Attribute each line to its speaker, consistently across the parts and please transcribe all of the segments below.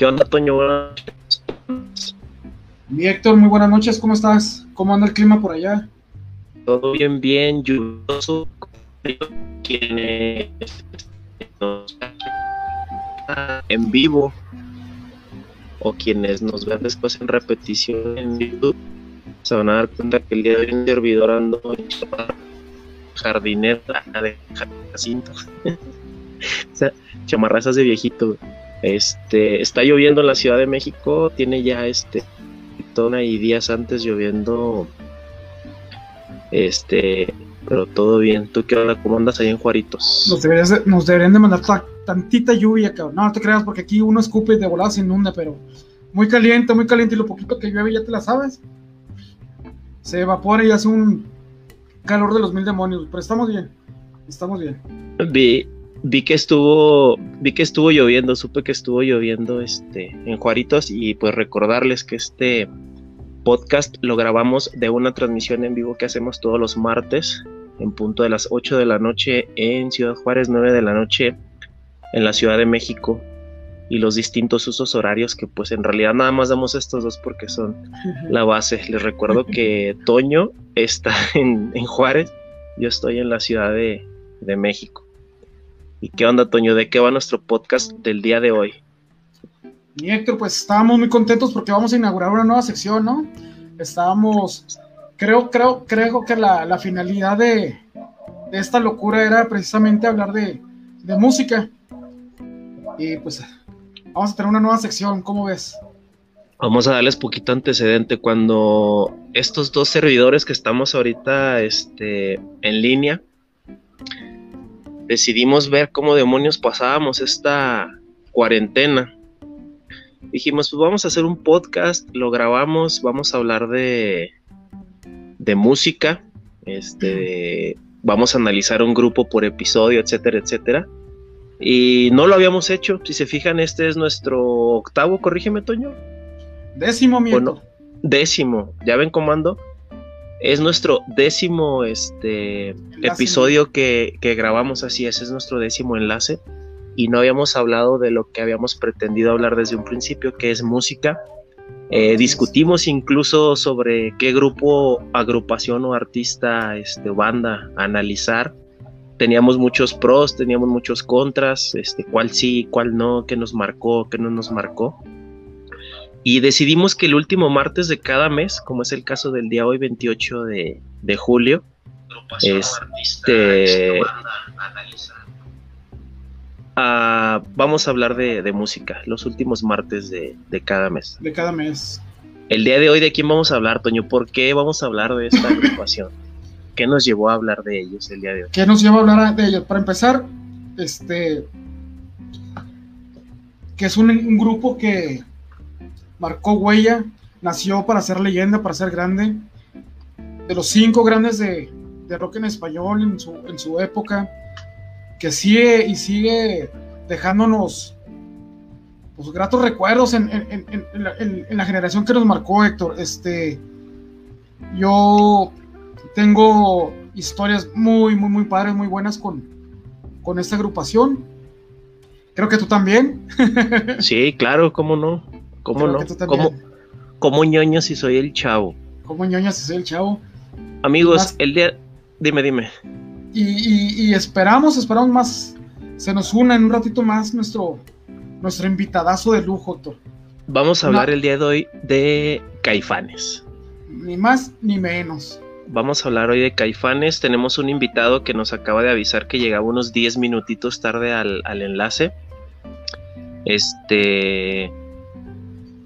Speaker 1: ¿Qué onda, Toño? Buenas
Speaker 2: noches. Mi Héctor, muy buenas noches, ¿cómo estás? ¿Cómo anda el clima por allá?
Speaker 1: Todo bien, bien, lluvioso. Quienes en vivo o quienes nos vean después en repetición en YouTube se van a dar cuenta que el día de hoy un servidor ando en jardinera de Jacinto. o sea, chamarrazas de viejito. Este, está lloviendo en la Ciudad de México, tiene ya este tona y días antes lloviendo. Este, pero todo bien. ¿Tú qué onda? ¿Cómo andas ahí en Juaritos?
Speaker 2: Nos, deberían de mandar tantita lluvia, cabrón. No, no te creas, porque aquí uno escupe y de volada se inunda, pero muy caliente, muy caliente. Y lo poquito que llueve ya te la sabes. Se evapora y hace un calor de los mil demonios. Pero estamos bien. Estamos bien.
Speaker 1: Vi, vi que estuvo vi que estuvo lloviendo supe que estuvo lloviendo este en Juaritos y pues recordarles que este podcast lo grabamos de una transmisión en vivo que hacemos todos los martes en punto de las 8 de la noche en Ciudad Juárez 9 de la noche en la Ciudad de México y los distintos usos horarios que pues en realidad nada más damos estos dos porque son la base. Les recuerdo que Toño está en, Juárez yo estoy en la Ciudad de, de México ¿Y qué onda, Toño? ¿De qué va nuestro podcast del día de hoy?
Speaker 2: Y Héctor, pues estábamos muy contentos porque vamos a inaugurar una nueva sección, ¿no? Estábamos, creo, creo, creo que la, finalidad de, esta locura era precisamente hablar de, de música. Y pues vamos a tener una nueva sección, ¿cómo ves?
Speaker 1: Vamos a darles poquito antecedente. Cuando estos dos servidores que estamos ahorita este, en línea, decidimos ver cómo demonios pasábamos esta cuarentena. Dijimos, pues vamos a hacer un podcast, lo grabamos, vamos a hablar de, de música, este, vamos a analizar un grupo por episodio, etcétera, etcétera. Y no lo habíamos hecho. Si se fijan, este es nuestro octavo, corrígeme, Toño.
Speaker 2: Décimo, mi bueno,
Speaker 1: Décimo. ¿Ya ven cómo ando? Es nuestro décimo este, episodio que, grabamos, así es, es nuestro décimo enlace. Y no habíamos hablado de lo que habíamos pretendido hablar desde un principio, que es música. Eh, discutimos incluso sobre qué grupo, agrupación o artista, este, banda analizar. Teníamos muchos pros, teníamos muchos contras, este, cuál sí, cuál no, qué nos marcó, qué no nos marcó. Y decidimos que el último martes de cada mes, como es el caso del día hoy 28 de, julio, este, ah, vamos a hablar de, música, los últimos martes de, cada mes.
Speaker 2: De cada mes.
Speaker 1: El día de hoy, ¿de quién vamos a hablar, Toño? ¿Por qué vamos a hablar de esta agrupación? ¿Qué nos llevó a hablar de ellos el día de hoy?
Speaker 2: ¿Qué nos llevó a hablar de ellos? Para empezar, este, que es un grupo que marcó huella, nació para ser leyenda, para ser grande. De los cinco grandes de, rock en español en su, en su, época, que sigue y sigue dejándonos pues, gratos recuerdos en, la, generación que nos marcó Héctor. Este, yo tengo historias muy, muy, muy padres, muy buenas con, con esta agrupación. Creo que tú también.
Speaker 1: Sí, claro, cómo no. ¿Cómo no? ¿Cómo, ¿Cómo ñoño si soy el chavo?
Speaker 2: ¿Cómo ñoño si soy el chavo?
Speaker 1: Amigos, el día... Dime, dime.
Speaker 2: Y, esperamos, esperamos más. Se nos una en un ratito más nuestro, nuestro invitadazo de lujo, doctor.
Speaker 1: Vamos a hablar el día de hoy de Caifanes.
Speaker 2: Ni más ni menos.
Speaker 1: Vamos a hablar hoy de Caifanes. Tenemos un invitado que nos acaba de avisar que llegaba unos 10 minutitos tarde al, al enlace. Este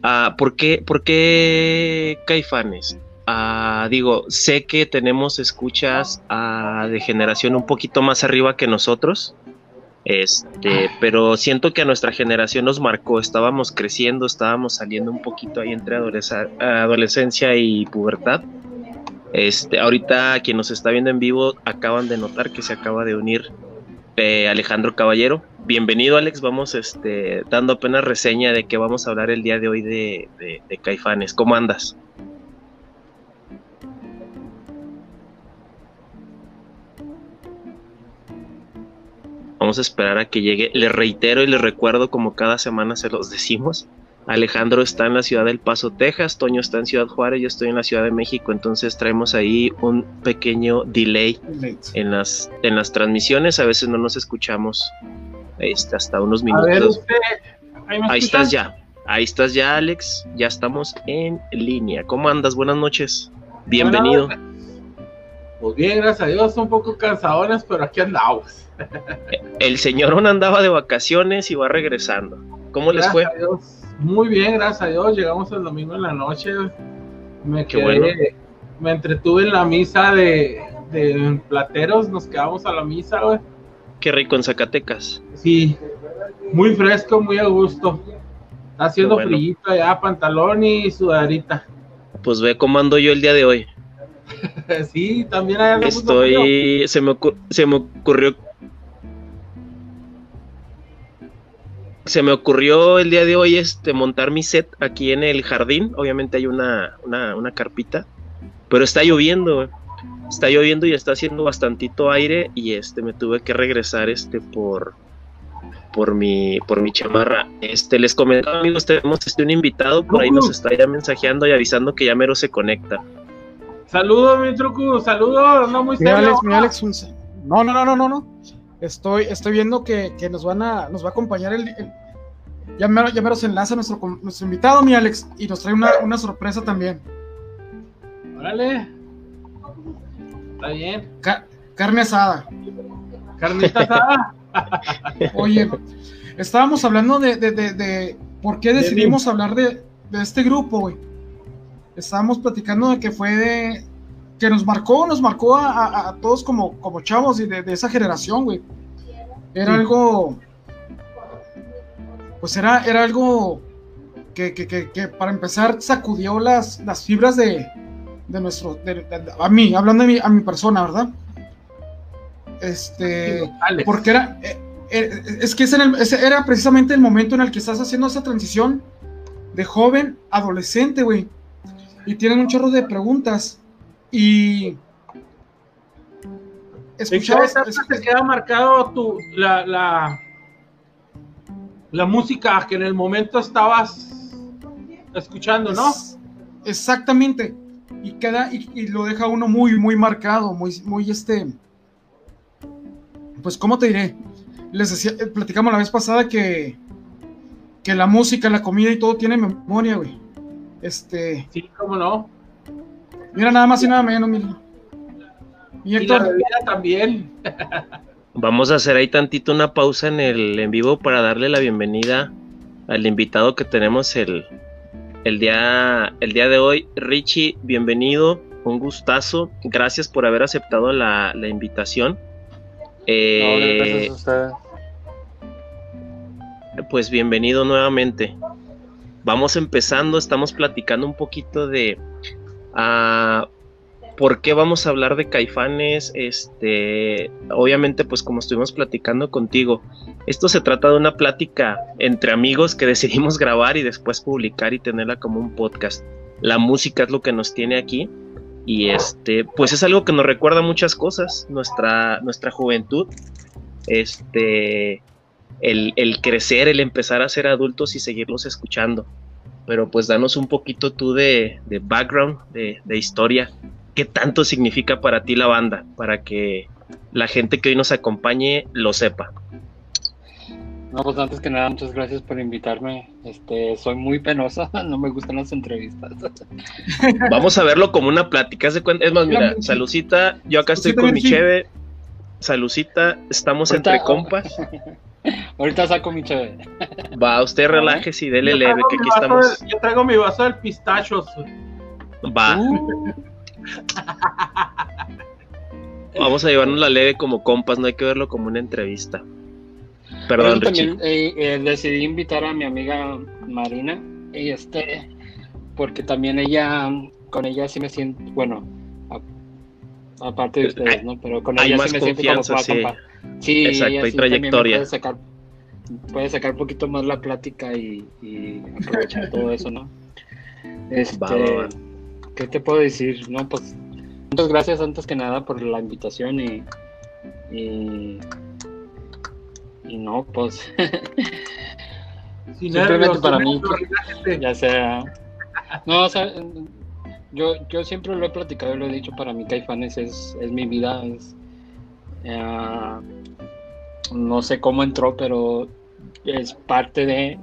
Speaker 1: Ah, ¿por, qué, ¿Por qué Caifanes? Ah, digo, sé que tenemos escuchas ah, de generación un poquito más arriba que nosotros, este, pero siento que a nuestra generación nos marcó, estábamos creciendo, estábamos saliendo un poquito ahí entre adolescencia y pubertad. Este, ahorita quien nos está viendo en vivo acaban de notar que se acaba de unir eh, Alejandro Caballero. Bienvenido Alex, vamos este, dando apenas reseña de que vamos a hablar el día de hoy de, Caifanes. ¿Cómo andas? Vamos a esperar a que llegue. Les reitero y les recuerdo, como cada semana se los decimos, Alejandro está en la ciudad del Paso, Texas, Toño está en Ciudad Juárez, yo estoy en la Ciudad de México, entonces traemos ahí un pequeño delay en las, en las transmisiones, a veces no nos escuchamos este, hasta unos minutos. ahí estás ya, ahí estás ya Alex, ya estamos en línea. ¿Cómo andas? Buenas noches, bienvenido.
Speaker 3: Pues bien, gracias a Dios, un poco cansadones, pero aquí andamos.
Speaker 1: El señor andaba de vacaciones y va regresando. ¿Cómo les fue?
Speaker 3: Muy bien, gracias a Dios. Llegamos el domingo en la noche. Me quedé, me entretuve en la misa de, plateros. Nos quedamos a la misa, güey.
Speaker 1: Qué rico en Zacatecas.
Speaker 3: Sí, muy fresco, muy a gusto. Está haciendo frío ya, pantalón y sudarita.
Speaker 1: Pues ve cómo ando yo el día de hoy.
Speaker 3: sí, también hay
Speaker 1: Estoy, se me, se me ocurrió se me ocurrió el día de hoy este montar mi set aquí en el jardín. Obviamente hay una, una, carpita, pero está lloviendo. Está lloviendo y está haciendo bastantito aire y este me tuve que regresar este por por mi por mi chamarra. Este les comento amigos, tenemos este un invitado por ahí nos está ya mensajeando y avisando que ya mero se conecta.
Speaker 3: Saludos mi truco, saludos, no muy
Speaker 2: serio. Alex, no, no, no, no, no, no. Estoy, estoy viendo que, nos van a, nos va a acompañar el, ya, me, ya me se enlaza nuestro, nuestro invitado, mi Alex, y nos trae una, sorpresa también.
Speaker 3: Órale. Está bien.
Speaker 2: carne asada.
Speaker 3: Carnita asada.
Speaker 2: Oye, estábamos hablando de, de, de, por qué decidimos hablar de, este grupo, güey. Estábamos platicando de que fue de, que nos marcó, nos marcó a, todos como, como chavos y de, esa generación, güey. Era algo, pues era, era algo que, para empezar sacudió las, las fibras de, nuestro, a mí, hablando de mi, a mi persona, ¿verdad? Este, porque era, eh, eh, es que ese era precisamente el momento en el que estás haciendo esa transición de joven a adolescente, güey. Y tienen un chorro de preguntas y
Speaker 3: escuchabas. te queda marcado tu, la, la, la, música que en el momento estabas escuchando, ¿no?
Speaker 2: exactamente. Y queda, y, lo deja uno muy, muy marcado, muy, muy este. Pues, ¿cómo te diré? Les decía, eh, platicamos la vez pasada que, que la música, la comida y todo tiene memoria, güey. Este.
Speaker 3: Sí, cómo no.
Speaker 2: Mira, nada más y nada menos, mira.
Speaker 3: Y, Héctor. la bebida también.
Speaker 1: Vamos a hacer ahí tantito una pausa en el en vivo para darle la bienvenida al invitado que tenemos el, el, día, el día de hoy. Richie, bienvenido, un gustazo. Gracias por haber aceptado la, invitación.
Speaker 4: Eh, gracias a
Speaker 1: Pues bienvenido nuevamente. Vamos empezando, estamos platicando un poquito de, Ah, ¿Por qué vamos a hablar de caifanes? Este, obviamente, pues como estuvimos platicando contigo, esto se trata de una plática entre amigos que decidimos grabar y después publicar y tenerla como un podcast. La música es lo que nos tiene aquí y este, pues es algo que nos recuerda muchas cosas, nuestra, nuestra juventud, este, el, el crecer, el empezar a ser adultos y seguirlos escuchando pero pues danos un poquito tú de, background, de, historia, qué tanto significa para ti la banda, para que la gente que hoy nos acompañe lo sepa.
Speaker 4: No, pues antes que nada, muchas gracias por invitarme. Este, soy muy penosa, no me gustan las entrevistas.
Speaker 1: Vamos a verlo como una plática. Es, más, mira, Salucita, yo acá estoy con mi cheve. Salucita, estamos entre compas.
Speaker 4: Ahorita saco mi cheve.
Speaker 1: Va, usted relájese y dele leve, que aquí estamos.
Speaker 3: yo traigo mi vaso del pistachos.
Speaker 1: Va. Uh. Vamos a llevarnos la leve como compas, no hay que verlo como una entrevista. Perdón,
Speaker 4: también eh, eh, decidí invitar a mi amiga Marina, y este, porque también ella, con ella sí me siento, bueno, aparte de ustedes, ¿no? Pero con ella sí me siento como sí.
Speaker 1: sí, exacto, hay trayectoria.
Speaker 4: Puede sacar, puede sacar un poquito más la plática y, aprovechar todo eso, ¿no? Este, ¿qué te puedo decir? No, pues muchas gracias antes que nada por la invitación y, y, no, pues Simplemente para mí, ya sea. No, o sea, yo, yo siempre lo he platicado y lo he dicho, para mí Caifanes es, es mi vida. Es, eh, no sé cómo entró, pero es parte de.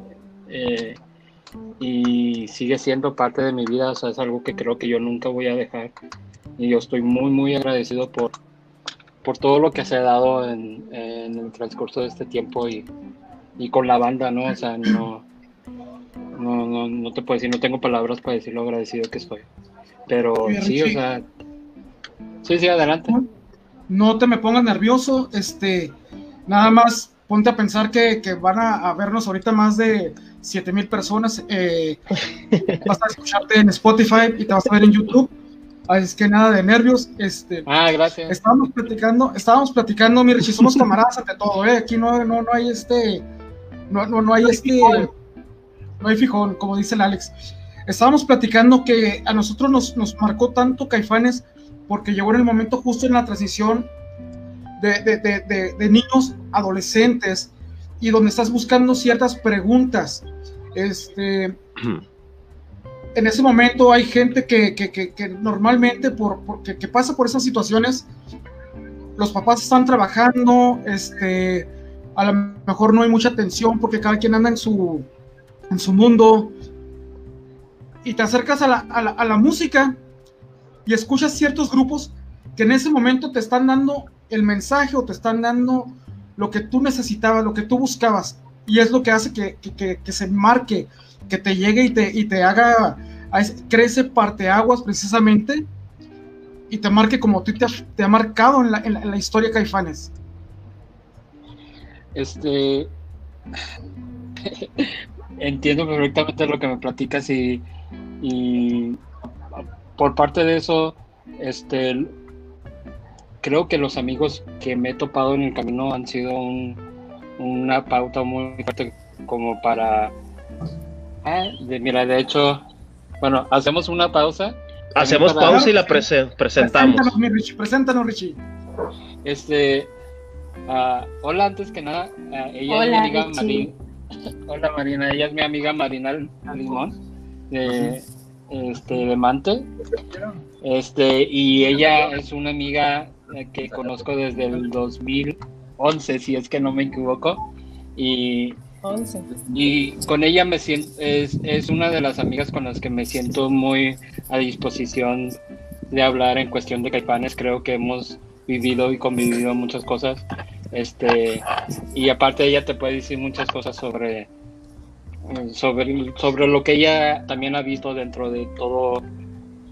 Speaker 4: Eh, y sigue siendo parte de mi vida, o sea, es algo que creo que yo nunca voy a dejar. Y yo estoy muy, muy agradecido por, por todo lo que se ha dado en, en el transcurso de este tiempo y, y con la banda, ¿no? O sea, no, no, no, no te puedo decir, no tengo palabras para decir lo agradecido que estoy. Pero sí, o sea, sí, sí, adelante.
Speaker 2: No te me pongas nervioso, este, nada más ponte a pensar que, que van a, vernos ahorita más de 7 mil personas. Eh, vas a escucharte en Spotify y te vas a ver en YouTube. Así es que nada de nervios. Este,
Speaker 4: ah, gracias.
Speaker 2: Estábamos platicando, estábamos platicando, mi Richie, somos camaradas ante todo, ¿eh? Aquí no, no, no hay este, no, no, no hay este, no hay fijón, como dice el Alex. Estábamos platicando que a nosotros nos, nos marcó tanto Caifanes porque llegó en el momento justo en la transición de, de, de, de, niños adolescentes y donde estás buscando ciertas preguntas. Este, en ese momento hay gente que, que, que, normalmente por, que, pasa por esas situaciones, los papás están trabajando, este, a lo mejor no hay mucha atención porque cada quien anda en su, en su mundo, y te acercas a la, a la, música y escuchas ciertos grupos que en ese momento te están dando el mensaje o te están dando lo que tú necesitabas, lo que tú buscabas. Y es lo que hace que, que, que, se marque, que te llegue y te, y te haga, crece parteaguas precisamente y te marque como tú te, te ha marcado en la, en, la, historia Caifanes.
Speaker 4: Este. Entiendo perfectamente lo que me platicas y y por parte de eso, este, creo que los amigos que me he topado en el camino han sido una pauta muy fuerte como para... Ah, de, mira, de hecho, bueno, hacemos una pausa.
Speaker 1: Hacemos pausa y la presentamos. Preséntanos,
Speaker 2: Richie, preséntanos, Richie.
Speaker 4: Este, uh, hola, antes que nada, uh, ella hola, es mi amiga Marina. Hola Marina, ella es mi amiga Marina Limón de, este, de Mante. Este, y ella es una amiga que conozco desde el 2011, si es que no me equivoco. Y, y con ella me siento, es, es una de las amigas con las que me siento muy a disposición de hablar en cuestión de caipanes. Creo que hemos vivido y convivido muchas cosas. Este, y aparte ella te puede decir muchas cosas sobre sobre, sobre lo que ella también ha visto dentro de todo,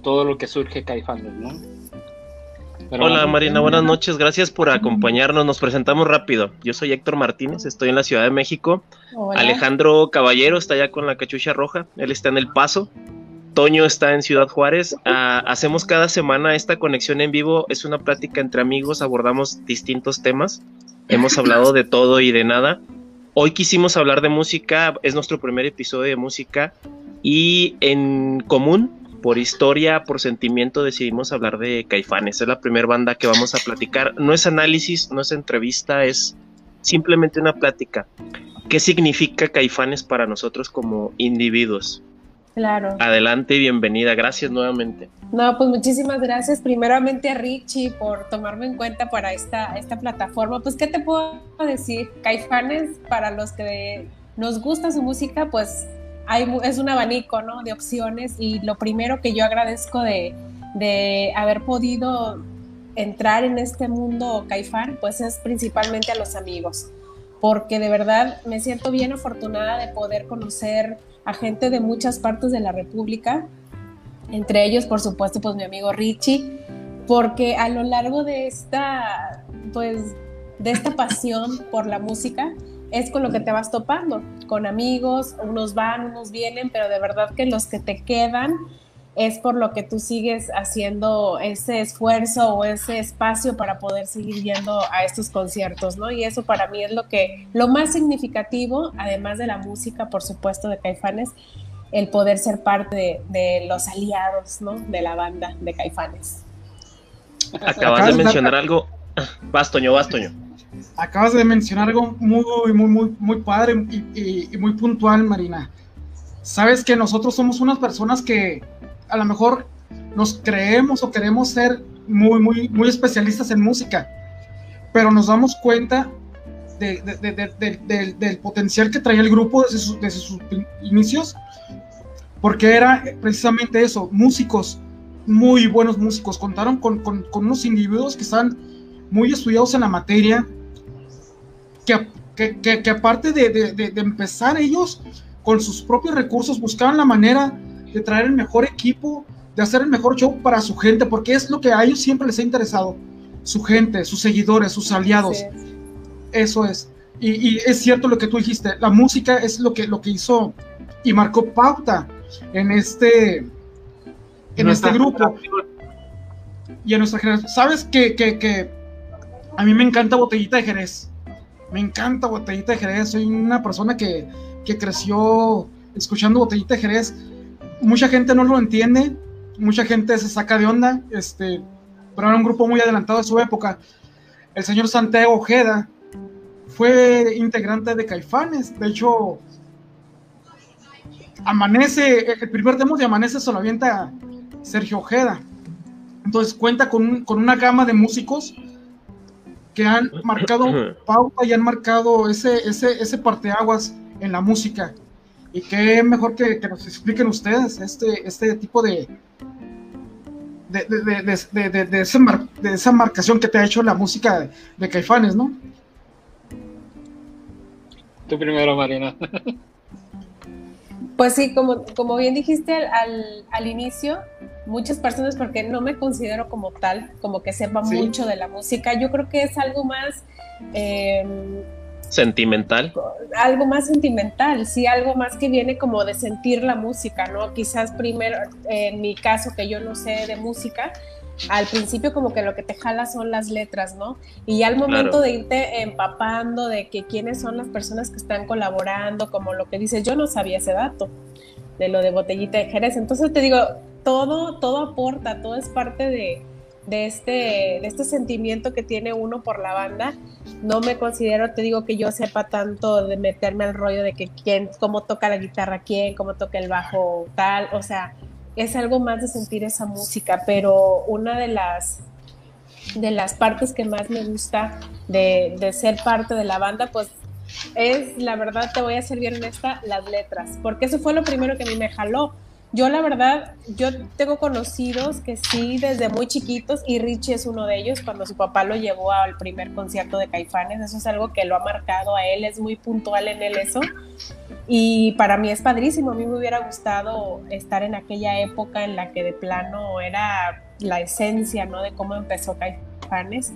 Speaker 4: todo lo que surge Caifanes, ¿no?
Speaker 1: Hola Marina, buenas noches, gracias por acompañarnos, nos presentamos rápido. Yo soy Héctor Martínez, estoy en la Ciudad de México. Alejandro Caballero está allá con la cachucha roja, él está en El Paso. Toño está en Ciudad Juárez. Ah, hacemos cada semana esta conexión en vivo, es una plática entre amigos, abordamos distintos temas. Hemos hablado de todo y de nada. Hoy quisimos hablar de música, es nuestro primer episodio de música y en común, por historia, por sentimiento, decidimos hablar de Caifanes. Es la primera banda que vamos a platicar. No es análisis, no es entrevista, es simplemente una plática. ¿Qué significa Caifanes para nosotros como individuos?
Speaker 5: Claro.
Speaker 1: Adelante y bienvenida. Gracias nuevamente.
Speaker 5: No, pues muchísimas gracias primeramente a Richie por tomarme en cuenta para esta, esta plataforma. Pues, ¿qué te puedo decir? Caifanes, para los que nos gusta su música, pues es un abanico, ¿no? De opciones y lo primero que yo agradezco de, de haber podido entrar en este mundo Caifán, pues es principalmente a los amigos, porque de verdad me siento bien afortunada de poder conocer a gente de muchas partes de la República, entre ellos, por supuesto, pues mi amigo Richie, porque a lo largo de esta, pues, de esta pasión por la música, es con lo que te vas topando, con amigos, unos van, unos vienen, pero de verdad que los que te quedan es por lo que tú sigues haciendo ese esfuerzo o ese espacio para poder seguir yendo a estos conciertos, ¿no? Y eso para mí es lo que, lo más significativo, además de la música, por supuesto, de Caifanes, el poder ser parte de, los aliados, ¿no? De la banda de Caifanes.
Speaker 1: Acabas de mencionar algo. Bastoño, Bastoño.
Speaker 2: Acabas de mencionar algo muy, muy, muy, muy padre y, muy puntual, Marina. Sabes que nosotros somos unas personas que a lo mejor nos creemos o queremos ser muy, muy, muy especialistas en música, pero nos damos cuenta del potencial que traía el grupo desde, sus inicios, porque era precisamente eso, músicos, muy buenos músicos, contaron con, con, con unos individuos que están muy estudiados en la materia, que, que, que, aparte de, de, de, empezar ellos con sus propios recursos, buscaban la manera de traer el mejor equipo, de hacer el mejor show para su gente, porque es lo que a ellos siempre les ha interesado, su gente, sus seguidores, sus aliados. Eso es. Y, y, es cierto lo que tú dijiste, la música es lo que, lo que hizo y marcó pauta en este, en este grupo. Y en nuestra generación. ¿Sabes que, que, que a mí me encanta Botellita de Jerez. Me encanta Botellita de Jerez. Soy una persona que, que creció escuchando Botellita de Jerez. Mucha gente no lo entiende, mucha gente se saca de onda, este, pero era un grupo muy adelantado de su época. El señor Santiago Ojeda fue integrante de Caifanes. De hecho, Amanece, el primer demo de Amanece se lo avienta Sergio Ojeda. Entonces cuenta con, con una gama de músicos que han marcado pauta y han marcado ese, ese, ese parteaguas en la música. Y qué mejor que, que nos expliquen ustedes este, este tipo de, de, de, de, de, esa marcación que te ha hecho la música de, Caifanes, ¿no?
Speaker 4: Tú primero, Marina.
Speaker 5: Pues sí, como, como bien dijiste al, al, inicio, muchas personas, porque no me considero como tal, como que sepa mucho de la música, yo creo que es algo más... Eh,
Speaker 1: sentimental.
Speaker 5: Algo más sentimental, sí, algo más que viene como de sentir la música, ¿no? Quizás primero, en mi caso, que yo no sé de música, al principio como que lo que te jala son las letras, ¿no? Y ya al momento de irte empapando de que quiénes son las personas que están colaborando, como lo que dices, yo no sabía ese dato de lo de botellita de Jerez. Entonces te digo, todo, todo aporta, todo es parte de, de este, de este sentimiento que tiene uno por la banda. No me considero, te digo, que yo sepa tanto de meterme al rollo de que quién, cómo toca la guitarra quién, cómo toca el bajo tal, o sea, es algo más de sentir esa música, pero una de las de las partes que más me gusta de, de, ser parte de la banda, pues es, la verdad, te voy a ser bien honesta, las letras, porque eso fue lo primero que a mí me jaló. Yo la verdad, yo tengo conocidos que sí desde muy chiquitos y Richie es uno de ellos cuando su papá lo llevó al primer concierto de Caifanes, eso es algo que lo ha marcado a él, es muy puntual en él eso. Y para mí es padrísimo, a mí me hubiera gustado estar en aquella época en la que de plano era la esencia, ¿no? De cómo empezó Caifanes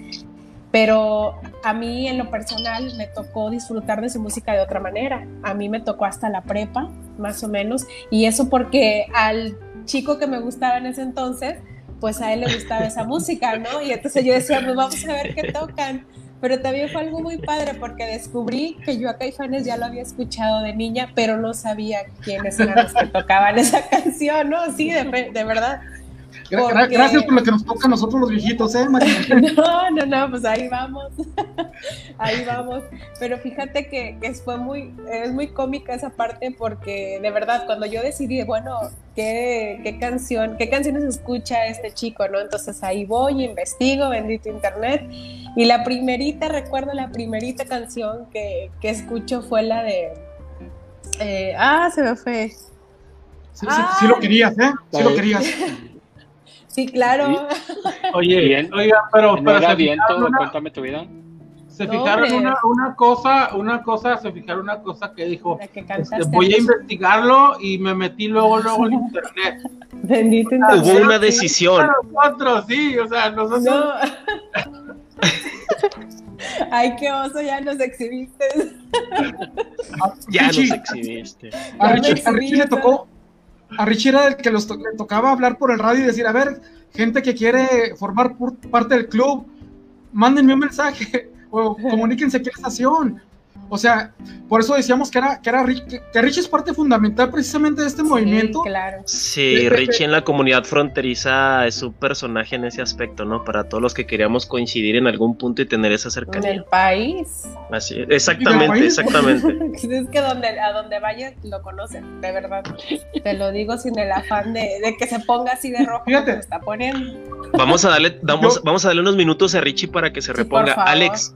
Speaker 5: pero a mí en lo personal me tocó disfrutar de su música de otra manera. A mí me tocó hasta la prepa, más o menos, y eso porque al chico que me gustaba en ese entonces, pues a él le gustaba esa música, ¿no? Y entonces yo decía, pues vamos a ver qué tocan. Pero también fue algo muy padre porque descubrí que yo a Caifanes ya lo había escuchado de niña, pero no sabía quiénes eran los que tocaban esa canción, ¿no? Sí, de, de verdad.
Speaker 2: Gracias por lo que nos toca a nosotros los viejitos, ¿eh, María?
Speaker 5: No, no, no, pues ahí vamos. ahí vamos. Pero fíjate que, que, fue muy, es muy cómica esa parte porque de verdad, cuando yo decidí, bueno, ¿qué, qué canción, qué canciones escucha este chico, no? Entonces ahí voy, investigo, bendito internet. Y la primerita, recuerdo la primerita canción que, que escucho fue la de. Eh, ah, se me fue.
Speaker 2: Sí, sí, sí, lo querías, ¿eh? Sí lo querías.
Speaker 5: Sí, claro.
Speaker 3: Oye, bien. oiga, pero, pero
Speaker 4: era bien todo, cuéntame tu vida.
Speaker 3: Se fijaron una, una, cosa, una cosa, se fijaron una cosa que dijo, este, voy a investigarlo y me metí luego, luego en internet.
Speaker 5: Bendito
Speaker 1: internet. Hubo una decisión.
Speaker 3: Nosotros, sí, o sea, nosotros. No.
Speaker 5: Ay, qué oso, ya nos exhibiste.
Speaker 1: ya nos exhibiste.
Speaker 2: A Richie, a Richie le tocó, a Richie era el que los le tocaba hablar por el radio y decir, a ver, gente que quiere formar parte del club, mándenme un mensaje o comuníquense a qué estación. O sea, por eso decíamos que era, que era que Richie es parte fundamental precisamente de este movimiento.
Speaker 5: Claro.
Speaker 1: Sí, Richie en la comunidad fronteriza es un personaje en ese aspecto, ¿no? Para todos los que queríamos coincidir en algún punto y tener esa cercanía.
Speaker 5: En el país.
Speaker 1: Así, exactamente, exactamente.
Speaker 5: es que donde, a donde vaya lo conocen, de verdad. Te lo digo sin el afán de, que se ponga así de rojo. Fíjate. está poniendo.
Speaker 1: Vamos a darle, vamos, vamos a darle unos minutos a Richie para que se reponga. Alex,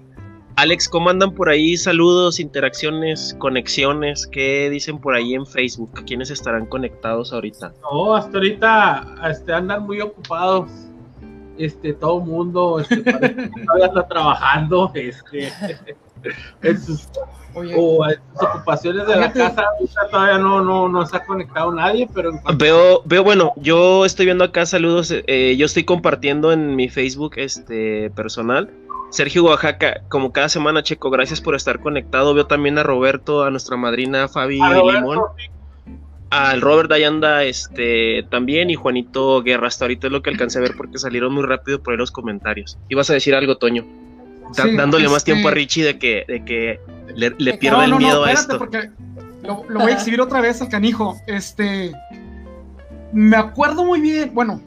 Speaker 1: Alex, ¿cómo andan por ahí? Saludos, interacciones, conexiones. ¿Qué dicen por ahí en Facebook? ¿Quiénes estarán conectados ahorita?
Speaker 3: No, hasta ahorita este, andan muy ocupados. Este, todo el mundo este, todavía está trabajando. Este, en sus, ocupaciones de la casa todavía no, no, no se ha conectado nadie, pero
Speaker 1: veo, veo, bueno, yo estoy viendo acá saludos, eh, yo estoy compartiendo en mi Facebook este personal Sergio Oaxaca, como cada semana, Checo, gracias por estar conectado. Veo también a Roberto, a nuestra madrina Fabi Limón. Al Robert Dayanda este, también y Juanito Guerra. Hasta ahorita es lo que alcancé a ver porque salieron muy rápido por ahí los comentarios. Ibas a decir algo, Toño. dándole más tiempo a este, Richie de que, de que le, pierda el miedo a esto.
Speaker 2: Porque lo, lo voy a exhibir otra vez al canijo. Este. Me acuerdo muy bien. Bueno,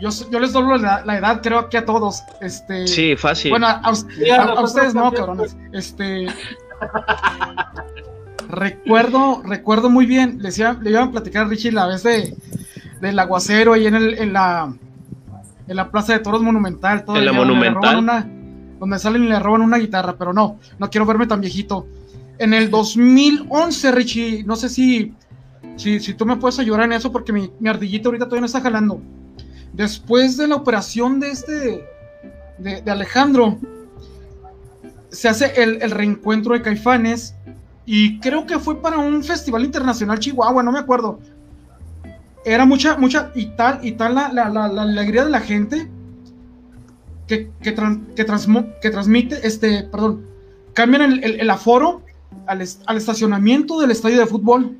Speaker 2: yo, yo les doy la, edad, creo que a todos. Este,
Speaker 1: sí, fácil.
Speaker 2: Bueno, a, ustedes no, cabrones. Este. recuerdo, recuerdo muy bien. Les iba, le iban a platicar a Richie la vez de, del aguacero ahí en, el, en, la, en la Plaza de Toros Monumental.
Speaker 1: Todo en la Monumental.
Speaker 2: Una, donde salen y le roban una guitarra, pero no, no quiero verme tan viejito. En el 2011, Richie, no sé si, si, si tú me puedes ayudar en eso, porque mi, mi ardillita ahorita todavía no está jalando después de la operación de este, de, Alejandro, se hace el, reencuentro de Caifanes y creo que fue para un festival internacional Chihuahua, no me acuerdo. Era mucha, mucha, y tal, y tal la, alegría de la gente que, que, que, transmite, este, perdón, cambian el, aforo al, al, estacionamiento del estadio de fútbol.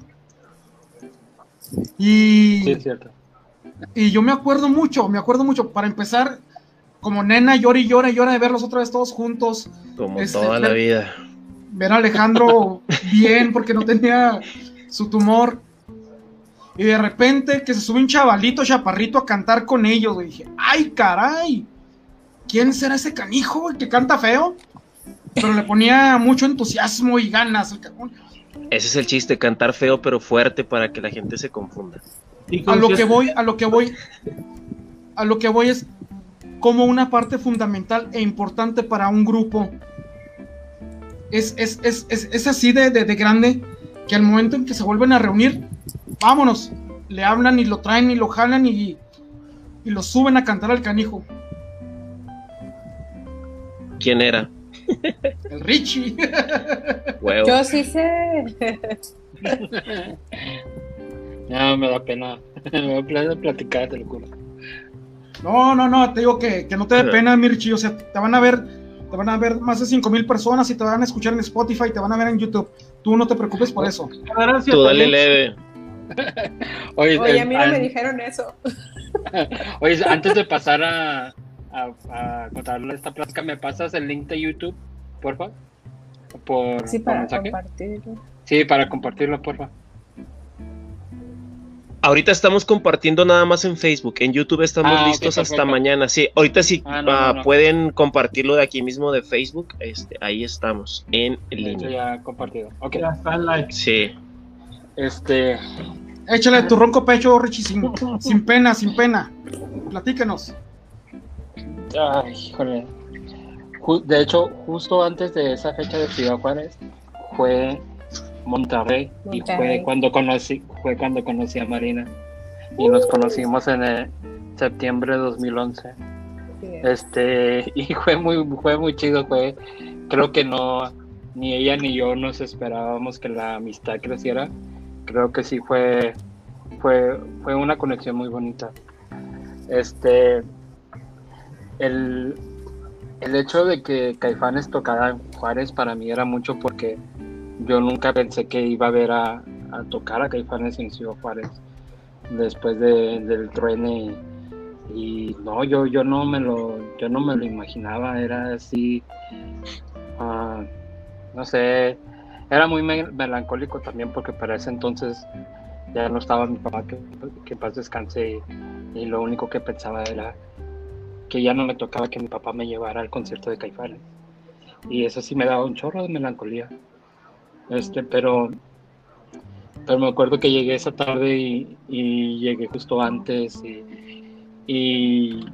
Speaker 2: Y,
Speaker 4: sí, cierto.
Speaker 2: Y yo me acuerdo mucho, me acuerdo mucho, para empezar, como nena, llora y llora y llora de verlos otra vez todos juntos.
Speaker 1: Como este, toda la vida.
Speaker 2: Ver a Alejandro bien porque no tenía su tumor. Y de repente que se sube un chavalito chaparrito a cantar con ellos. Y dije, ¡ay, caray! ¿Quién será ese canijo que canta feo? Pero le ponía mucho entusiasmo y ganas.
Speaker 1: Ese es el chiste, cantar feo pero fuerte para que la gente se confunda
Speaker 2: a lo que voy, a lo que voy, a lo que voy es como una parte fundamental e importante para un grupo es, es, así de, grande que al momento en que se vuelven a reunir, vámonos, le hablan y lo traen y lo jalan y, y lo suben a cantar al canijo.
Speaker 1: ¿Quién era?
Speaker 2: El Richie.
Speaker 5: Yo sí sé.
Speaker 4: No, me da pena. me da pena platicar, te lo juro.
Speaker 2: No, no, no, te digo que, que no te dé pena, Mirchi. O sea, te van a ver, te van a ver más de 5 mil personas y te van a escuchar en Spotify, te van a ver en YouTube. Tú no te preocupes por eso.
Speaker 1: Tú dale leve.
Speaker 5: Oye, a mí no me dijeron eso.
Speaker 4: Oye, antes de pasar a, a, a contarle esta plática, ¿me pasas el link de YouTube, porfa? Por,
Speaker 5: sí, para compartirlo.
Speaker 4: Sí, para compartirlo, porfa.
Speaker 1: Ahorita estamos compartiendo nada más en Facebook. En YouTube estamos ah, listos hasta mañana. Sí, ahorita sí ah, ah, pueden compartirlo de aquí mismo de Facebook. Este, ahí estamos en línea.
Speaker 4: Ya compartido. Ok.
Speaker 3: Ya está en like.
Speaker 1: Sí.
Speaker 4: Este.
Speaker 2: Échale tu ronco pecho, Richie, sin, sin pena, sin pena. Platícanos.
Speaker 4: Ay, híjole. De hecho, justo antes de esa fecha de Ciudad Juárez, fue Monterrey, y fue cuando conocí fue cuando conocí a Marina. Y nos conocimos en el septiembre de 2011 este y fue muy fue muy chido fue creo que no ni ella ni yo nos esperábamos que la amistad creciera. Creo que sí fue fue fue una conexión muy bonita. Este el el hecho de que Caifanes tocara en Juárez para mí era mucho porque yo nunca pensé que iba a ver a, tocar a Caifanes en Ciudad Juárez después del truene y, no yo yo no me lo yo no me lo imaginaba era así ah, no sé, era muy melancólico también porque para ese entonces ya no estaba mi papá, que, que paz descanse, y, lo único que pensaba era que ya no me tocaba que mi papá me llevara al concierto de Caifanes. Y eso sí me daba un chorro de melancolía. Este, pero, pero me acuerdo que llegué esa tarde y, llegué justo antes y, y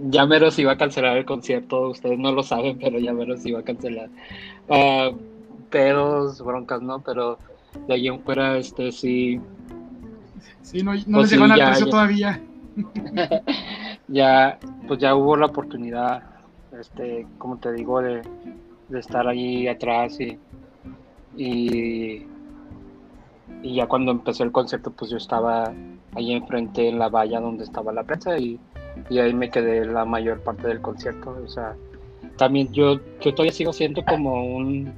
Speaker 4: ya menos iba a cancelar el concierto, ustedes no lo saben, pero ya menos iba a cancelar. Uh, pedos, broncas, ¿no? Pero de ahí en fuera, este, sí.
Speaker 2: Sí, no, no pues les llegó al precio todavía.
Speaker 4: ya, pues ya hubo la oportunidad, este, como te digo, de, de estar ahí atrás y, y, y ya cuando empezó el concierto, pues yo estaba ahí enfrente en la valla donde estaba la prensa y, y ahí me quedé la mayor parte del concierto. O sea, también yo, yo todavía sigo siendo como un,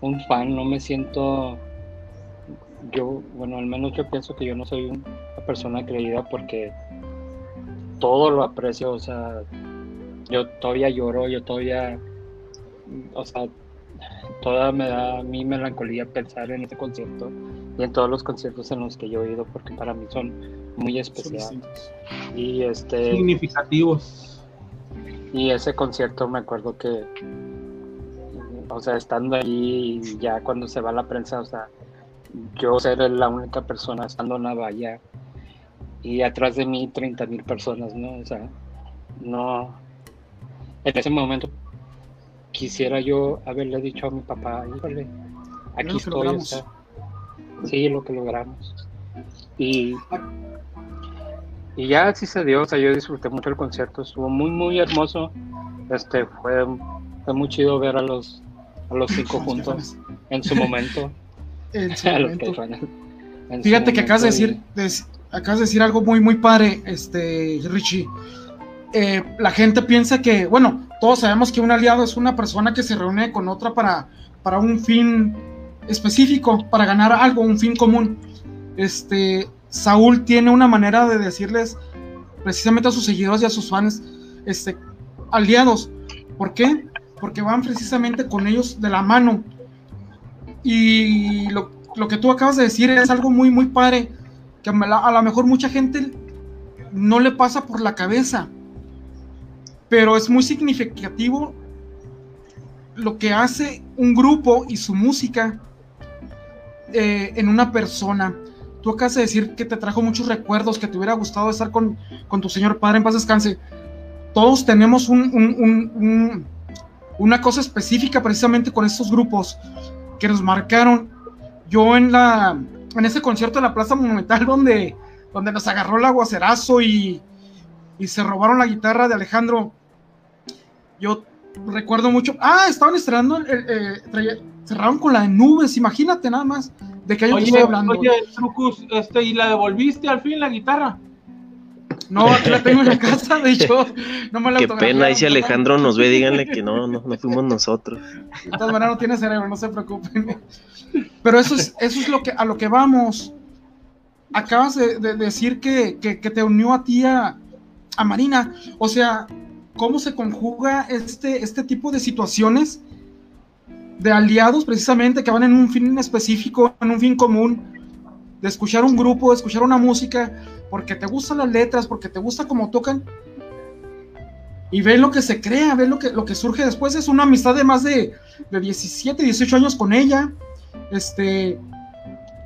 Speaker 4: un fan, no me siento yo, bueno, al menos yo pienso que yo no soy una persona creída porque todo lo aprecio, o sea, yo todavía lloro, yo todavía, o sea, toda me da mí melancolía pensar en este concierto y en todos los conciertos en los que yo he ido porque para mí son muy especiales y este
Speaker 3: significativos
Speaker 4: y ese concierto me acuerdo que o sea estando y ya cuando se va la prensa o sea yo ser la única persona estando en la valla y atrás de mí 30 mil personas, ¿no? O sea, no. En ese momento quisiera yo haberle dicho a mi papá, híjole, aquí estoy. O sea, sí, lo que logramos. Y, y ya así se dio, o sea, yo disfruté mucho el concierto, estuvo muy, muy hermoso. Este, fue, fue muy chido ver a los, a los cinco juntos en su momento.
Speaker 2: Fíjate que acabas de decir, acabas de decir algo muy, muy padre, este, Richie. Eh, la gente piensa que, bueno, todos sabemos que un aliado es una persona que se reúne con otra para, para un fin específico, para ganar algo, un fin común. Este, Saúl tiene una manera de decirles precisamente a sus seguidores y a sus fans, este, aliados. ¿Por qué? Porque van precisamente con ellos de la mano y lo, que tú acabas de decir es algo muy, muy padre, que a lo mejor mucha gente no le pasa por la cabeza, pero es muy significativo lo que hace un grupo y su música eh, en una persona. Tú acabas de decir que te trajo muchos recuerdos, que te hubiera gustado estar con, tu señor padre en paz descanse. Todos tenemos una cosa específica precisamente con estos grupos que nos marcaron. Yo en la en ese concierto de la Plaza Monumental donde, donde nos agarró el aguacerazo y, y se robaron la guitarra de Alejandro, yo recuerdo mucho. Ah, estaban estrenando, eh, cerraron con la de nubes, imagínate nada más de que
Speaker 3: yo estoy hablando. Oye, Trucus, este, ¿y la devolviste al fin la guitarra?
Speaker 2: No, aquí la tengo en la casa, de hecho, no
Speaker 1: me la Qué pena, ahí si Alejandro nos ve, díganle que no, no, no fuimos nosotros.
Speaker 2: De todas maneras no tiene cerebro, no se preocupen. Pero eso es, eso es lo que, a lo que vamos. Acabas de, decir que, te unió a ti a, Marina. O sea, ¿cómo se conjuga este, este tipo de situaciones de aliados precisamente que van en un fin específico, en un fin común, de escuchar un grupo, de escuchar una música, porque te gustan las letras, porque te gusta cómo tocan. Y ve lo que se crea, ve lo que, lo que surge después. Es una amistad de más de, de 17, 18 años con ella. Este,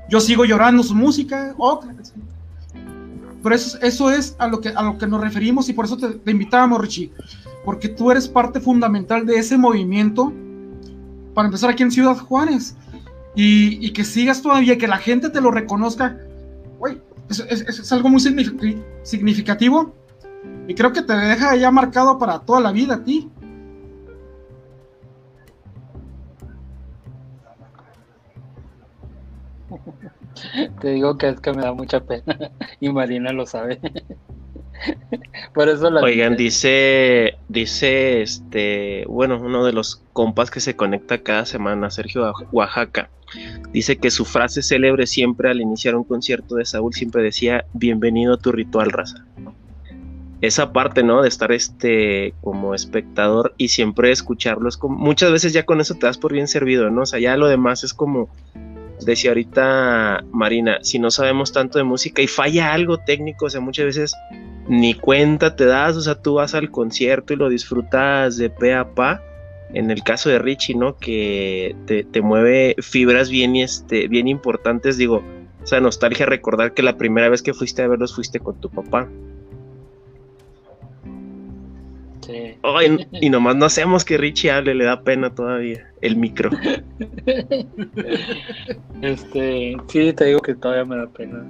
Speaker 2: yo sigo llorando su música. Pero eso, eso es a lo, que, a lo que nos referimos y por eso te, te invitamos, Richie. Porque tú eres parte fundamental de ese movimiento. Para empezar aquí en Ciudad Juárez. Y, y que sigas todavía, que la gente te lo reconozca. Güey, es, algo muy significativo y creo que te deja ya marcado para toda la vida a ti.
Speaker 4: Te digo que es que me da mucha pena y Marina lo sabe. Por eso
Speaker 1: Oigan, dice, dice este, bueno, uno de los compas que se conecta cada semana, Sergio Oaxaca. Dice que su frase célebre siempre al iniciar un concierto de Saúl siempre decía, bienvenido a tu ritual, raza. esa parte, ¿no? De estar este como espectador y siempre escucharlos. Como, muchas veces ya con eso te das por bien servido, ¿no? O sea, ya lo demás es como decía ahorita Marina, si no sabemos tanto de música y falla algo técnico, o sea, muchas veces ni cuenta te das, o sea, tú vas al concierto y lo disfrutas de pe a pa. En el caso de Richie, ¿no? Que te, te mueve fibras bien, este, bien importantes, digo, o sea, nostalgia recordar que la primera vez que fuiste a verlos fuiste con tu papá. Sí. y nomás no hacemos que Richie hable, le da pena todavía el micro.
Speaker 4: este, sí, te digo que todavía me da pena.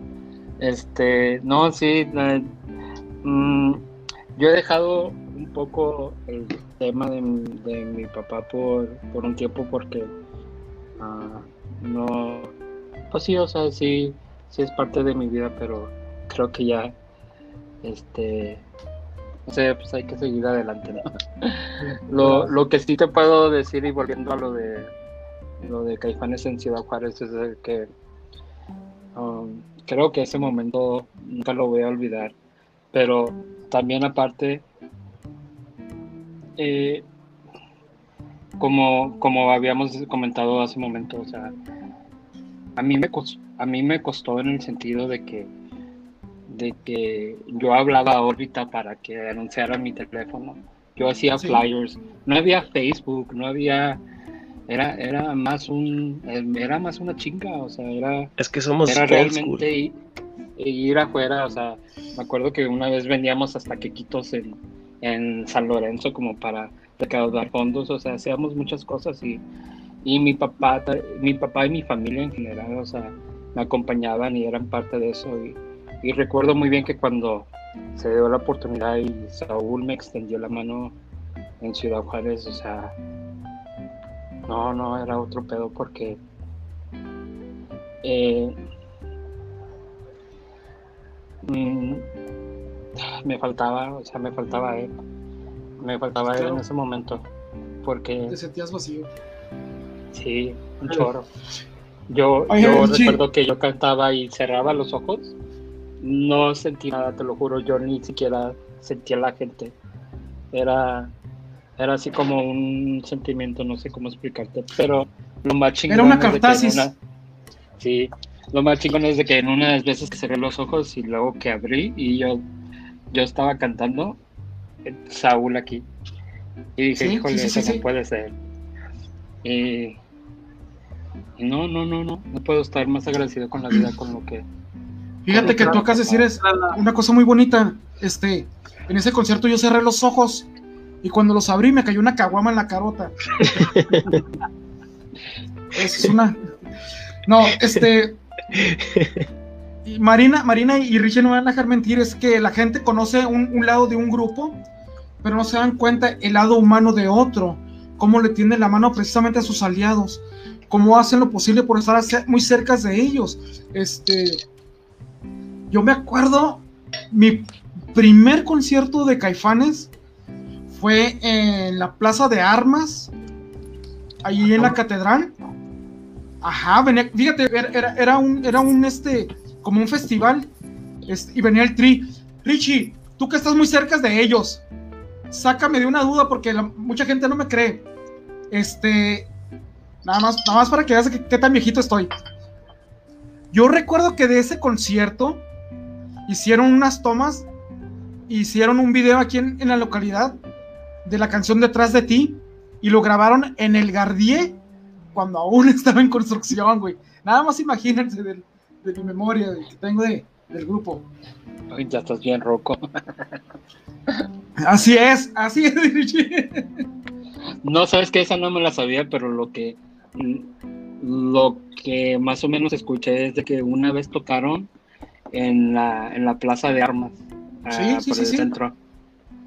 Speaker 4: Este, no, sí, mm, yo he dejado un poco el tema de, mi papá por, por, un tiempo porque uh, no, pues sí, o sea, sí, sí es parte de mi vida, pero creo que ya, este, no sé, pues hay que seguir adelante. lo, lo que sí te puedo decir y volviendo a lo de lo de Caifanes en Ciudad Juárez es que um, creo que ese momento nunca lo voy a olvidar, pero también aparte eh, como, como habíamos comentado hace un momento, o sea, a mí me costó, a mí me costó en el sentido de que de que yo hablaba a órbita para que anunciara mi teléfono. Yo hacía flyers. No había Facebook, no había era era más un era más una chinga, o sea, era
Speaker 1: Es que somos
Speaker 4: era realmente ir, afuera, o sea, me acuerdo que una vez vendíamos hasta quequitos en en San Lorenzo como para recaudar fondos, o sea, hacíamos muchas cosas y y mi papá, mi papá y mi familia en general, o sea, me acompañaban y eran parte de eso. Y, recuerdo muy bien que cuando se dio la oportunidad y Saúl me extendió la mano en Ciudad Juárez, o sea, no, no, era otro pedo porque eh, mm, me faltaba, o sea, me faltaba él, me faltaba él en ese momento, porque...
Speaker 2: Te sentías vacío.
Speaker 4: Sí, un chorro. Yo, yo recuerdo que yo cantaba y cerraba los ojos. No sentí nada, te lo juro. Yo ni siquiera sentía a la gente. Era, era así como un sentimiento, no sé cómo explicarte. Pero lo más chingón.
Speaker 2: Era una cartasis.
Speaker 4: sí, lo más chingón es de que en una de las veces que cerré los ojos y luego que abrí y yo, yo estaba cantando, eh, Saúl aquí. Y dije, híjole, eso no puede ser. Y no, no, no, no, no puedo estar más agradecido con la vida, con lo que...
Speaker 2: Fíjate que tú acá decir es una cosa muy bonita. Este, en ese concierto yo cerré los ojos y cuando los abrí me cayó una caguama en la carota. es una... No, este... Marina, Marina y Richie no van a dejar mentir, es que la gente conoce un, un, lado de un grupo, pero no se dan cuenta el lado humano de otro, cómo le tiende la mano precisamente a sus aliados cómo hacen lo posible por estar muy cerca de ellos. Este, yo me acuerdo, mi primer concierto de Caifanes fue en la Plaza de Armas, ahí en la catedral. Ajá, fíjate, era, un, era un, este, como un festival, este, y venía el tri. Richie, tú que estás muy cerca de ellos, sácame de una duda porque mucha gente no me cree. Este, Nada más, nada más para que veas qué, tan viejito estoy. Yo recuerdo que de ese concierto hicieron unas tomas, hicieron un video aquí en, la localidad de la canción Detrás de ti y lo grabaron en el Gardier cuando aún estaba en construcción, güey. Nada más imagínense de, mi memoria que tengo de, del grupo.
Speaker 4: ya estás bien roco.
Speaker 2: así es, así es.
Speaker 4: no, sabes que esa no me la sabía, pero lo que lo que más o menos escuché es de que una vez tocaron en la, en la plaza de armas.
Speaker 2: Sí, ah, sí, por sí, el sí.
Speaker 4: centro.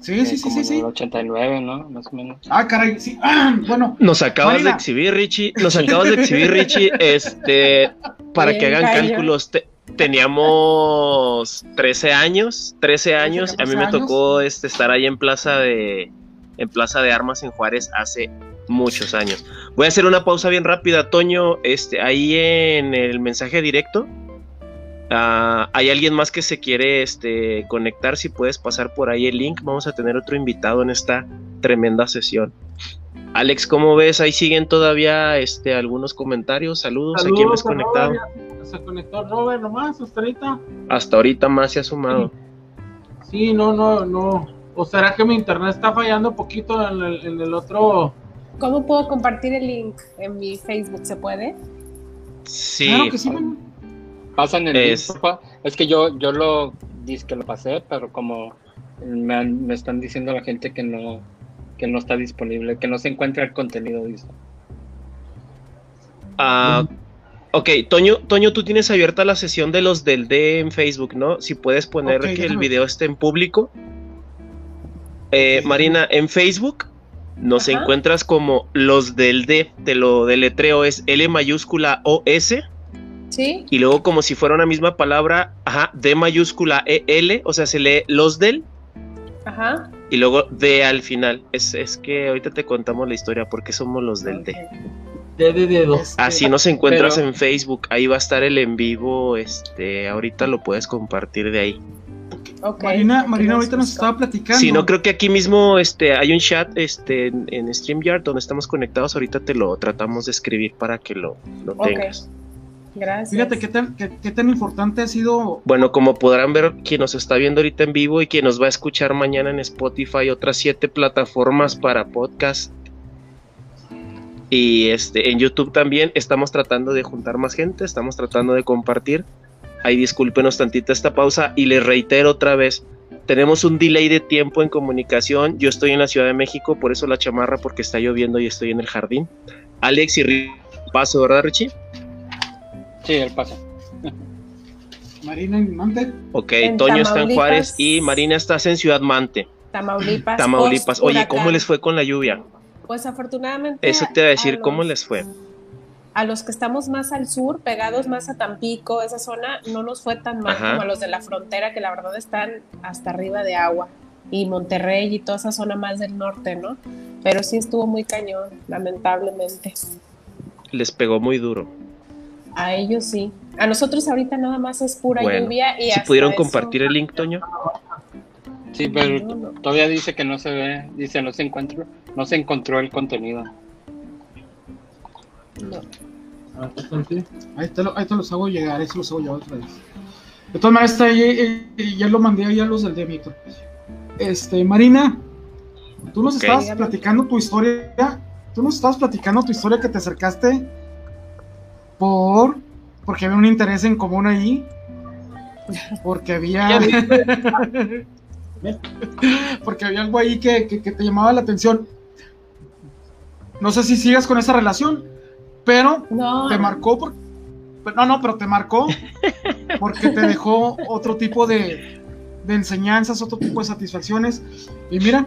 Speaker 2: Sí, sí, eh, sí, sí, sí.
Speaker 4: 89, ¿no? Más o menos.
Speaker 2: Ah, caray, sí. Ah, bueno.
Speaker 1: Nos acabas de exhibir, Richie. Nos acabas de exhibir, Richie. Este, para que hagan cálculos, teníamos 13 años, 13 años. A mí me tocó este, estar ahí en Plaza de en Plaza de Armas en Juárez hace muchos años. Voy a hacer una pausa bien rápida, Toño, este, ahí en el mensaje directo Ah, hay alguien más que se quiere este, conectar, si puedes pasar por ahí el link, vamos a tener otro invitado en esta tremenda sesión. Alex, ¿cómo ves? Ahí siguen todavía este, algunos comentarios. Saludos, a quien ves conectado.
Speaker 3: Se conectó Robert nomás hasta ahorita.
Speaker 1: Hasta ahorita más se ha sumado.
Speaker 3: Sí, no, no, no. ¿O será que mi internet está fallando un poquito en el, en el otro?
Speaker 5: ¿Cómo puedo compartir el link en mi Facebook? ¿Se puede?
Speaker 1: Sí. Claro que sí,
Speaker 4: Pasan el es... es que yo, yo lo dije que lo pasé, pero como me, me, están diciendo la gente que no, que no está disponible, que no se encuentra el contenido, dice.
Speaker 1: Ah, ok, Toño, Toño, tú tienes abierta la sesión de los del D en Facebook, ¿no? Si puedes poner que el video esté en público. Eh, Marina, en Facebook nos encuentras como los del D, te lo deletreo, es L mayúscula O S y luego como si fuera una misma palabra, ajá, D mayúscula E L, o sea, se lee los del.
Speaker 5: Ajá.
Speaker 1: Y luego D al final. Es, es que ahorita te contamos la historia porque somos los del D.
Speaker 3: D de dedos.
Speaker 1: Así nos encuentras en Facebook. Ahí va a estar el en vivo. Este, ahorita lo puedes compartir de ahí.
Speaker 2: Marina, Marina ahorita nos estaba platicando.
Speaker 1: Sí, no creo que aquí mismo este, hay un chat este, en, StreamYard donde estamos conectados. Ahorita te lo tratamos de escribir para que lo, lo tengas.
Speaker 5: Gracias.
Speaker 2: Fíjate qué tan, qué, tan importante ha sido.
Speaker 1: Bueno, como podrán ver, quien nos está viendo ahorita en vivo y quien nos va a escuchar mañana en Spotify, otras siete plataformas para podcast. Y este, en YouTube también estamos tratando de juntar más gente, estamos tratando de compartir. Ahí discúlpenos tantito esta pausa y les reitero otra vez, tenemos un delay de tiempo en comunicación. Yo estoy en la Ciudad de México, por eso la chamarra, porque está lloviendo y estoy en el jardín. Alex y paso, ¿verdad, Richie?
Speaker 4: Sí, el paso.
Speaker 2: Marina en Mante.
Speaker 1: Ok, Toño está en Juárez y Marina estás en Ciudad Mante.
Speaker 5: Tamaulipas.
Speaker 1: Tamaulipas. Oye, ¿cómo les fue con la lluvia?
Speaker 5: Pues afortunadamente.
Speaker 1: Eso te iba a decir, ¿cómo les fue?
Speaker 5: A los que estamos más al sur, pegados más a Tampico, esa zona, no nos fue tan mal como a los de la frontera, que la verdad están hasta arriba de agua. Y Monterrey y toda esa zona más del norte, ¿no? Pero sí estuvo muy cañón, lamentablemente.
Speaker 1: Les pegó muy duro.
Speaker 5: A ellos sí. A nosotros ahorita nada más es pura lluvia y
Speaker 1: si pudieron compartir el link, Toño.
Speaker 4: Sí, pero todavía dice que no se ve, dice no se encuentra, no se encontró el contenido.
Speaker 2: No. Ahí te, ahí te los hago llegar, ahí se los hago llegar otra vez. De todas maneras, ya, ya, lo mandé ahí a los del de Víctor. Este, Marina, tú nos estabas platicando tu historia, tú nos estabas platicando tu historia que te acercaste por porque había un interés en común ahí. Porque había. porque había algo ahí que, te llamaba la atención. No sé si sigas con esa relación, pero te marcó por, no, no, pero te marcó porque te dejó otro tipo de, de enseñanzas, otro tipo de satisfacciones. Y mira,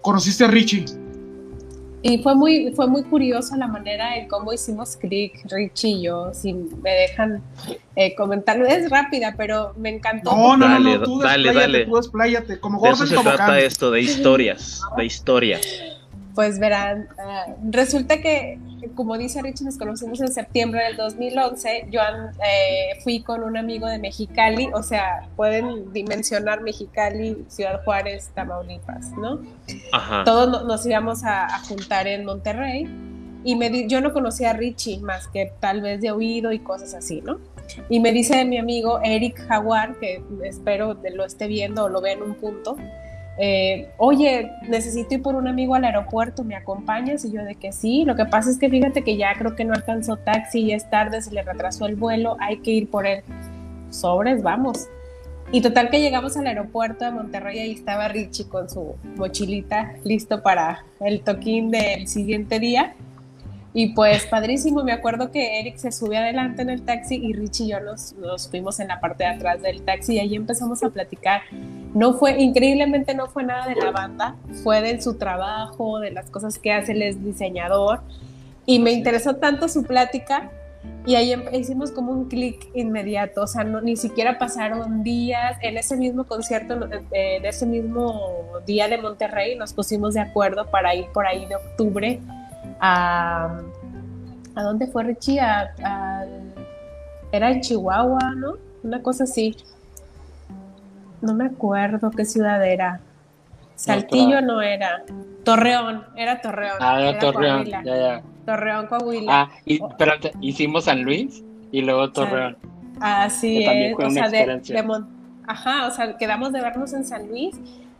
Speaker 2: conociste a Richie
Speaker 5: y fue muy, fue muy curiosa la manera en cómo hicimos clic, Richie y yo, si me dejan eh, comentarlo. Es rápida, pero me encantó.
Speaker 2: No, no, dale, no, tú dale, dale. tú despláyate, como
Speaker 1: De eso se trata esto, de historias, de historias.
Speaker 5: Pues verán, uh, resulta que, como dice Richie, nos conocimos en septiembre del 2011. Yo eh, fui con un amigo de Mexicali, o sea, pueden dimensionar Mexicali, Ciudad Juárez, Tamaulipas, ¿no?
Speaker 1: Ajá.
Speaker 5: Todos nos íbamos a, a juntar en Monterrey y me yo no conocía a Richie más que tal vez de oído y cosas así, ¿no? Y me dice mi amigo Eric Jaguar, que espero lo esté viendo o lo vea en un punto, eh, oye, necesito ir por un amigo al aeropuerto, ¿me acompañas? Y yo de que sí, lo que pasa es que fíjate que ya creo que no alcanzó taxi, y es tarde, se le retrasó el vuelo, hay que ir por él. Sobres, vamos. Y total que llegamos al aeropuerto de Monterrey, ahí estaba Richie con su mochilita listo para el toquín del siguiente día. Y pues padrísimo, me acuerdo que Eric se subió adelante en el taxi y Richie y yo nos, nos, fuimos en la parte de atrás del taxi y ahí empezamos a platicar. No fue, increíblemente no fue nada de la banda, fue de su trabajo, de las cosas que hace, él es diseñador y me interesó tanto su plática y ahí hicimos como un clic inmediato, o sea, no, ni siquiera pasaron días, en ese mismo concierto, de ese mismo día de Monterrey, nos pusimos de acuerdo para ir por ahí de octubre a... ¿A dónde fue Richie? A, era en Chihuahua, ¿no? una cosa así. No me acuerdo qué ciudad era. Saltillo no era. Torreón, era Torreón.
Speaker 4: Ah, era, Torreón, ya, ya.
Speaker 5: Torreón, Coahuila.
Speaker 4: Ah, y, espérate, hicimos San Luis y luego Torreón.
Speaker 5: Así es, o sea, de, ajá, o sea, quedamos de vernos en San Luis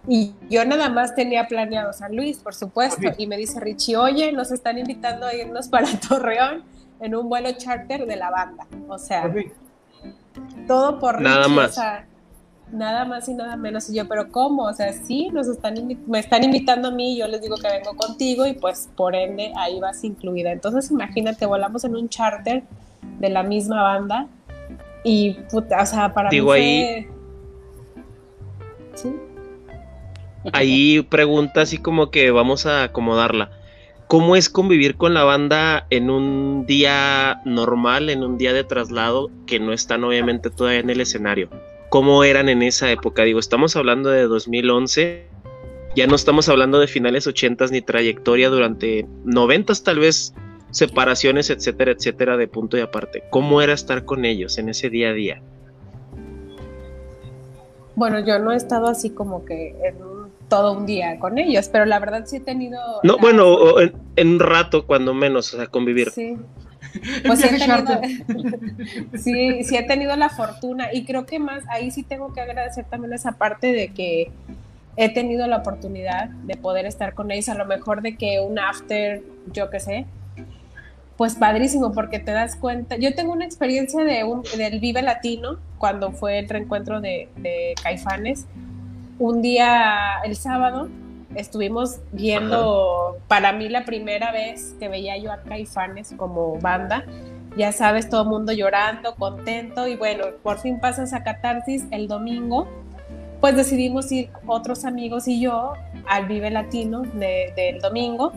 Speaker 5: y yo nada más tenía planeado San Luis, por supuesto, y me dice Richie, oye, nos están invitando a irnos para Torreón en un vuelo charter de la banda, o sea, todo por
Speaker 1: Richie, nada más.
Speaker 5: O sea, nada más y nada menos. Y yo, pero ¿cómo? O sea, sí, nos están me están invitando a mí, yo les digo que vengo contigo y pues por ende ahí vas incluida. Entonces imagínate, volamos en un charter de la misma banda y, puta, o sea, para
Speaker 1: digo, mí ahí... ¿Sí? Ahí pregunta así como que vamos a acomodarla. ¿Cómo es convivir con la banda en un día normal, en un día de traslado que no están obviamente todavía en el escenario? Cómo eran en esa época. Digo, estamos hablando de 2011, ya no estamos hablando de finales 80 ni trayectoria durante 90 tal vez separaciones, etcétera, etcétera, de punto y aparte. ¿Cómo era estar con ellos en ese día a día?
Speaker 5: Bueno, yo no he estado así como que en todo un día con ellos, pero la verdad sí he tenido...
Speaker 1: No, bueno, en, en, un rato cuando menos, o sea, convivir.
Speaker 5: Sí, Pues sí he, tenido, sí, he tenido la fortuna y creo que más ahí sí tengo que agradecer también esa parte de que he tenido la oportunidad de poder estar con ellos, a lo mejor de que un after, yo qué sé, pues padrísimo, porque te das cuenta. Yo tengo una experiencia de un, del Vive Latino, cuando fue el reencuentro de, de Caifanes. Un día, el sábado, estuvimos viendo, para mí la primera vez que veía yo a Caifanes como banda, ya sabes, todo el mundo llorando, contento, y bueno, por fin pasa esa catarsis el domingo, pues decidimos ir otros amigos y yo al Vive Latino del domingo,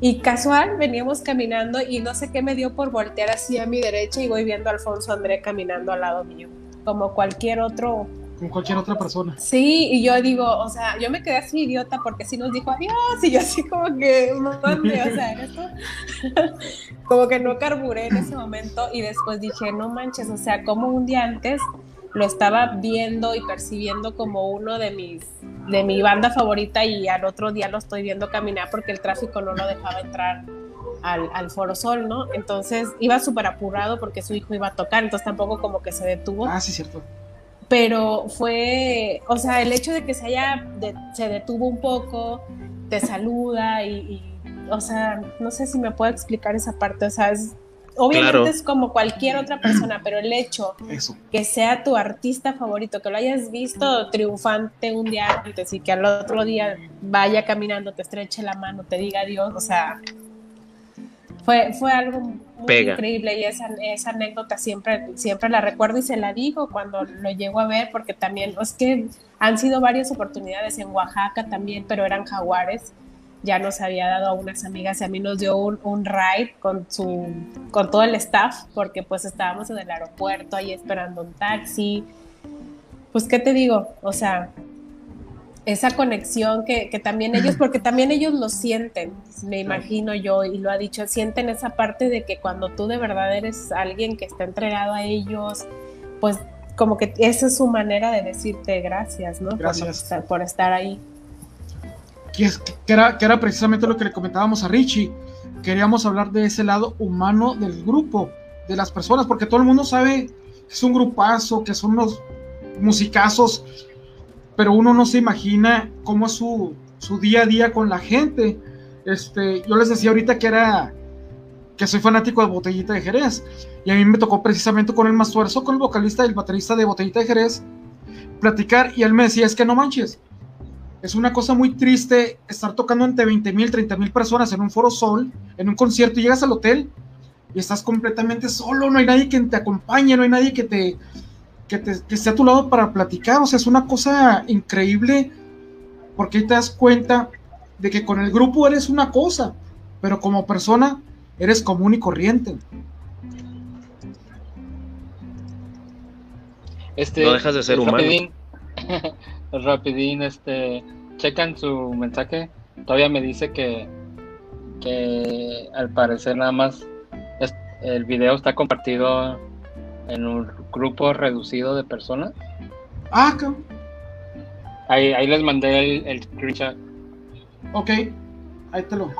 Speaker 5: y casual veníamos caminando y no sé qué me dio por voltear así a mi derecha y voy viendo a Alfonso André caminando al lado mío, como cualquier otro
Speaker 2: con cualquier otra persona.
Speaker 5: Sí, y yo digo, o sea, yo me quedé así idiota porque sí nos dijo adiós y yo así como que, ¿dónde? O sea, esto, como que no carburé en ese momento y después dije, no manches, o sea, como un día antes lo estaba viendo y percibiendo como uno de mis, de mi banda favorita y al otro día lo estoy viendo caminar porque el tráfico no lo dejaba entrar al, al Foro Sol, ¿no? Entonces iba súper apurado porque su hijo iba a tocar, entonces tampoco como que se detuvo.
Speaker 2: Ah, sí, cierto
Speaker 5: pero fue, o sea, el hecho de que se haya, se detuvo un poco, te saluda y, o sea, no sé si me puedo explicar esa parte, o sea, es, obviamente es como cualquier otra persona, pero el hecho que sea tu artista favorito, que lo hayas visto triunfante un día antes y que al otro día vaya caminando, te estreche la mano, te diga adiós, o sea, fue, fue algo muy increíble y esa, esa anécdota siempre, siempre la recuerdo y se la digo cuando lo llego a ver porque también es que han sido varias oportunidades en Oaxaca también, pero eran jaguares. Ya nos había dado a unas amigas y a mí nos dio un, un ride con, su, con todo el staff porque pues estábamos en el aeropuerto ahí esperando un taxi. Pues, ¿qué te digo? O sea, esa conexión que, también ellos, porque también ellos lo sienten, me imagino yo, y lo ha dicho, sienten esa parte de que cuando tú de verdad eres alguien que está entregado a ellos, pues como que esa es su manera de decirte gracias, ¿no?
Speaker 2: Gracias.
Speaker 5: Por, estar ahí.
Speaker 2: Que, era, que era precisamente lo que le comentábamos a Richie. Queríamos hablar de ese lado humano del grupo, de las personas, porque todo el mundo sabe que es un grupazo, que son unos musicazos, pero uno no se imagina cómo es su, su día a día con la gente. Este, yo les decía ahorita que era que soy fanático de Botellita de Jerez y a mí me tocó precisamente con el Mastuerzo, con el vocalista y el baterista de Botellita de Jerez, platicar y él me decía, es que no manches, es una cosa muy triste estar tocando entre 20 mil, 30 mil personas en un foro sol, en un concierto y llegas al hotel y estás completamente solo, no hay nadie que te acompañe, no hay nadie que te, que, te, esté a tu lado para platicar. O sea, es una cosa increíble porque ahí te das cuenta de que con el grupo eres una cosa, pero como persona eres común y corriente.
Speaker 4: Este,
Speaker 1: no dejas de ser humano.
Speaker 4: Rapidín, este, checan su mensaje. Todavía me dice que, que al parecer nada más el video está compartido en un grupo reducido de personas.
Speaker 2: Ah, cabrón.
Speaker 4: Ahí, ahí les mandé el, el screenshot.
Speaker 2: Ok, ahí te lo.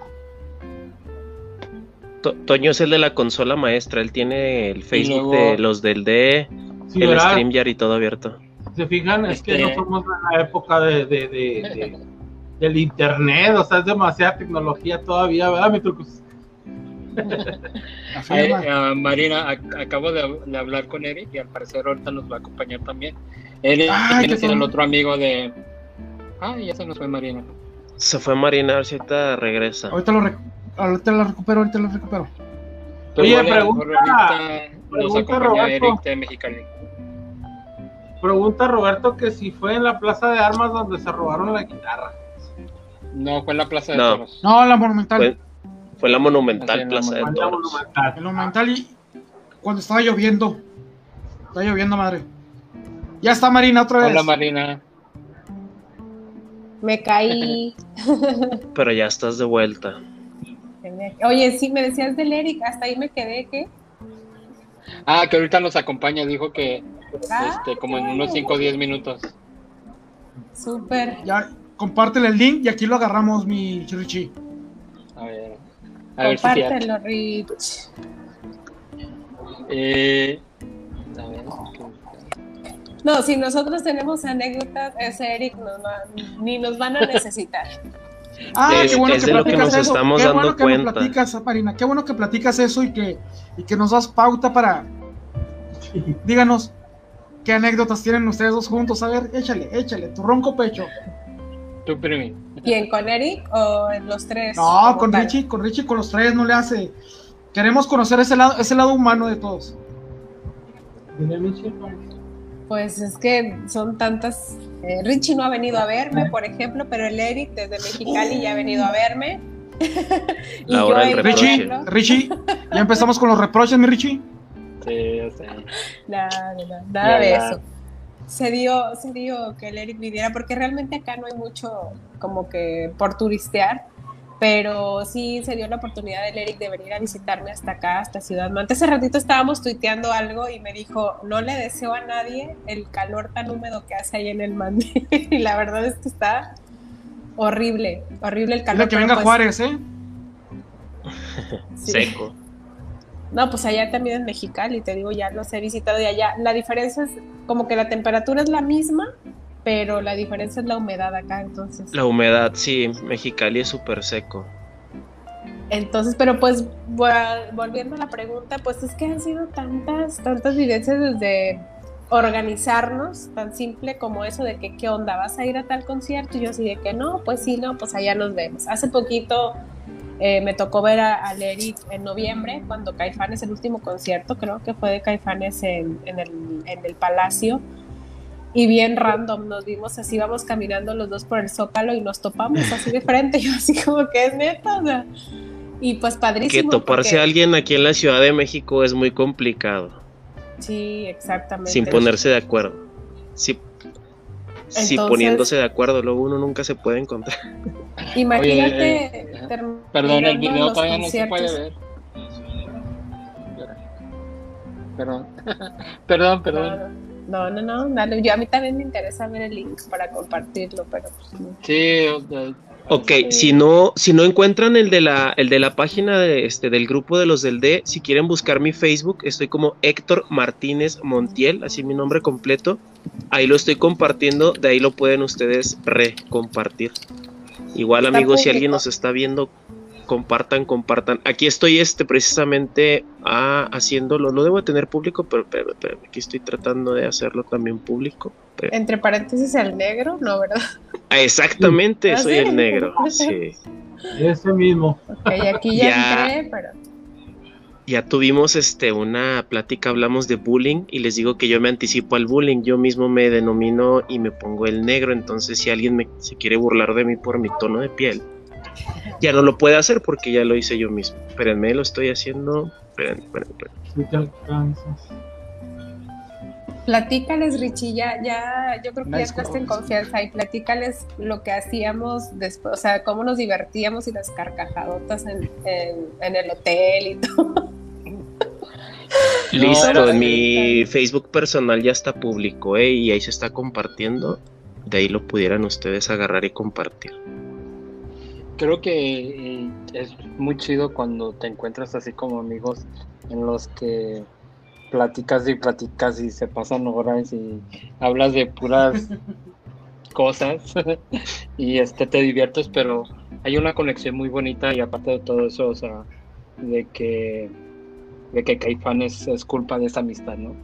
Speaker 1: To- Toño es el de la consola maestra, él tiene el Facebook
Speaker 4: luego-
Speaker 1: de los del D,
Speaker 3: Sí,
Speaker 1: el
Speaker 3: ¿verdad?
Speaker 1: StreamYard y todo abierto.
Speaker 3: ¿Se fijan? Es que
Speaker 4: Este-
Speaker 3: no somos en la época de, de- de- de- del internet, o sea, es demasiada tecnología todavía, ¿verdad, mi trucos?
Speaker 2: Firma.
Speaker 4: ah, Marina, ac- acabo de, de hablar con Eric y al parecer ahorita nos va a acompañar también. Eric
Speaker 2: qué
Speaker 4: siendo el otro amigo de. Ah, ya se nos fue Marina.
Speaker 1: Se fue Marina, a ver si ahorita regresa.
Speaker 2: Ahorita lo, rec- ahorita lo recupero, ahorita lo recupero.
Speaker 3: Oye, pregunta-
Speaker 4: mejor ahorita nos
Speaker 3: pregunta,
Speaker 4: acompaña
Speaker 3: Roberto.
Speaker 4: Eric de Mexicali.
Speaker 3: Pregunta Roberto que si fue en la plaza de armas donde se robaron la guitarra.
Speaker 4: No, fue en la Plaza de
Speaker 1: No.
Speaker 4: Toros.
Speaker 2: No, la monumental.
Speaker 1: Fue, fue la monumental Plaza de
Speaker 3: Fue en la
Speaker 1: Toros.
Speaker 3: Monumental.
Speaker 2: El monumental y cuando estaba lloviendo. Está lloviendo, madre. Ya está Marina otra vez.
Speaker 4: Hola Marina.
Speaker 5: Me caí.
Speaker 1: Pero ya estás de vuelta.
Speaker 5: Oye, sí, me decías del Eric, hasta ahí me quedé, ¿qué?
Speaker 4: Ah, que ahorita nos acompaña, dijo que
Speaker 5: Ah,
Speaker 4: este, como en unos
Speaker 5: bueno.
Speaker 4: 5 o 10 minutos.
Speaker 5: Súper.
Speaker 2: Ya, compártele el link y aquí lo agarramos, mi Richie.
Speaker 4: A ver. A ver si.
Speaker 5: Compártelo, Rich.
Speaker 4: Eh, a ver.
Speaker 5: No, si nosotros tenemos anécdotas, ese Eric nos va- ni nos van a necesitar.
Speaker 2: Ah,
Speaker 1: Es-
Speaker 2: qué bueno
Speaker 1: es
Speaker 2: que
Speaker 1: de lo que
Speaker 2: platicas
Speaker 1: nos
Speaker 2: eso.
Speaker 1: estamos
Speaker 2: qué
Speaker 1: dando
Speaker 2: bueno que
Speaker 1: cuenta.
Speaker 2: platicas, Marina. Qué bueno que platicas eso y que, y que nos das pauta para. Díganos qué anécdotas tienen ustedes dos juntos. A ver, échale, échale, tu ronco pecho.
Speaker 4: Tú, Primi.
Speaker 5: ¿Quién, con Eric o los tres?
Speaker 2: No, con
Speaker 5: tal?
Speaker 2: Richie, con Richie, con los tres no le hace. Queremos conocer ese lado, ese lado humano de todos.
Speaker 5: Pues es que son tantas. eh, Richie no ha venido a verme, por ejemplo, pero el Eric desde Mexicali ya ha venido a verme. y
Speaker 1: reproche.
Speaker 2: Richie. Richie, ya empezamos con los reproches, mi Richie.
Speaker 4: Sí, o sea,
Speaker 5: Nada, nada, nada de eso. Se dio, se dio que el Eric viniera, porque realmente acá no hay mucho como que por turistear, pero sí se dio la oportunidad del Eric de venir a visitarme hasta acá, hasta Ciudad Mante. Hace ratito estábamos tuiteando algo y me dijo, no le deseo a nadie el calor tan húmedo que hace ahí en el Mante. y la verdad es que está horrible, horrible el calor.
Speaker 2: Dile que venga
Speaker 5: pues,
Speaker 2: Juárez, ¿eh?
Speaker 5: sí.
Speaker 1: Seco.
Speaker 5: No, pues allá también en Mexicali, te digo, ya los he visitado de allá. La diferencia es como que la temperatura es la misma, pero la diferencia es la humedad acá, entonces.
Speaker 1: La humedad, sí, Mexicali es súper seco.
Speaker 5: Entonces, pero pues vol- volviendo a la pregunta, pues es que han sido tantas, tantas vivencias desde organizarnos, tan simple como eso de que qué onda, vas a ir a tal concierto y yo así de que no, pues sí, no, pues allá nos vemos. Hace poquito eh, me tocó ver a, a Eric en noviembre, cuando Caifanes, el último concierto, creo que fue de Caifanes en, en el, en el Palacio. Y bien random, nos vimos así, vamos caminando los dos por el zócalo y nos topamos así de frente. Yo así como que es neta, o sea. Y pues
Speaker 1: Que
Speaker 5: padrísimo.
Speaker 1: toparse
Speaker 5: porque-
Speaker 1: a alguien aquí en la Ciudad de México es muy complicado,
Speaker 5: Sí, exactamente.
Speaker 1: sin ponerse de acuerdo. Sí,
Speaker 5: Entonces-
Speaker 1: poniéndose de acuerdo, luego uno nunca se puede encontrar.
Speaker 5: Imagínate.
Speaker 4: Oye, eh,
Speaker 5: terminando
Speaker 4: Perdón, el video todavía no se puede
Speaker 5: conciertos.
Speaker 4: ver. Perdón. perdón, perdón.
Speaker 5: No, no, no, dale. Yo a mí también me interesa ver el link para compartirlo, pero pues, no.
Speaker 4: Sí, o sea,
Speaker 1: Ok,
Speaker 5: Sí.
Speaker 1: si no, si no encuentran el de la, el de la página de este, del grupo de los del D, si quieren buscar mi Facebook, estoy como Héctor Martínez Montiel, así mi nombre completo. Ahí lo estoy compartiendo, de ahí lo pueden ustedes recompartir. Igual
Speaker 5: Está
Speaker 1: amigos, si alguien nos está viendo, compartan, compartan. Aquí estoy este precisamente ah, haciéndolo, lo debo de tener público, pero, pero, pero aquí estoy tratando de hacerlo también público. pero-
Speaker 5: Entre paréntesis, el negro, no, ¿verdad?
Speaker 1: Ah, exactamente,
Speaker 5: ¿Ah,
Speaker 1: soy
Speaker 5: sí?
Speaker 1: el negro. Sí.
Speaker 3: Ese mismo.
Speaker 5: Ok, aquí ya,
Speaker 1: Ya.
Speaker 5: entré, pero.
Speaker 1: Ya tuvimos este una plática, hablamos de bullying y les digo que yo me anticipo al bullying, yo mismo me denomino y me pongo el negro, entonces si alguien me, se quiere burlar de mí por mi tono de piel, ya no lo puede hacer porque ya lo hice yo mismo. Espérenme, lo estoy haciendo. Esperen.
Speaker 3: Si te alcanzas.
Speaker 5: Platícales, Richie, ya, ya, yo creo que ya estás en confianza y platícales lo que hacíamos después, o sea, cómo nos divertíamos y las carcajadotas en, en, en el hotel y todo.
Speaker 1: Listo, en mi Facebook personal ya está público, ¿eh? Y ahí se está compartiendo. De ahí lo pudieran ustedes agarrar y compartir.
Speaker 4: Creo que eh, es muy chido cuando te encuentras así como amigos en los que platicas y platicas y se pasan horas y hablas de puras cosas y este te diviertes, pero hay una conexión muy bonita y aparte de todo eso, o sea, de que de que Caifán es, culpa de esa amistad, ¿no?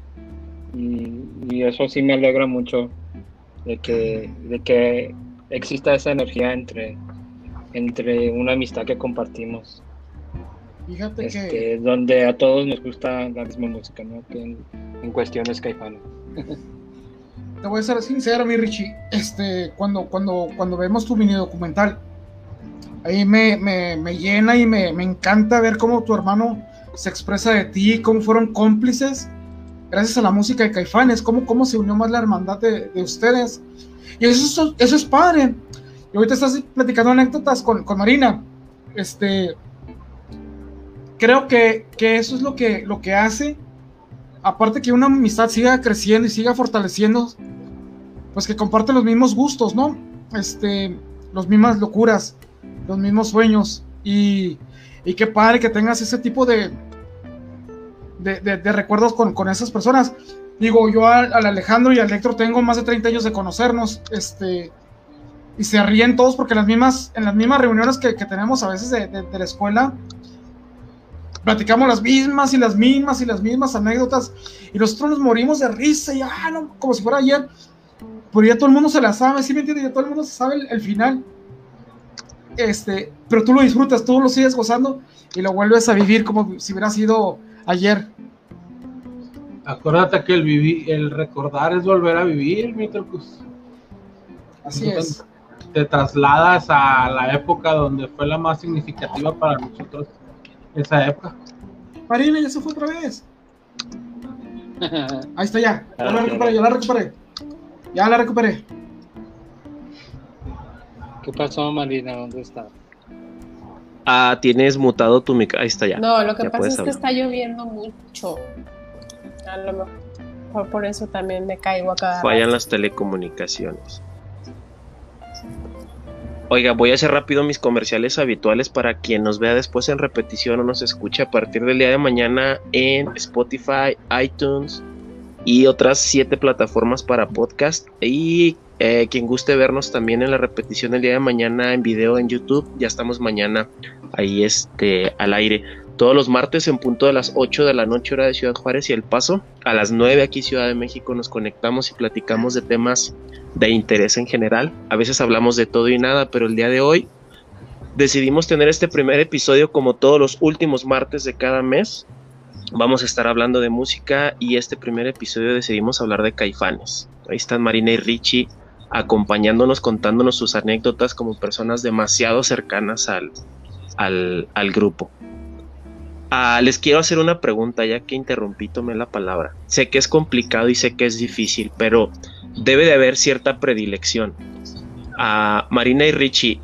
Speaker 4: Y, eso sí me alegra mucho de que, de que exista esa energía entre, entre una amistad que compartimos. Fíjate que... Este, donde a todos nos gusta la misma música, ¿no? Que en, en cuestiones Caifán.
Speaker 2: Te voy a ser sincero, mi Richie. Este, cuando, cuando, cuando vemos tu mini documental, ahí me, me, llena y me, me encanta ver cómo tu hermano se expresa de ti, cómo fueron cómplices gracias a la música de Caifanes, cómo, cómo se unió más la hermandad de, ustedes. Y eso, eso es padre. Y ahorita estás platicando anécdotas con, Marina. Este, creo que, eso es lo que, lo que hace, aparte que una amistad siga creciendo y siga fortaleciendo, pues que comparte los mismos gustos, ¿no? Este, las mismas locuras, los mismos sueños. Y, y qué padre que tengas ese tipo de, de, recuerdos con, esas personas. Digo, yo al, Alejandro y al Héctor tengo más de 30 años de conocernos, este, y se ríen todos porque en las mismas, en las mismas reuniones que, tenemos a veces de, la escuela, platicamos las mismas y las mismas y las mismas anécdotas, y nosotros nos morimos de risa, y ah, no, como si fuera ayer, pero ya todo el mundo se la sabe, ¿sí me entiendes? Ya todo el mundo sabe el final este, pero tú lo disfrutas, tú lo sigues gozando y lo vuelves a vivir como si hubiera sido ayer.
Speaker 3: Acuérdate que el vivir, el recordar es volver a vivir, Mitrocus.
Speaker 2: Así es.
Speaker 3: Te trasladas a la época donde fue la más significativa para nosotros, esa época.
Speaker 2: Marina, ya se fue otra vez. Ahí está ya. Ya la recuperé, ya la recuperé. Ya la recuperé.
Speaker 4: ¿Qué pasó, Marina? ¿Dónde está?
Speaker 1: Ah, tienes mutado tu micrófono. Ahí está ya.
Speaker 5: No, lo que pasa es que está lloviendo mucho. A lo mejor por eso también me caigo acá.
Speaker 1: Fallan las telecomunicaciones. Oiga, voy a hacer rápido mis comerciales habituales para quien nos vea después en repetición o nos escuche a partir del día de mañana en Spotify, iTunes y otras siete plataformas para podcast. Y eh, quien guste vernos también en la repetición el día de mañana en video en YouTube, ya estamos mañana ahí este, al aire. Todos los martes en punto de las 8 de la noche hora de Ciudad Juárez y El Paso. A las 9 aquí Ciudad de México nos conectamos y platicamos de temas de interés en general. A veces hablamos de todo y nada, pero el día de hoy decidimos tener este primer episodio como todos los últimos martes de cada mes. Vamos a estar hablando de música y este primer episodio decidimos hablar de caifanes. Ahí están Marina y Richie acompañándonos, contándonos sus anécdotas como personas demasiado cercanas al, al, grupo. Ah, les quiero hacer una pregunta, ya que interrumpí, tomé la palabra. Sé que es complicado y sé que es difícil, pero debe de haber cierta predilección. A Marina y Richie,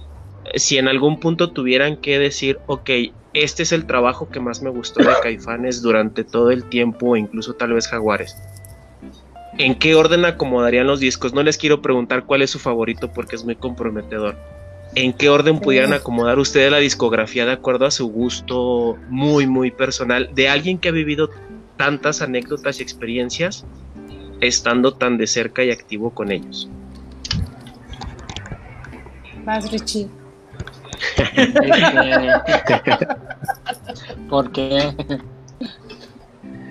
Speaker 1: si en algún punto tuvieran que decir, ok, este es el trabajo que más me gustó de Caifanes durante todo el tiempo, o incluso tal vez Jaguares, ¿En qué orden acomodarían los discos? No les quiero preguntar cuál es su favorito porque es muy comprometedor. ¿En qué orden pudieran acomodar ustedes la discografía de acuerdo a su gusto muy, muy personal de alguien que ha vivido tantas anécdotas y experiencias estando tan de cerca y activo con ellos?
Speaker 5: Más Richie.
Speaker 4: ¿Por qué?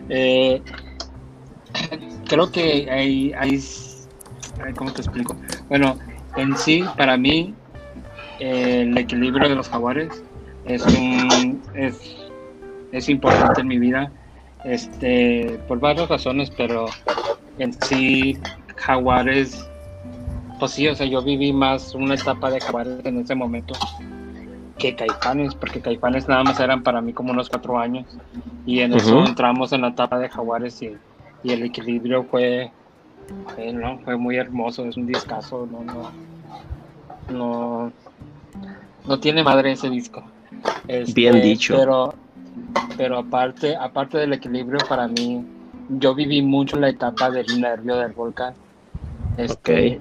Speaker 4: Eh, creo que hay, hay, ¿cómo te explico? Bueno, en sí, para mí, el equilibrio de los jaguares es un, es, es importante en mi vida, este, por varias razones, pero en sí, jaguares, pues sí, o sea, yo viví más una etapa de jaguares en ese momento que caifanes, porque caifanes nada más eran para mí como unos cuatro años, y en eso entramos en la etapa de jaguares y y el equilibrio fue, no, fue muy hermoso, es un discazo, no, no, no, no tiene madre ese disco.
Speaker 1: Bien este, dicho.
Speaker 4: Pero, pero aparte, aparte del equilibrio para mí, yo viví mucho la etapa del nervio del volcán.
Speaker 1: Este,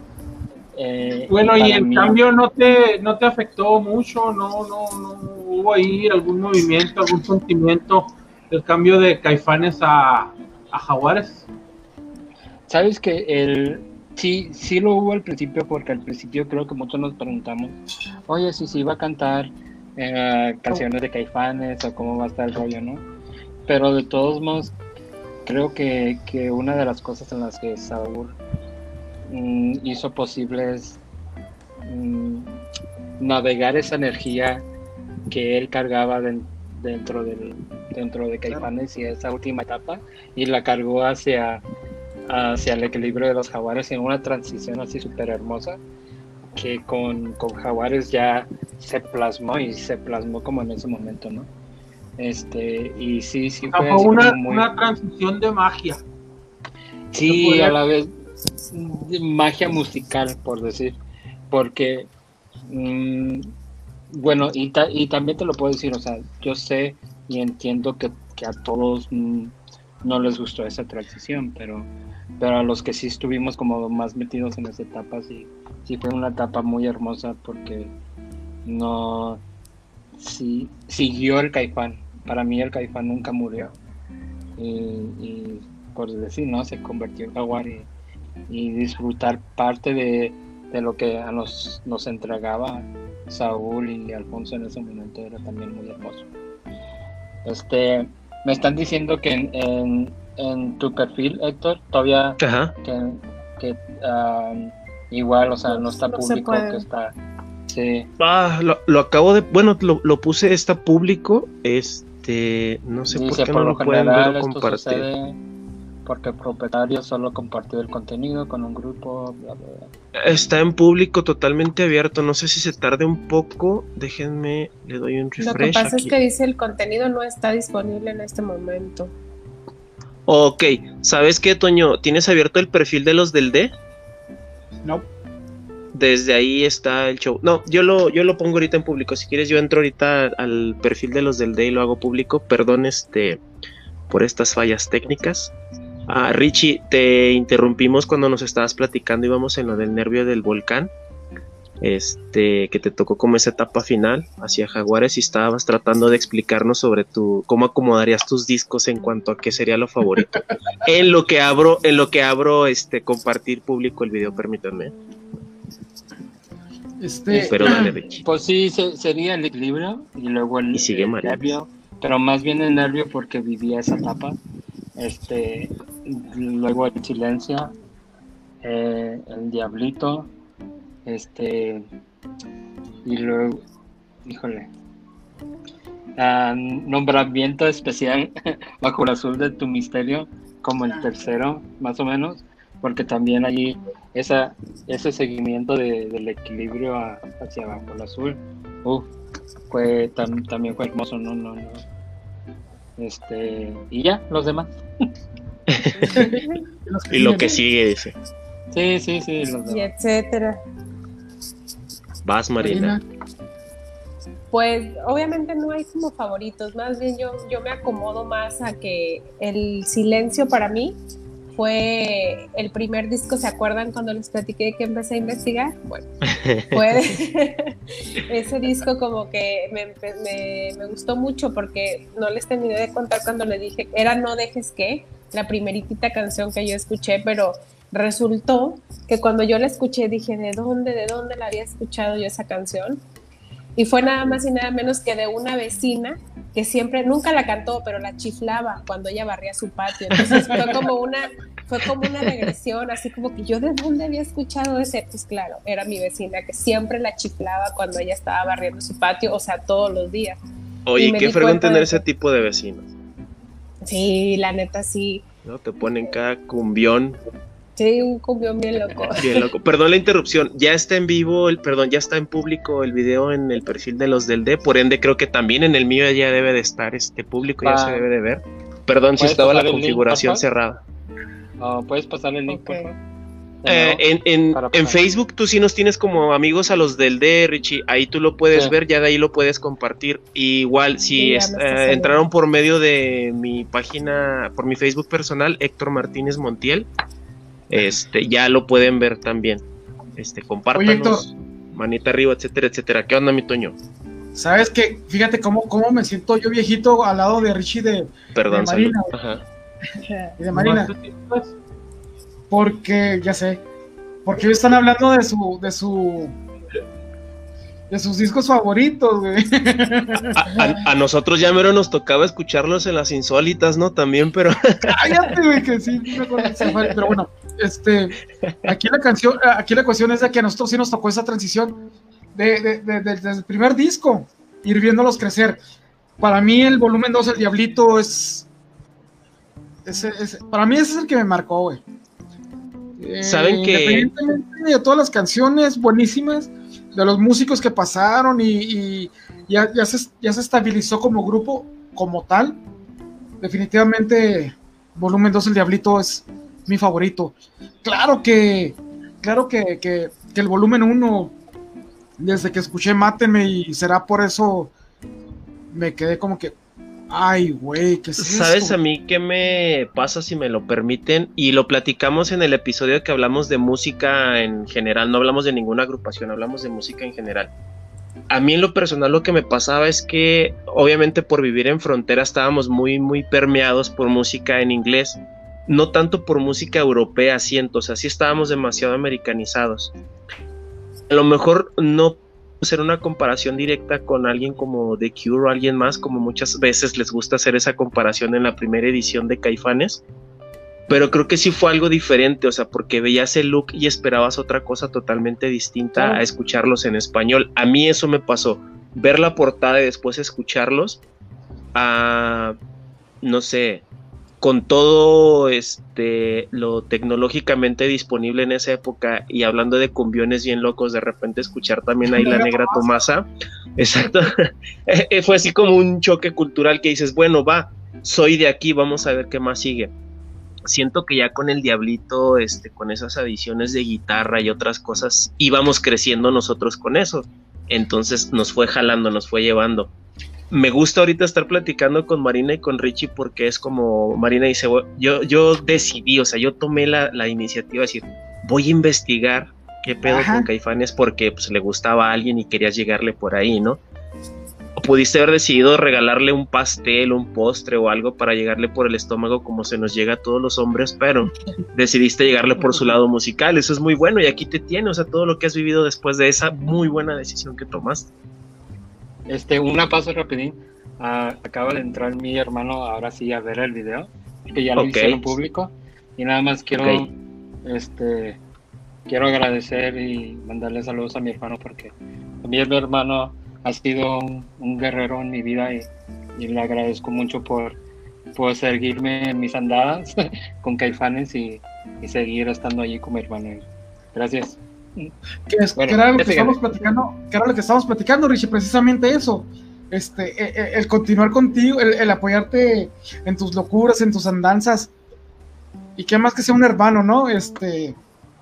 Speaker 3: eh, bueno, y en cambio no te, no te afectó mucho, no, no, no hubo ahí algún movimiento, algún sentimiento del cambio de caifanes a, a jaguares.
Speaker 4: Sabes que el sí, sí lo hubo al principio, porque al principio creo que muchos nos preguntamos, oye, si se iba a cantar eh, canciones de caifanes o cómo va a estar el rollo, ¿no? Pero de todos modos, creo que, que una de las cosas en las que Saúl mm, hizo posible es mm, navegar esa energía que él cargaba dentro, del, dentro de Caifanes y esa última etapa y la cargó hacia, hacia el equilibrio de los jaguares en una transición así súper hermosa que con, con Jaguares ya se plasmó y se plasmó como en ese momento, ¿no? Este, y sí, sí
Speaker 3: fue, una, una transición de magia.
Speaker 4: Sí, a la vez magia musical, por decir, porque, mm, bueno, y, y también te lo puedo decir, o sea, yo sé y entiendo que, que a todos mm, no les gustó esa transición, pero, pero a los que sí estuvimos como más metidos en esa etapa, sí, sí fue una etapa muy hermosa porque no, sí, siguió el caifán para mí el caifán nunca murió. Y, por decir, ¿no? Se convirtió en jaguar y, disfrutar parte de, lo que a nos, nos entregaba Saúl y Alfonso en ese momento era también muy hermoso. Este, me están diciendo que en, en, tu perfil, Héctor, todavía que, um, igual, o sea, no está público, que está
Speaker 1: Ah, lo, acabo de, bueno, lo, lo, puse, está público, este, no sé por qué no lo pueden ver compartir.
Speaker 4: Porque el propietario solo compartió el contenido con un grupo.
Speaker 1: Está en público totalmente abierto. No sé si se tarde un poco. Déjenme, le doy un refresh. Lo
Speaker 5: que pasa es que dice el contenido no está disponible en este momento.
Speaker 1: Ok, ¿sabes qué, Toño? ¿Tienes abierto el perfil de los del D?
Speaker 2: No
Speaker 1: desde ahí está el show. No, yo lo, yo lo pongo ahorita en público. Si quieres, yo entro ahorita al perfil de los del Day y lo hago público. Perdón este, por estas fallas técnicas. Ah, Richie, te interrumpimos cuando nos estabas platicando, íbamos en lo del nervio del volcán. Este, que te tocó como esa etapa final hacia Jaguares y estabas tratando de explicarnos sobre tu cómo acomodarías tus discos en cuanto a qué sería lo favorito. en lo que abro, en lo que abro este compartir público el video, permítanme.
Speaker 4: Este, pues sí, sería el equilibrio y luego el, nervio, pero más bien el nervio porque vivía esa etapa. Este, luego el silencio, eh, el diablito, este, y luego, híjole, nombramiento especial bajo el azul de tu misterio, como el tercero, más o menos porque también allí esa, ese seguimiento del equilibrio hacia abajo, el azul, fue también fue hermoso, no, no, no. Este, y ya, los demás.
Speaker 1: y lo que sigue, dice.
Speaker 4: Sí, sí, sí,
Speaker 5: Y etcétera.
Speaker 1: Vas, Marina.
Speaker 5: Pues obviamente no hay como favoritos, más bien yo, yo me acomodo más a que el silencio para mí fue el primer disco, ¿se acuerdan cuando les platiqué que empecé a investigar? Bueno, fue ese disco como que me, me, gustó mucho porque no les terminé de contar cuando le dije, era No dejes que, la primeritita canción que yo escuché, pero resultó que cuando yo la escuché dije, ¿de dónde, de dónde la había escuchado yo esa canción? Y fue nada más y nada menos que de una vecina que siempre, nunca la cantó, pero la chiflaba cuando ella barría su patio. Entonces fue como una, fue como una regresión, así como que yo de dónde había escuchado ese, pues claro, era mi vecina que siempre la chiflaba cuando ella estaba barriendo su patio, o sea, todos los días.
Speaker 1: Oye, qué fregón tener ese tipo de vecinos.
Speaker 5: Sí, la neta sí.
Speaker 1: ¿No? Te ponen cada cumbión
Speaker 5: Sí, un cumbión bien loco.
Speaker 1: Bien loco. Perdón la interrupción. Ya está en vivo, el perdón, ya está en público el video en el perfil de los del D. Por ende, creo que también en el mío ya debe de estar este público, ya se debe de ver. Perdón si estaba la configuración cerrada.
Speaker 4: ¿Puedes pasar el link, por favor?
Speaker 1: Eh, en, Facebook tú sí nos tienes como amigos a los del D, Richie. Ahí tú lo puedes ver, ya de ahí lo puedes compartir. igual, si eh, entraron por medio de mi página, por mi Facebook personal, Héctor Martínez Montiel, este, ya lo pueden ver también. Este, compártanos, manita arriba, etcétera, etcétera. ¿Qué onda, mi Toño?
Speaker 2: ¿Sabes qué? Fíjate cómo, cómo me siento yo viejito al lado de Richie de,
Speaker 1: Perdón,
Speaker 2: Marina. de Marina. Porque, ya sé, porque están hablando de su, de su, de sus discos favoritos, güey.
Speaker 1: A, nosotros ya mero nos tocaba escucharlos en las insólitas, ¿no? También, pero.
Speaker 2: Cállate, güey, que sí, pero bueno, este, aquí la canción, aquí la cuestión es de que a nosotros sí nos tocó esa transición de, de, desde el primer disco, ir viéndolos crecer. Para mí el volumen 2, El Diablito, es, es, para mí ese es el que me marcó, güey.
Speaker 1: Saben que.
Speaker 2: De todas las canciones buenísimas, de los músicos que pasaron y, ya, se, ya se estabilizó como grupo, como tal. Definitivamente, volumen 2, El Diablito es mi favorito. Claro que, claro que, que, que el volumen 1, desde que escuché Mátenme y será por eso, me quedé como que, Ay, güey, ¿qué es
Speaker 1: ¿Sabes a mí qué me pasa si me lo permiten? Y lo platicamos en el episodio que hablamos de música en general, no hablamos de ninguna agrupación, hablamos de música en general. A mí en lo personal lo que me pasaba es que obviamente por vivir en frontera estábamos muy, muy permeados por música en inglés, no tanto por música europea, siento, o sea, sí estábamos demasiado americanizados. A lo mejor no hacer una comparación directa con alguien como The Cure o alguien más, como muchas veces les gusta hacer esa comparación en la primera edición de Caifanes. Pero creo que sí fue algo diferente, o sea, porque veías el look y esperabas otra cosa totalmente distinta a escucharlos en español. A mí eso me pasó, ver la portada y después escucharlos, a, no sé, con todo este lo tecnológicamente disponible en esa época y hablando de cumbiones bien locos, de repente escuchar también ahí la negra Tomasa, exacto, eh, fue así como un choque cultural que dices, bueno, va, soy de aquí, vamos a ver qué más sigue. Siento que ya con el diablito, este, con esas adiciones de guitarra y otras cosas, íbamos creciendo nosotros con eso. Entonces nos fue jalando, nos fue llevando me gusta ahorita estar platicando con Marina y con Richie porque es como Marina dice, yo, yo decidí, o sea, yo tomé la, iniciativa de decir, voy a investigar qué pedo con Caifanes porque pues, le gustaba a alguien y querías llegarle por ahí, ¿no? O pudiste haber decidido regalarle un pastel, un postre o algo para llegarle por el estómago como se nos llega a todos los hombres, pero decidiste llegarle por su lado musical, eso es muy bueno y aquí te tiene, o sea, todo lo que has vivido después de esa muy buena decisión que tomaste.
Speaker 4: Este, una paso rapidín. Ah, acaba de entrar mi hermano ahora sí a ver el video, que ya lo hicieron público. Y nada más quiero, este, quiero agradecer y mandarle saludos a mi hermano porque a mí mi hermano ha sido un, guerrero en mi vida y, le agradezco mucho por, por seguirme en mis andadas con Caifanes y, y seguir estando allí con mi hermano. Gracias.
Speaker 2: Que, era lo que estamos platicando, que era lo que estamos platicando, Richie, precisamente eso. Este, e, e, el, continuar contigo, el, apoyarte en tus locuras, en tus andanzas. Y que más que sea un hermano, ¿no? Este.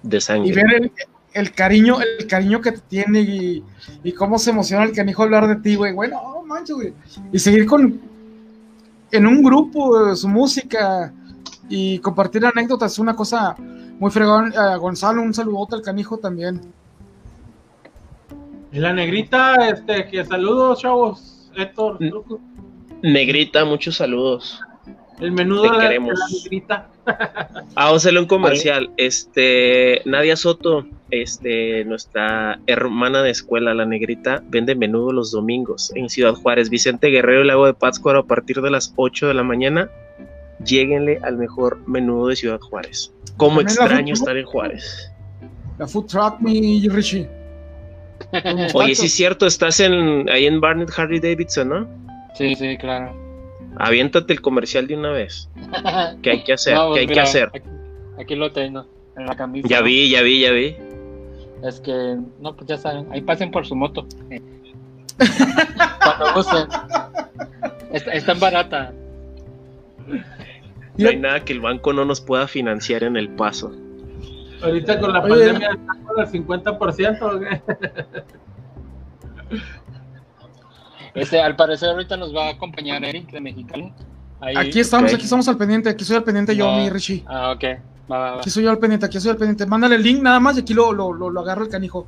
Speaker 1: De sangre.
Speaker 2: Y ver el, cariño, el cariño que te tiene y, cómo se emociona el canijo hablar de ti, güey. Bueno, mancho, güey. Y seguir con. En un grupo, su música y compartir anécdotas es una cosa muy fregón. Eh, Gonzalo, un saludote al canijo también.
Speaker 3: Y la negrita, este, que saludos, chavos. Héctor.
Speaker 1: Negrita, muchos saludos.
Speaker 3: El menudo de la, negrita.
Speaker 1: Ah, vamos a hacerle un comercial. Este, Nadia Soto, este, nuestra hermana de escuela, la negrita, vende menudo los domingos en Ciudad Juárez. Vicente Guerrero y Lago de Pátzcuaro a partir de las 8 de la mañana. Lléguenle al mejor menudo de Ciudad Juárez. Cómo extraño estar en Juárez.
Speaker 2: La food truck, mi Richie.
Speaker 1: Oye, sí es cierto, estás en, ahí en Barnett Harry Davidson, ¿no?
Speaker 4: Sí, sí, claro.
Speaker 1: Aviéntate el comercial de una vez. ¿Qué hay que hacer? ¿Qué hay que hacer?
Speaker 4: Aquí, lo tengo, en la camisa.
Speaker 1: Ya vi, ya vi, ya vi.
Speaker 4: Es que, no, pues ya saben, ahí pasen por su moto. Cuando gusten. Está, está barata.
Speaker 1: No hay nada que el banco no nos pueda financiar en el paso.
Speaker 3: Ahorita con la pandemia está por el 50%.
Speaker 4: Este, al parecer ahorita nos va a acompañar Eric de Mexicali.
Speaker 2: aquí estamos, aquí estamos al pendiente, aquí soy al pendiente yo, mi Richie.
Speaker 4: Ah, ok.
Speaker 2: Aquí soy yo al pendiente, aquí soy al pendiente. Mándale el link nada más y aquí lo, lo, lo, agarro el canijo.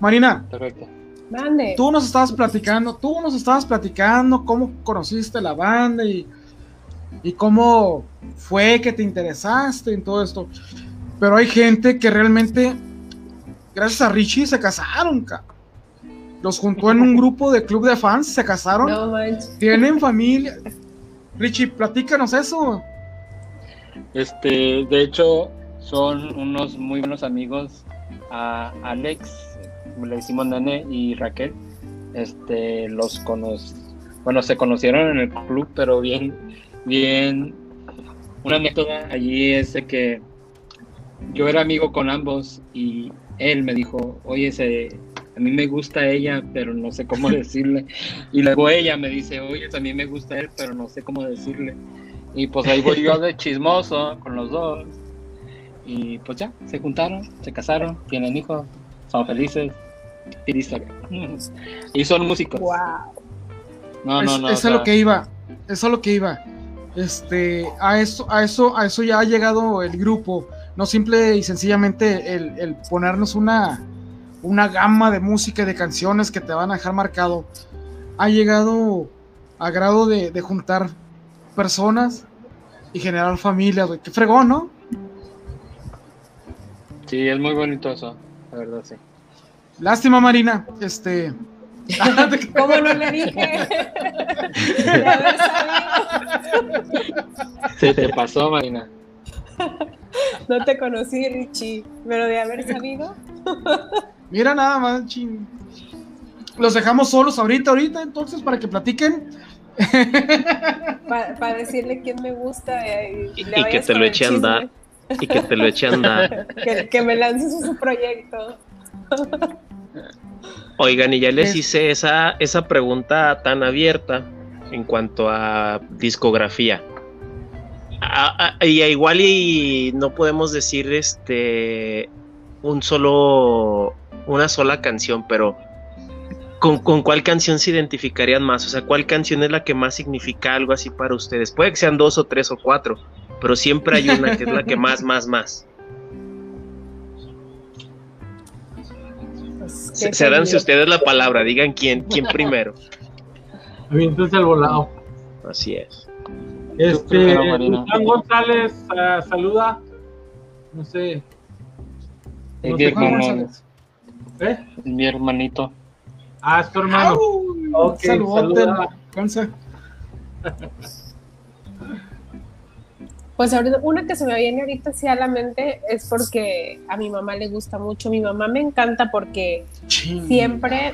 Speaker 2: Marina.
Speaker 4: Perfecto.
Speaker 5: Mande.
Speaker 2: Tú nos estabas platicando, tú nos estabas platicando cómo conociste la banda y, y cómo fue que te interesaste en todo esto. Pero hay gente que realmente, gracias a Richie, se casaron, Los juntó en un grupo de club de fans, se casaron. No Tienen familia. Richie, platícanos eso.
Speaker 4: Este, de hecho, son unos muy buenos amigos a Alex, le decimos Nene y Raquel. Este, los conoce, bueno, se conocieron en el club, pero bien, bien. Una anécdota allí es de que yo era amigo con ambos y él me dijo, oye, se, a mí me gusta ella, pero no sé cómo decirle. Y luego ella me dice, oye, a mí me gusta él, pero no sé cómo decirle. Y pues ahí voy yo de chismoso con los dos. Y pues ya, se juntaron, se casaron, tienen hijos, son felices. Y son músicos.
Speaker 2: Wow. No, no, no. Eso es lo que iba. Eso es lo que iba. Este, a eso, a eso, a eso ya ha llegado el grupo. No simple y sencillamente el, ponernos una, una gama de música y de canciones que te van a dejar marcado. Ha llegado a grado de, de juntar personas y generar familia, güey. Qué fregón, ¿no?
Speaker 4: Sí, es muy bonito eso, la verdad, sí.
Speaker 2: Lástima, Marina, este...
Speaker 5: ¿Cómo no le dije?
Speaker 4: Se te pasó, Marina.
Speaker 5: No te conocí, Richie, pero de haber sabido.
Speaker 2: Mira nada más, ching. Los dejamos solos ahorita, ahorita, entonces, para que platiquen
Speaker 5: para decirle quién me gusta
Speaker 1: y, que te lo eche a andar. Y que te lo eche a andar.
Speaker 5: que, me lance su proyecto.
Speaker 1: Oigan, y ya les hice esa, esa pregunta tan abierta en cuanto a discografía. y igual y no podemos decir este un solo una sola canción, pero ¿Con, cuál canción se identificarían más? O sea, ¿cuál canción es la que más significa algo así para ustedes? Puede que sean dos o tres o cuatro, pero siempre hay una que es la que más, más, más. Pues, se, dan si ustedes la palabra, digan quién, quién primero.
Speaker 3: entonces el volado.
Speaker 1: Así es.
Speaker 3: Este, Juan González uh, saluda. No sé.
Speaker 4: No sé ¿Eh? Mi hermanito.
Speaker 3: Ah, es tu hermano. ok, saluda.
Speaker 5: Pues ahorita, una que se me viene ahorita sí a la mente es porque a mi mamá le gusta mucho. Mi mamá me encanta porque siempre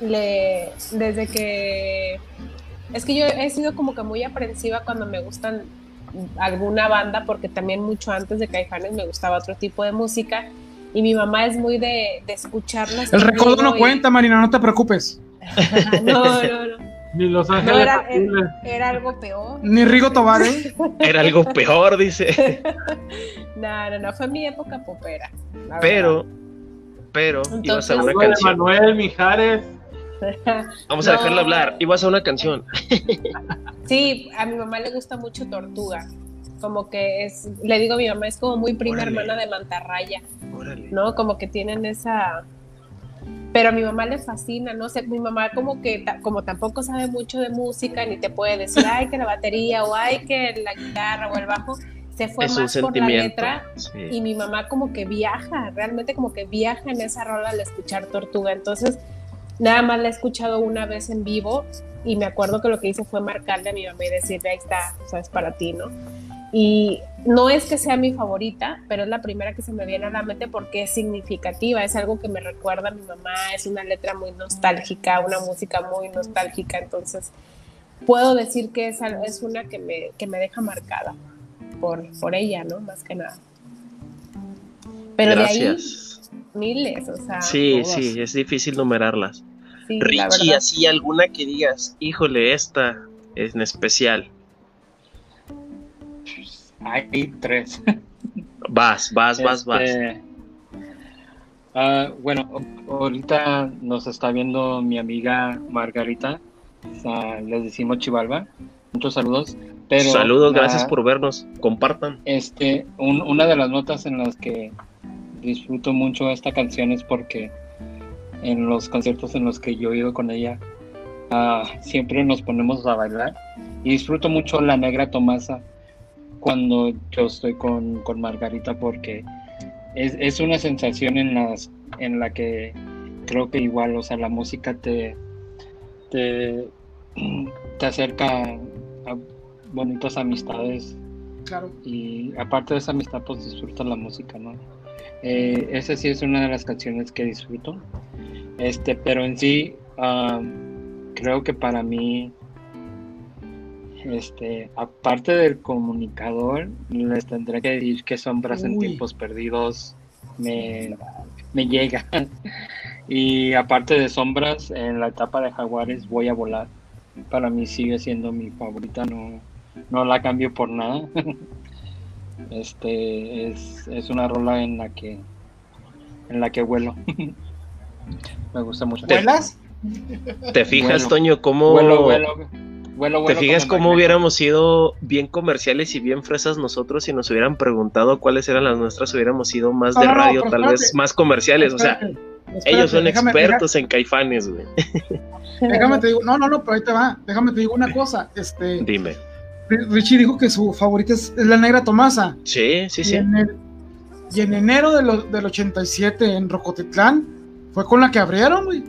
Speaker 5: le, desde que, es que yo he sido como que muy aprensiva cuando me gustan alguna banda, porque también mucho antes de Caifanes me gustaba otro tipo de música y mi mamá es muy de, de escucharlas.
Speaker 2: El recodo no cuenta, Marina, no te preocupes.
Speaker 5: no, no, no.
Speaker 3: Ni Los Ángeles.
Speaker 5: era, era, algo peor.
Speaker 2: Ni Rigo Tobar, ¿eh?
Speaker 1: Era algo peor, dice.
Speaker 5: no, no, no, fue mi época popera.
Speaker 1: Pero, pero, ibas a una canción.
Speaker 3: Manuel Mijares.
Speaker 1: Vamos a dejarla hablar. Ibas a una canción.
Speaker 5: sí, a mi mamá le gusta mucho Tortuga como que es, le digo a mi mamá, es como muy prima hermana de Mantarraya, ¿no? Como que tienen esa... Pero a mi mamá le fascina, no sé, mi mamá como que, como tampoco sabe mucho de música, ni te puede decir, ay, que la batería, o ay, que la guitarra, o el bajo, se fue más por la letra, y mi mamá como que viaja, realmente como que viaja en esa rola al escuchar Tortuga, entonces nada más la he escuchado una vez en vivo, y me acuerdo que lo que hice fue marcarle a mi mamá y decirle, ahí está, o sea, es para ti, ¿no? Y no es que sea mi favorita, pero es la primera que se me viene a la mente porque es significativa, es algo que me recuerda a mi mamá, es una letra muy nostálgica, una música muy nostálgica, entonces puedo decir que es, es una que me, que me deja marcada por, por ella, ¿no? Más que nada. Pero Gracias. de ahí miles, o sea.
Speaker 1: Sí, sí, es difícil numerarlas. Richie, así alguna que digas, híjole, esta es en especial.
Speaker 4: Hay tres.
Speaker 1: Vas, vas, vas, vas.
Speaker 4: Este, Ah, bueno, ahorita nos está viendo mi amiga Margarita. les decimos Chivalba. Muchos saludos. Pero
Speaker 1: saludos, gracias por vernos. Compartan.
Speaker 4: Este, una de las notas en las que disfruto mucho esta canción es porque en los conciertos en los que yo he ido con ella, ah, siempre nos ponemos a bailar. Y disfruto mucho la negra Tomasa cuando yo estoy con, con Margarita porque es, es, una sensación en, las, en la que creo que igual, o sea, la música te, te, te acerca a bonitas amistades.
Speaker 2: Claro.
Speaker 4: Y aparte de esa amistad, pues disfrutas la música, ¿no? Eh, esa sí es una de las canciones que disfruto. Este, pero en sí, ah, creo que para mí este, aparte del comunicador, les tendré que decir que Sombras en Tiempos Perdidos me, me llega. y aparte de Sombras, en la etapa de Jaguares voy a volar. Para mí sigue siendo mi favorita, no, no la cambio por nada. este es, es una rola en la que en la que vuelo. me gusta mucho.
Speaker 1: ¿Vuelas? ¿Te fijas, Toño, cómo vuelo, vuelo ¿Te fijas cómo hubiéramos sido bien comerciales y bien fresas nosotros si nos hubieran preguntado cuáles eran las nuestras? Hubiéramos sido más de radio, tal vez más comerciales. o sea, ellos son expertos en caifanes, güey.
Speaker 2: Déjame te digo, no, no, no, pero ahí te va. Déjame te digo una cosa. Este,
Speaker 1: Dime.
Speaker 2: Richie dijo que su favorita es, la Negra Tomasa.
Speaker 1: Sí, sí, sí.
Speaker 2: y en enero del 87 en Rocotitlán fue con la que abrieron, güey.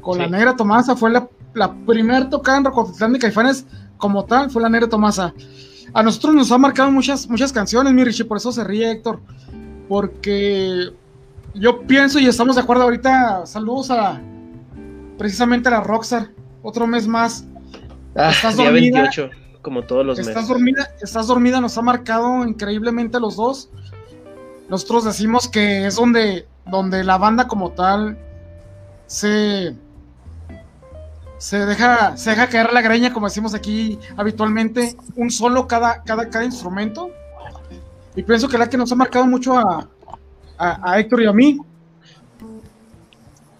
Speaker 2: Con la Negra Tomasa fue la la primera tocada en Rocotitlán de Caifanes como tal fue la Negra Tomasa. A nosotros nos ha marcado muchas, muchas canciones, mi Richie, por eso se ríe Héctor. Porque yo pienso y estamos de acuerdo ahorita. Saludos a precisamente a la Rockstar. Otro mes más.
Speaker 1: Ah, estás día dormida, 28, como todos los
Speaker 2: estás Dormida, estás dormida, nos ha marcado increíblemente los dos. Nosotros decimos que es donde, donde la banda como tal se, se deja, se deja caer la greña, como decimos aquí habitualmente, un solo cada, cada, cada instrumento. Y pienso que la que nos ha marcado mucho a, a, Héctor y a mí.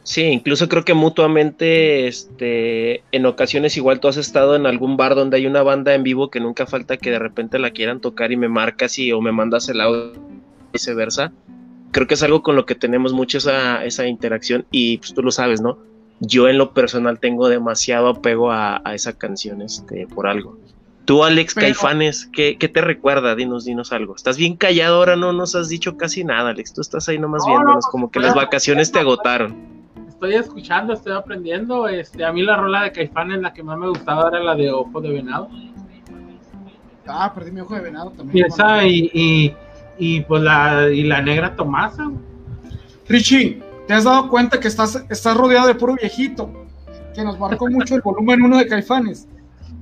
Speaker 1: Sí, incluso creo que mutuamente, este, en ocasiones igual tú has estado en algún bar donde hay una banda en vivo que nunca falta que de repente la quieran tocar y me marcas y o me mandas el audio viceversa. Creo que es algo con lo que tenemos mucho esa, esa interacción y pues tú lo sabes, ¿no? Yo en lo personal tengo demasiado apego a, esa canción este, por algo. Tú, Alex Caifanes, ¿qué, te recuerda? Dinos, dinos algo. Estás bien callado ahora, no nos has dicho casi nada, Alex. Tú estás ahí nomás viéndonos, como que las vacaciones te agotaron.
Speaker 3: Estoy escuchando, estoy aprendiendo. Este, a mí la rola de Caifanes, la que más me gustaba era la de Ojo de Venado.
Speaker 2: Ah, perdí mi ojo de venado también.
Speaker 3: Y y, pues la, y la negra Tomasa.
Speaker 2: Richie, ¿Te has dado cuenta que estás, estás rodeado de puro viejito? Que nos marcó mucho el volumen uno de Caifanes.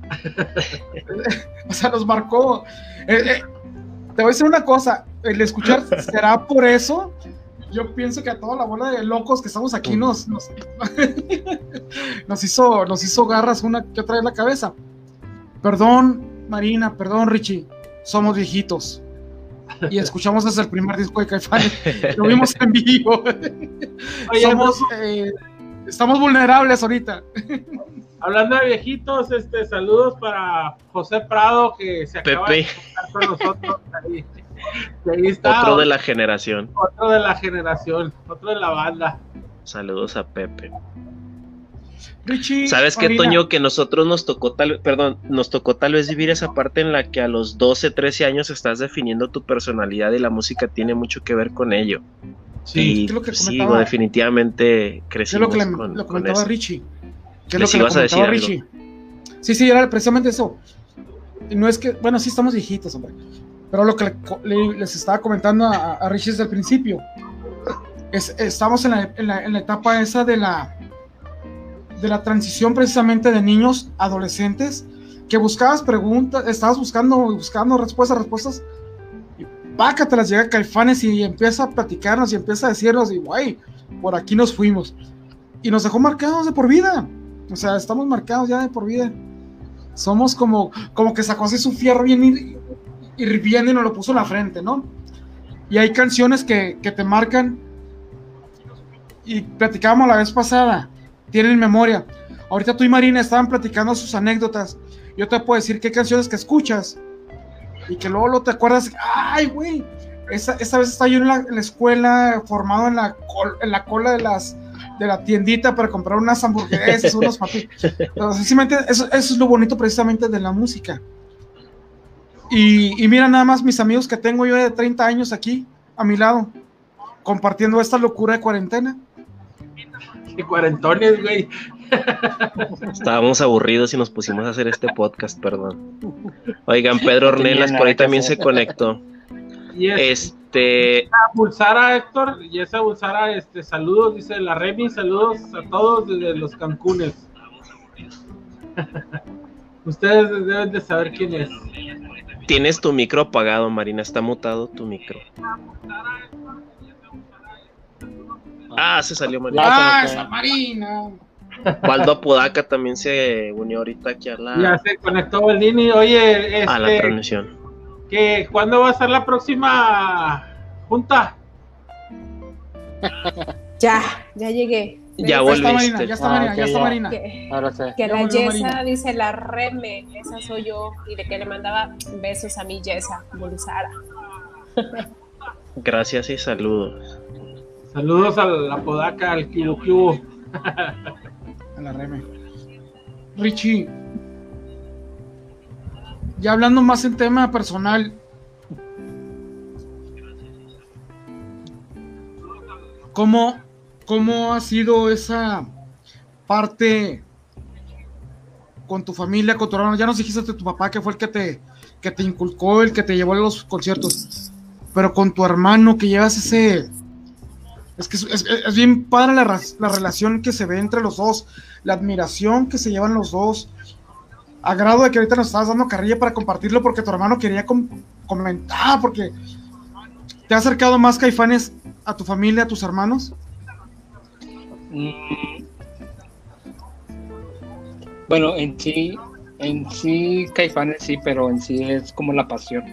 Speaker 2: o sea, nos marcó. Eh, eh, te voy a decir una cosa: el escuchar será por eso. Yo pienso que a toda la bola de locos que estamos aquí nos, nos, hizo, nos hizo garras una que otra vez la cabeza. Perdón, Marina, perdón, Richie. Somos viejitos y escuchamos desde el primer disco de Caifanes. Lo vimos en vivo. Eh, estamos vulnerables ahorita.
Speaker 3: Hablando de viejitos, este, saludos para José Prado que se acaba de estar con nosotros. Ahí.
Speaker 1: otro de la generación.
Speaker 3: Otro de la generación, otro de la banda.
Speaker 1: Saludos a Pepe. ¿Sabes qué, Toño? Que nosotros nos tocó tal, perdón, nos tocó tal vez vivir esa parte en la que a los 12, 13 años estás definiendo tu personalidad y la música tiene mucho que ver con ello. Sí, lo que definitivamente crecimos
Speaker 2: ¿Qué es lo que le, comentaba Richie? ¿Qué es lo que le comentaba Richie? Sí, sí, era precisamente eso. No es que, bueno, sí estamos viejitos, hombre. Pero lo que les estaba comentando a, Richie desde el principio, es, estamos en la, en la etapa esa de la de la transición precisamente de niños, adolescentes, que buscabas preguntas, estabas buscando, buscando respuestas, respuestas, y paca, te las llega Caifanes y empieza a platicarnos y empieza a decirnos, y guay, por aquí nos fuimos. Y nos dejó marcados de por vida. O sea, estamos marcados ya de por vida. Somos como, como que sacó así su fierro bien hirviendo y nos lo puso en la frente, ¿no? Y hay canciones que, que te marcan y platicábamos la vez pasada, tienen memoria. Ahorita tú y Marina estaban platicando sus anécdotas. Yo te puedo decir qué canciones que escuchas y que luego, lo te acuerdas, ay, güey, esa, esa, vez estaba yo en la, escuela formado en la, en la cola de las de la tiendita para comprar unas hamburguesas, unos papitos. eso, eso es lo bonito precisamente de la música. Y, y, mira nada más mis amigos que tengo yo de 30 años aquí a mi lado, compartiendo esta locura de cuarentena.
Speaker 3: Y cuarentones, güey.
Speaker 1: Estábamos aburridos y nos pusimos a hacer este podcast, perdón. Oigan, Pedro Ornelas por ahí también se conectó.
Speaker 3: Y este. Bulsara, Héctor, y esa Bulsara, este, saludos, dice la Remy, saludos a todos desde los Cancunes. Ustedes deben de saber quién es.
Speaker 1: Tienes tu micro apagado, Marina, está mutado tu micro. Ah, se salió Marina.
Speaker 2: Ah, esa Marina.
Speaker 1: Waldo Apodaca también se unió ahorita aquí a la.
Speaker 3: Ya se conectó Baldini. Oye, este,
Speaker 1: a la transmisión.
Speaker 3: Que, ¿Cuándo va a ser la próxima junta?
Speaker 5: Ya, ya llegué.
Speaker 1: Ya volviste.
Speaker 2: Ya está Marina, ya está Marina.
Speaker 5: Que, Ahora sé. que la Yesa dice la Reme, esa soy yo, y de que le mandaba besos a mi Yesa, Bolsara.
Speaker 1: Gracias y saludos.
Speaker 3: Saludos a la Podaca, al Kiru
Speaker 2: a la Reme. Richie, ya hablando más en tema personal, ¿cómo, cómo ha sido esa parte con tu familia, con tu hermano? Ya nos dijiste de tu papá que fue el que te, que te inculcó, el que te llevó a los conciertos, pero con tu hermano que llevas ese es que es, bien padre la, la, relación que se ve entre los dos, la admiración que se llevan los dos. A grado de que ahorita nos estabas dando carrilla para compartirlo porque tu hermano quería comentar, porque te ha acercado más caifanes a tu familia, a tus hermanos.
Speaker 4: Mm. Bueno, en sí, en sí caifanes sí, pero en sí es como la pasión.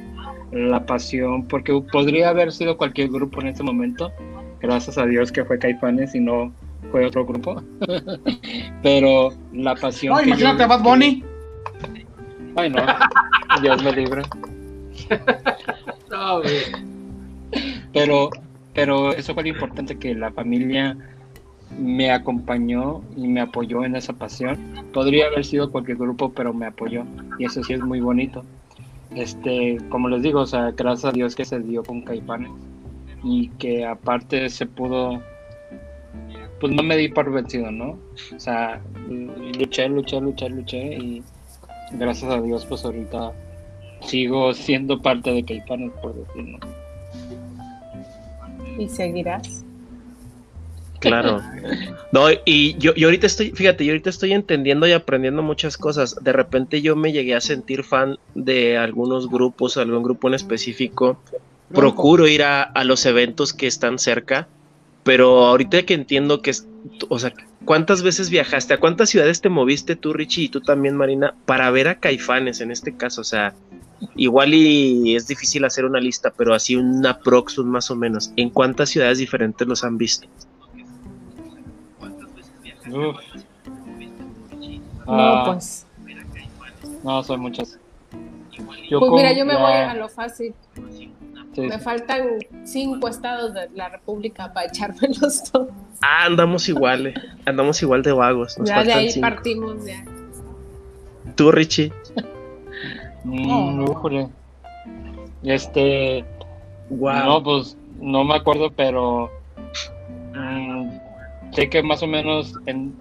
Speaker 4: La pasión, porque podría haber sido cualquier grupo en este momento, gracias a Dios que fue Caifanes y no fue otro grupo. Pero la pasión.
Speaker 2: No, imagínate a Bad Bunny.
Speaker 4: Ay, no. Dios me libre.
Speaker 3: no,
Speaker 4: pero, pero eso fue lo importante que la familia me acompañó y me apoyó en esa pasión. Podría haber sido cualquier grupo, pero me apoyó y eso sí es muy bonito. Este, como les digo, o sea, gracias a Dios que se dio con Caifanes y que aparte se pudo, pues no me di por vencido, ¿no? O sea, luché, luché, luché, luché y gracias a Dios pues ahorita sigo siendo parte de Caipanes, por decirlo.
Speaker 5: ¿Y seguirás?
Speaker 1: Claro. No, y yo, yo ahorita estoy, fíjate, yo ahorita estoy entendiendo y aprendiendo muchas cosas. De repente yo me llegué a sentir fan de algunos grupos, algún grupo en específico, procuro ir a, los eventos que están cerca, pero ahorita que entiendo que es, o sea, ¿cuántas veces viajaste? ¿A cuántas ciudades te moviste tú, Richie, y tú también, Marina, para ver a Caifanes en este caso? O sea, igual y es difícil hacer una lista, pero así una prox más o menos. ¿En cuántas ciudades diferentes los han visto?
Speaker 4: no,
Speaker 5: ah, pues.
Speaker 4: No, son muchas.
Speaker 5: pues mira, yo me voy a lo fácil. Me faltan cinco estados de la República para echármelos todos.
Speaker 1: Ah, andamos igual, eh. andamos igual de vagos.
Speaker 5: ya de ahí partimos ya.
Speaker 1: ¿Tú, Richie?
Speaker 4: Mm, este. No, pues no me acuerdo, pero. Mm, sé que más o menos en,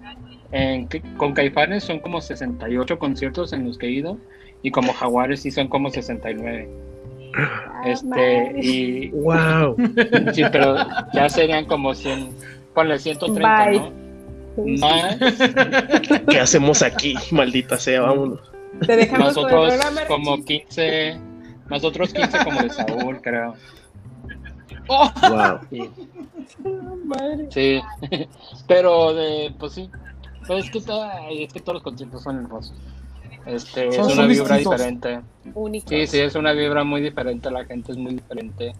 Speaker 4: con Caifanes son como 68 conciertos en los que he ido. Y como Jaguares sí son como 69. Este, y.
Speaker 1: ¡Wow!
Speaker 4: Sí, pero ya serían como 100. Ponle 130, ¿no? Más.
Speaker 1: ¿Qué hacemos aquí? Maldita sea, vámonos.
Speaker 5: Te dejamos
Speaker 4: más otros como 15. Más otros 15 como de Saúl, creo.
Speaker 1: Oh. Wow.
Speaker 4: Sí. sí. pero de, pues sí. Pues es que, es que todos los conciertos son hermosos. Este, es una vibra diferente. Sí, sí, es una vibra muy diferente, la gente es muy diferente.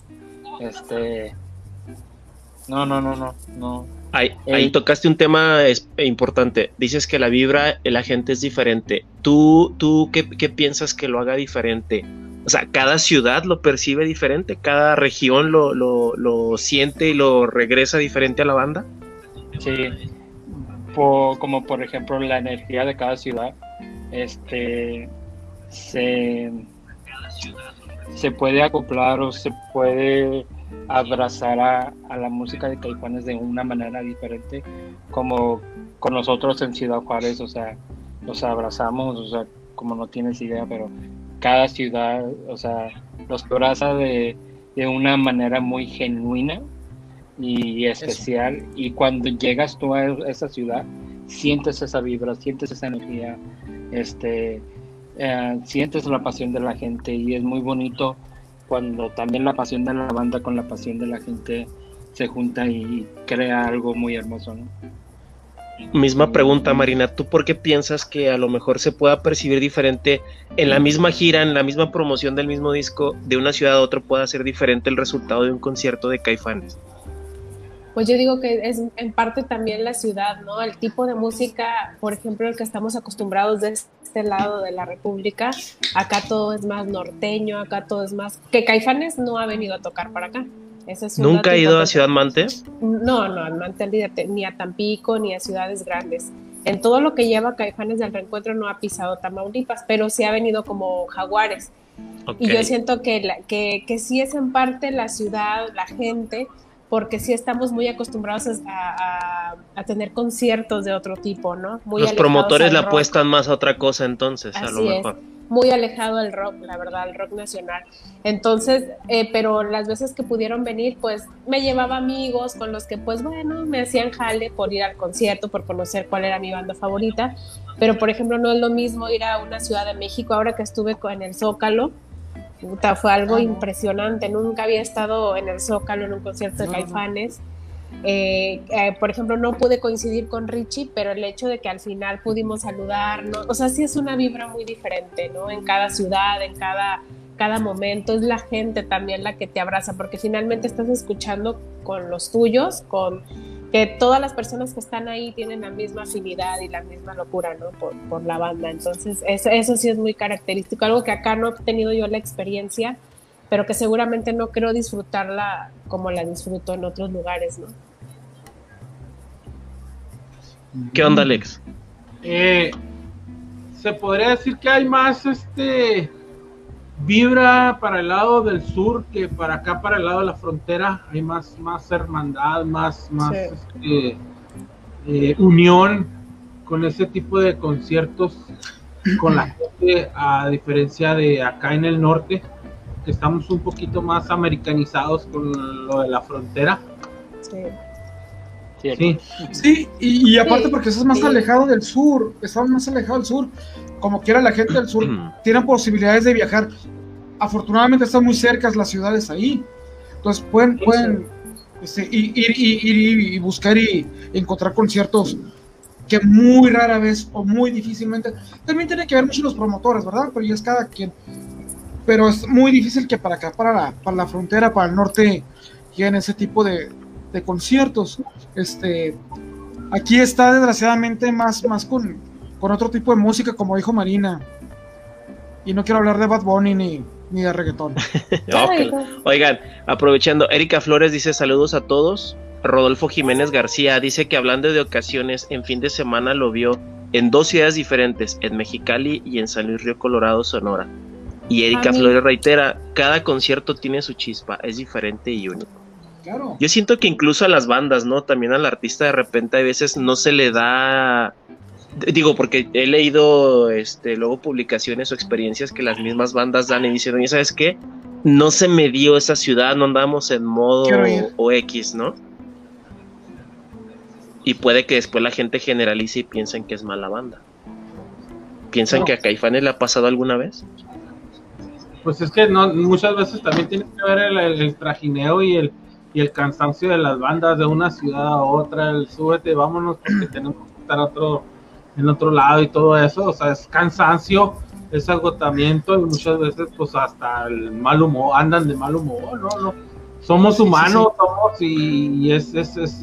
Speaker 4: Este. No, no, no, no, no.
Speaker 1: Ahí, tocaste un tema importante. Dices que la vibra, la gente es diferente. ¿Tú, tú qué, piensas que lo haga diferente? O sea, cada ciudad lo percibe diferente, cada región lo, lo, siente y lo regresa diferente a la banda.
Speaker 4: Sí, como por ejemplo la energía de cada ciudad, este, se, se puede acoplar o se puede abrazar a, la música de Caifanes de una manera diferente, como con nosotros en Ciudad Juárez, o sea, los abrazamos, o sea, como no tienes idea, pero cada ciudad, o sea, los abraza de, de una manera muy genuina y especial, y cuando llegas tú a esa ciudad, sientes esa vibra, sientes esa energía, este, eh, sientes la pasión de la gente y es muy bonito cuando también la pasión de la banda con la pasión de la gente se junta y crea algo muy hermoso.
Speaker 1: Misma pregunta, Marina, ¿tú por qué piensas que a lo mejor se pueda percibir diferente en la misma gira, en la misma promoción del mismo disco, de una ciudad a otra pueda ser diferente el resultado de un concierto de Caifanes?
Speaker 5: Pues yo digo que es en parte también la ciudad, ¿no? El tipo de música, por ejemplo, el que estamos acostumbrados de este lado de la República, acá todo es más norteño, acá todo es más... Que Caifanes no ha venido a tocar para acá.
Speaker 1: ¿Nunca ha ido a Ciudad Mante?
Speaker 5: No, no, a Mante ni a Tampico, ni a ciudades grandes. En todo lo que lleva Caifanes del Reencuentro no ha pisado Tamaulipas, pero sí ha venido como Jaguares. Y yo siento que, que, que sí es en parte la ciudad, la gente, porque sí estamos muy acostumbrados a, tener conciertos de otro tipo, ¿no?
Speaker 1: Los promotores le apuestan más a otra cosa entonces, a lo mejor.
Speaker 5: muy alejado del rock, la verdad, el rock nacional. Entonces, eh, pero las veces que pudieron venir, pues me llevaba amigos con los que, pues bueno, me hacían jale por ir al concierto, por conocer cuál era mi banda favorita. Pero, por ejemplo, no es lo mismo ir a una ciudad de México, ahora que estuve en el Zócalo, fue algo impresionante. Nunca había estado en el Zócalo en un concierto de Caifanes. Eh, eh, por ejemplo, no pude coincidir con Richie, pero el hecho de que al final pudimos saludarnos, o sea, sí es una vibra muy diferente, ¿no? En cada ciudad, en cada, cada momento, es la gente también la que te abraza, porque finalmente estás escuchando con los tuyos, con que todas las personas que están ahí tienen la misma afinidad y la misma locura, ¿no? Por, por la banda. Entonces, eso, eso, sí es muy característico, algo que acá no he tenido yo la experiencia, pero que seguramente no creo disfrutarla como la disfruto en otros lugares, ¿no?
Speaker 1: ¿Qué onda, Alex?
Speaker 3: Eh, se podría decir que hay más este vibra para el lado del sur que para acá, para el lado de la frontera. Hay más, más hermandad, más, más este, eh, unión con ese tipo de conciertos con la gente, a diferencia de acá en el norte, que estamos un poquito más americanizados con lo de la frontera.
Speaker 2: Sí. Sí, sí y, aparte porque estás más alejado del sur, estamos más alejado del sur, como quiera la gente del sur tiene posibilidades de viajar. Afortunadamente están muy cercas las ciudades ahí. Entonces pueden, pueden este, ir, y buscar y encontrar conciertos que muy rara vez o muy difícilmente. También tiene que ver mucho los promotores, ¿verdad? Pero ya es cada quien. Pero es muy difícil que para acá, para la, para la frontera, para el norte, lleguen ese tipo de, de conciertos. Este, aquí está desgraciadamente más, más con, con otro tipo de música, como dijo Marina. Y no quiero hablar de Bad Bunny ni, ni de reggaetón.
Speaker 1: Oigan, aprovechando, Erika Flores dice saludos a todos. Rodolfo Jiménez García dice que hablando de ocasiones, en fin de semana lo vio en dos ciudades diferentes, en Mexicali y en San Luis Río Colorado, Sonora. Y Erika Flores reitera, cada concierto tiene su chispa, es diferente y único. Yo siento que incluso a las bandas, ¿no? También al artista de repente a veces no se le da digo porque he leído este luego publicaciones o experiencias que las mismas bandas dan y dicen, oye, ¿sabes qué? No se me dio esa ciudad, no andamos en modo o X, ¿no? Y puede que después la gente generalice y piensen que es mala banda. ¿Piensan que a Caifanes le ha pasado alguna vez?
Speaker 3: Pues es que no, muchas veces también tiene que ver el, trajineo y el, y el cansancio de las bandas de una ciudad a otra, el súbete, vámonos porque tenemos que estar otro, en otro lado y todo eso, o sea, es cansancio, es agotamiento y muchas veces pues hasta el mal humor, andan de mal humor, ¿no? no somos humanos, somos y, es, es, es,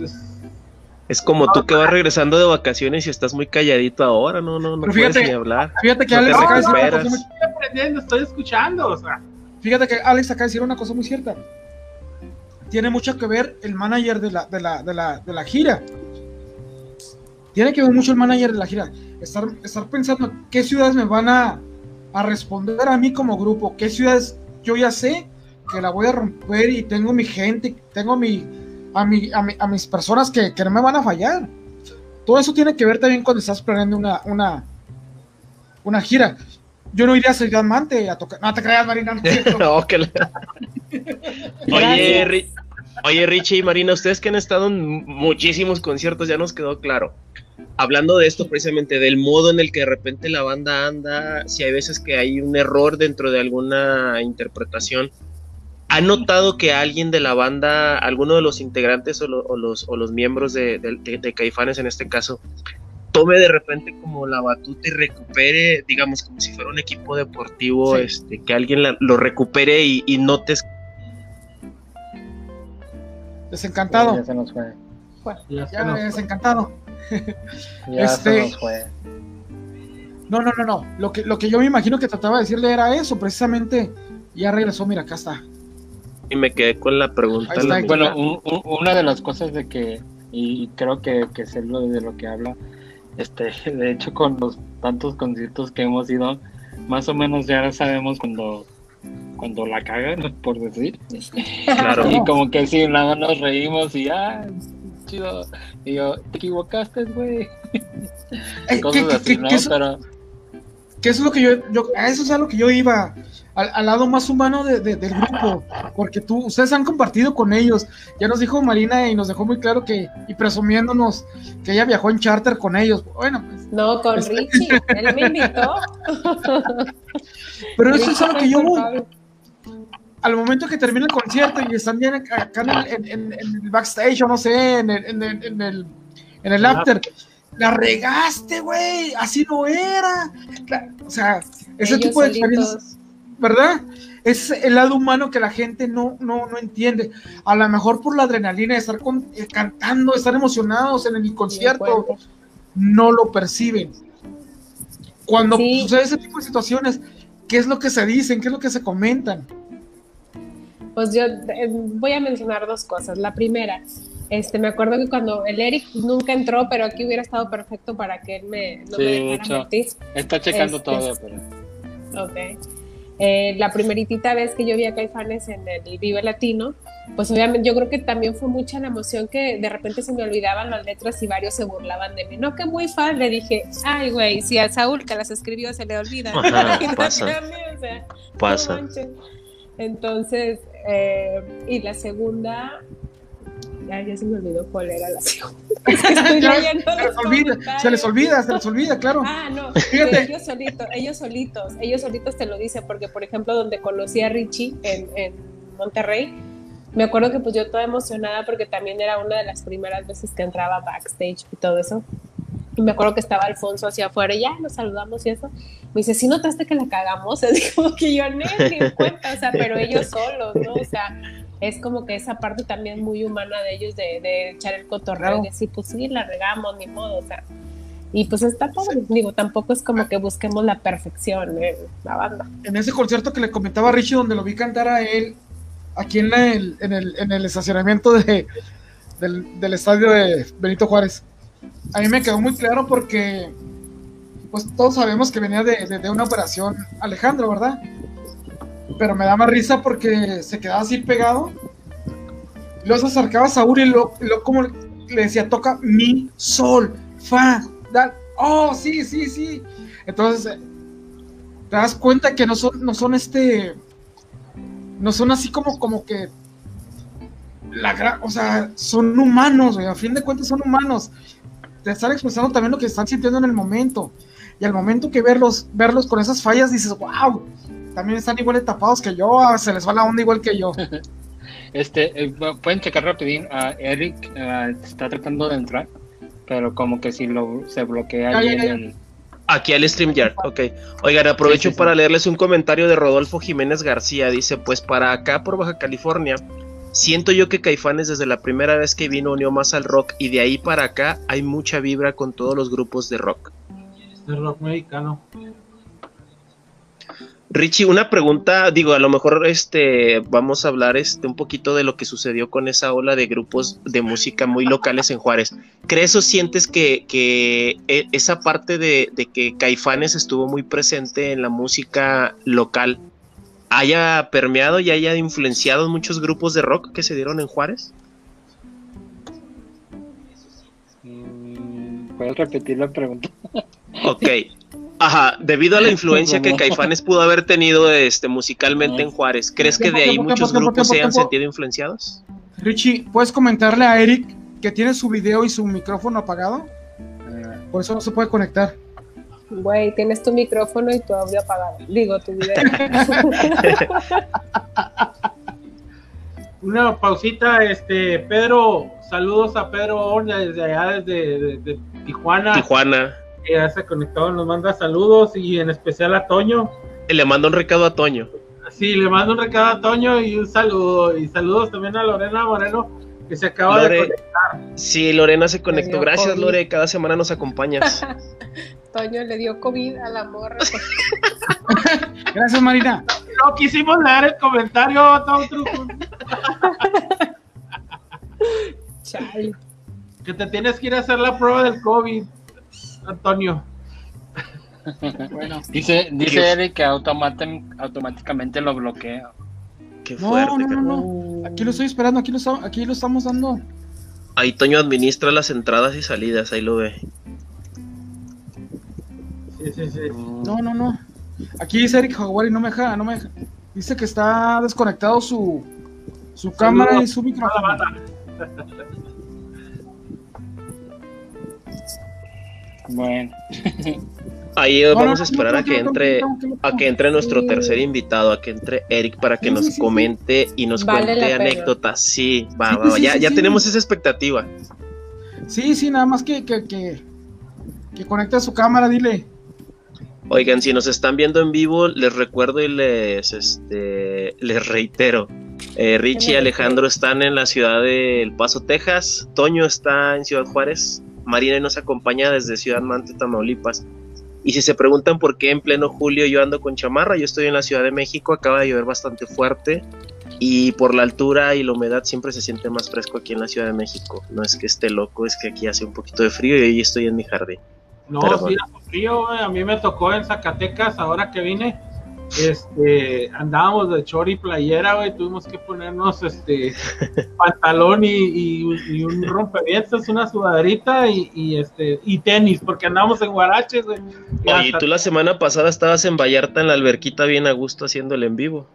Speaker 1: Es como tú que vas regresando de vacaciones y estás muy calladito ahora, no, no, no
Speaker 2: fíjate,
Speaker 1: puedes ni hablar.
Speaker 2: Fíjate que Alex acaba de decir una
Speaker 3: cosa muy... Estoy aprendiendo, estoy escuchando, o sea.
Speaker 2: Fíjate que Alex acaba de decir una cosa muy cierta. Tiene mucho que ver el manager de la, de la, de la, de la gira. Tiene que ver mucho el manager de la gira. Estar, estar pensando qué ciudades me van a, a responder a mí como grupo, qué ciudades yo ya sé que la voy a romper y tengo mi gente, tengo mi, a, mi, a, mis personas que, que, no me van a fallar. Todo eso tiene que ver también cuando estás planeando una, una, una gira. Yo no iría a Ciudad Mante a tocar. No te creas, Marina. No,
Speaker 1: oye, oye, Richie y Marina, ustedes que han estado en muchísimos conciertos, ya nos quedó claro. Hablando de esto precisamente, del modo en el que de repente la banda anda, si hay veces que hay un error dentro de alguna interpretación, ¿Ha notado que alguien de la banda, alguno de los integrantes o, los, o los, miembros de, Caifanes en este caso, tome de repente como la batuta y recupere, digamos, como si fuera un equipo deportivo, este, que alguien lo recupere y, notes.
Speaker 2: Desencantado.
Speaker 4: Ya se nos fue.
Speaker 2: ya, desencantado.
Speaker 4: ya este... se nos fue.
Speaker 2: No, no, no, no. Lo que, lo que yo me imagino que trataba de decirle era eso, precisamente. Ya regresó, mira, acá está
Speaker 1: y me quedé con la pregunta.
Speaker 4: bueno, una de las cosas de que, y creo que, que es lo de lo que habla, este, de hecho con los tantos conciertos que hemos ido, más o menos ya sabemos cuando cuando la cagan, por decir. Claro. Y como que sí, nada nos reímos y ah, chido. Y yo, te equivocaste, güey.
Speaker 2: Cosas así, ¿no? Pero... ¿Qué es lo que yo, yo, eso es a lo que yo iba al, lado más humano de, del grupo, porque tú, ustedes han compartido con ellos. Ya nos dijo Marina y nos dejó muy claro que, y presumiéndonos que ella viajó en charter con ellos. Bueno, pues.
Speaker 5: No, con este, Richie, él me invitó.
Speaker 2: Pero eso es algo que yo al momento que termina el concierto y están bien acá en el, backstage o no sé, en el, en el, en el after, la regaste, güey, así no era. o sea, ese tipo de experiencias ¿verdad? Es el lado humano que la gente no, no, no entiende. A lo mejor por la adrenalina de estar eh, cantando, estar emocionados en el concierto, no lo perciben. Cuando sucede ese tipo de situaciones, ¿qué es lo que se dicen? ¿Qué es lo que se comentan?
Speaker 5: Pues yo eh, voy a mencionar dos cosas. La primera, este, me acuerdo que cuando el Eric nunca entró, pero aquí hubiera estado perfecto para que él me, no me
Speaker 4: Está checando este, todo, pero.
Speaker 5: Ok. Eh, la primeritita vez que yo vi a Caifanes en el Vive Latino, pues obviamente yo creo que también fue mucha la emoción que de repente se me olvidaban las letras y varios se burlaban de mí. No, que muy fan, le dije, ay, güey, si a Saúl que las escribió se le olvida.
Speaker 1: pasa. pasa.
Speaker 5: Entonces, eh, y la segunda, ya, se me olvidó cuál era la segunda.
Speaker 2: se, les olvida, se les olvida, claro.
Speaker 5: Ah, no, ellos solitos, ellos solitos, ellos solitos te lo dicen, porque por ejemplo, donde conocí a Richie en, en Monterrey, me acuerdo que pues yo toda emocionada porque también era una de las primeras veces que entraba backstage y todo eso. Y me acuerdo que estaba Alfonso hacia afuera y ya nos saludamos y eso. Me dice, ¿sí notaste que la cagamos? Es como que yo no me cuenta, o sea, pero ellos solos, ¿no? O sea, es como que esa parte también muy humana de ellos de, echar el cotorreo y decir, pues sí, la regamos, ni modo, o sea. Y pues está todo, digo, tampoco es como que busquemos la perfección en la banda.
Speaker 2: En ese concierto que le comentaba a Richie, donde lo vi cantar a él, aquí en, el, en, el, en el estacionamiento de, del, estadio de Benito Juárez, a mí me quedó muy claro porque, pues todos sabemos que venía de, de una operación Alejandro, ¿verdad? Pero me da más risa porque se quedaba así pegado. Se acercaba a Saúl y lo, como le decía, toca mi, sol, fa, da, oh, sí, sí, sí. Entonces, eh, te das cuenta que no son, no son este, no son así como, como que, la o sea, son humanos, a fin de cuentas son humanos. Te están expresando también lo que están sintiendo en el momento. Y al momento que verlos, verlos con esas fallas, dices, wow, también están igual de tapados que yo, ah, se les va la onda igual que yo.
Speaker 4: Este, eh, pueden checar rapidín, a Eric uh, está tratando de entrar, pero como que si lo se bloquea ahí en el...
Speaker 1: Aquí al StreamYard, ok. Oigan, aprovecho para leerles un comentario de Rodolfo Jiménez García. Dice, pues para acá por Baja California, siento yo que Caifanes desde la primera vez que vino unió más al rock y de ahí para acá hay mucha vibra con todos los grupos de rock.
Speaker 3: De rock mexicano.
Speaker 1: Richie, una pregunta, digo, a lo mejor este vamos a hablar este un poquito de lo que sucedió con esa ola de grupos de música muy locales en Juárez. ¿Crees o sientes que, que e, esa parte de, de, que Caifanes estuvo muy presente en la música local haya permeado y haya influenciado muchos grupos de rock que se dieron en Juárez?
Speaker 4: Mm, ¿Puedes repetir la pregunta?
Speaker 1: Ok. Ajá, debido a la influencia que Caifanes pudo haber tenido este, musicalmente en Juárez, ¿crees que de ahí muchos grupos se hayan sentido influenciados?
Speaker 2: Richie, ¿puedes comentarle a Eric que tiene su video y su micrófono apagado? Por eso no se puede conectar.
Speaker 5: Güey, tienes tu micrófono y tu audio apagado. Digo, tu video.
Speaker 3: Una pausita, este, Pedro, saludos a Pedro Orna desde allá, desde, Tijuana.
Speaker 1: Tijuana.
Speaker 3: Que ya se conectó, nos manda saludos y en especial a Toño.
Speaker 1: Le mando un recado a Toño.
Speaker 3: Sí, le mando un recado a Toño y un saludo. Y saludos también a Lorena Moreno, que se acaba de conectar.
Speaker 1: Sí, Lorena se conectó. Gracias, Lore. Cada semana nos acompañas.
Speaker 5: Toño le dio COVID a la morra.
Speaker 2: Gracias, Marina.
Speaker 3: No quisimos leer el comentario,
Speaker 5: Chale.
Speaker 3: Que te tienes que ir a hacer la prueba del COVID, Antonio.
Speaker 4: Bueno, dice, dice Eric que automáticamente lo bloquea.
Speaker 1: Qué fuerte.
Speaker 2: No, no, no, Aquí lo estoy esperando, aquí lo, aquí lo estamos dando.
Speaker 1: Ahí Toño administra las entradas y salidas, ahí lo ve.
Speaker 2: No, no, no. Aquí dice Eric Jaguar y no me deja, no me deja. Dice que está desconectado su, su cámara y su micrófono.
Speaker 4: Bueno.
Speaker 1: Ahí vamos a esperar a que entre a que entre nuestro tercer invitado, a que entre Eric para que nos comente y nos cuente anécdotas. Sí, va, va, ya, ya tenemos esa expectativa.
Speaker 2: Sí, sí, nada más que, que, que, que conecte su cámara, dile.
Speaker 1: Oigan, si nos están viendo en vivo, les recuerdo y les, este, les reitero. Eh, Richie y Alejandro están en la ciudad de El Paso, Texas. Toño está en Ciudad Juárez. Marina nos acompaña desde Ciudad Mante, Tamaulipas. Y si se preguntan por qué en pleno julio yo ando con chamarra, yo estoy en la Ciudad de México, acaba de llover bastante fuerte y por la altura y la humedad siempre se siente más fresco aquí en la Ciudad de México. No es que esté loco, es que aquí hace un poquito de frío y hoy estoy en mi jardín.
Speaker 3: No, sí, frío, a mí me tocó en Zacatecas ahora que vine. Este, andábamos de chori playera, güey, tuvimos que ponernos este pantalón y, un rompevientos, una sudaderita y, este y tenis, porque andábamos en guaraches, güey.
Speaker 1: Y tú la semana pasada estabas en Vallarta en la alberquita bien a gusto haciendo el en vivo.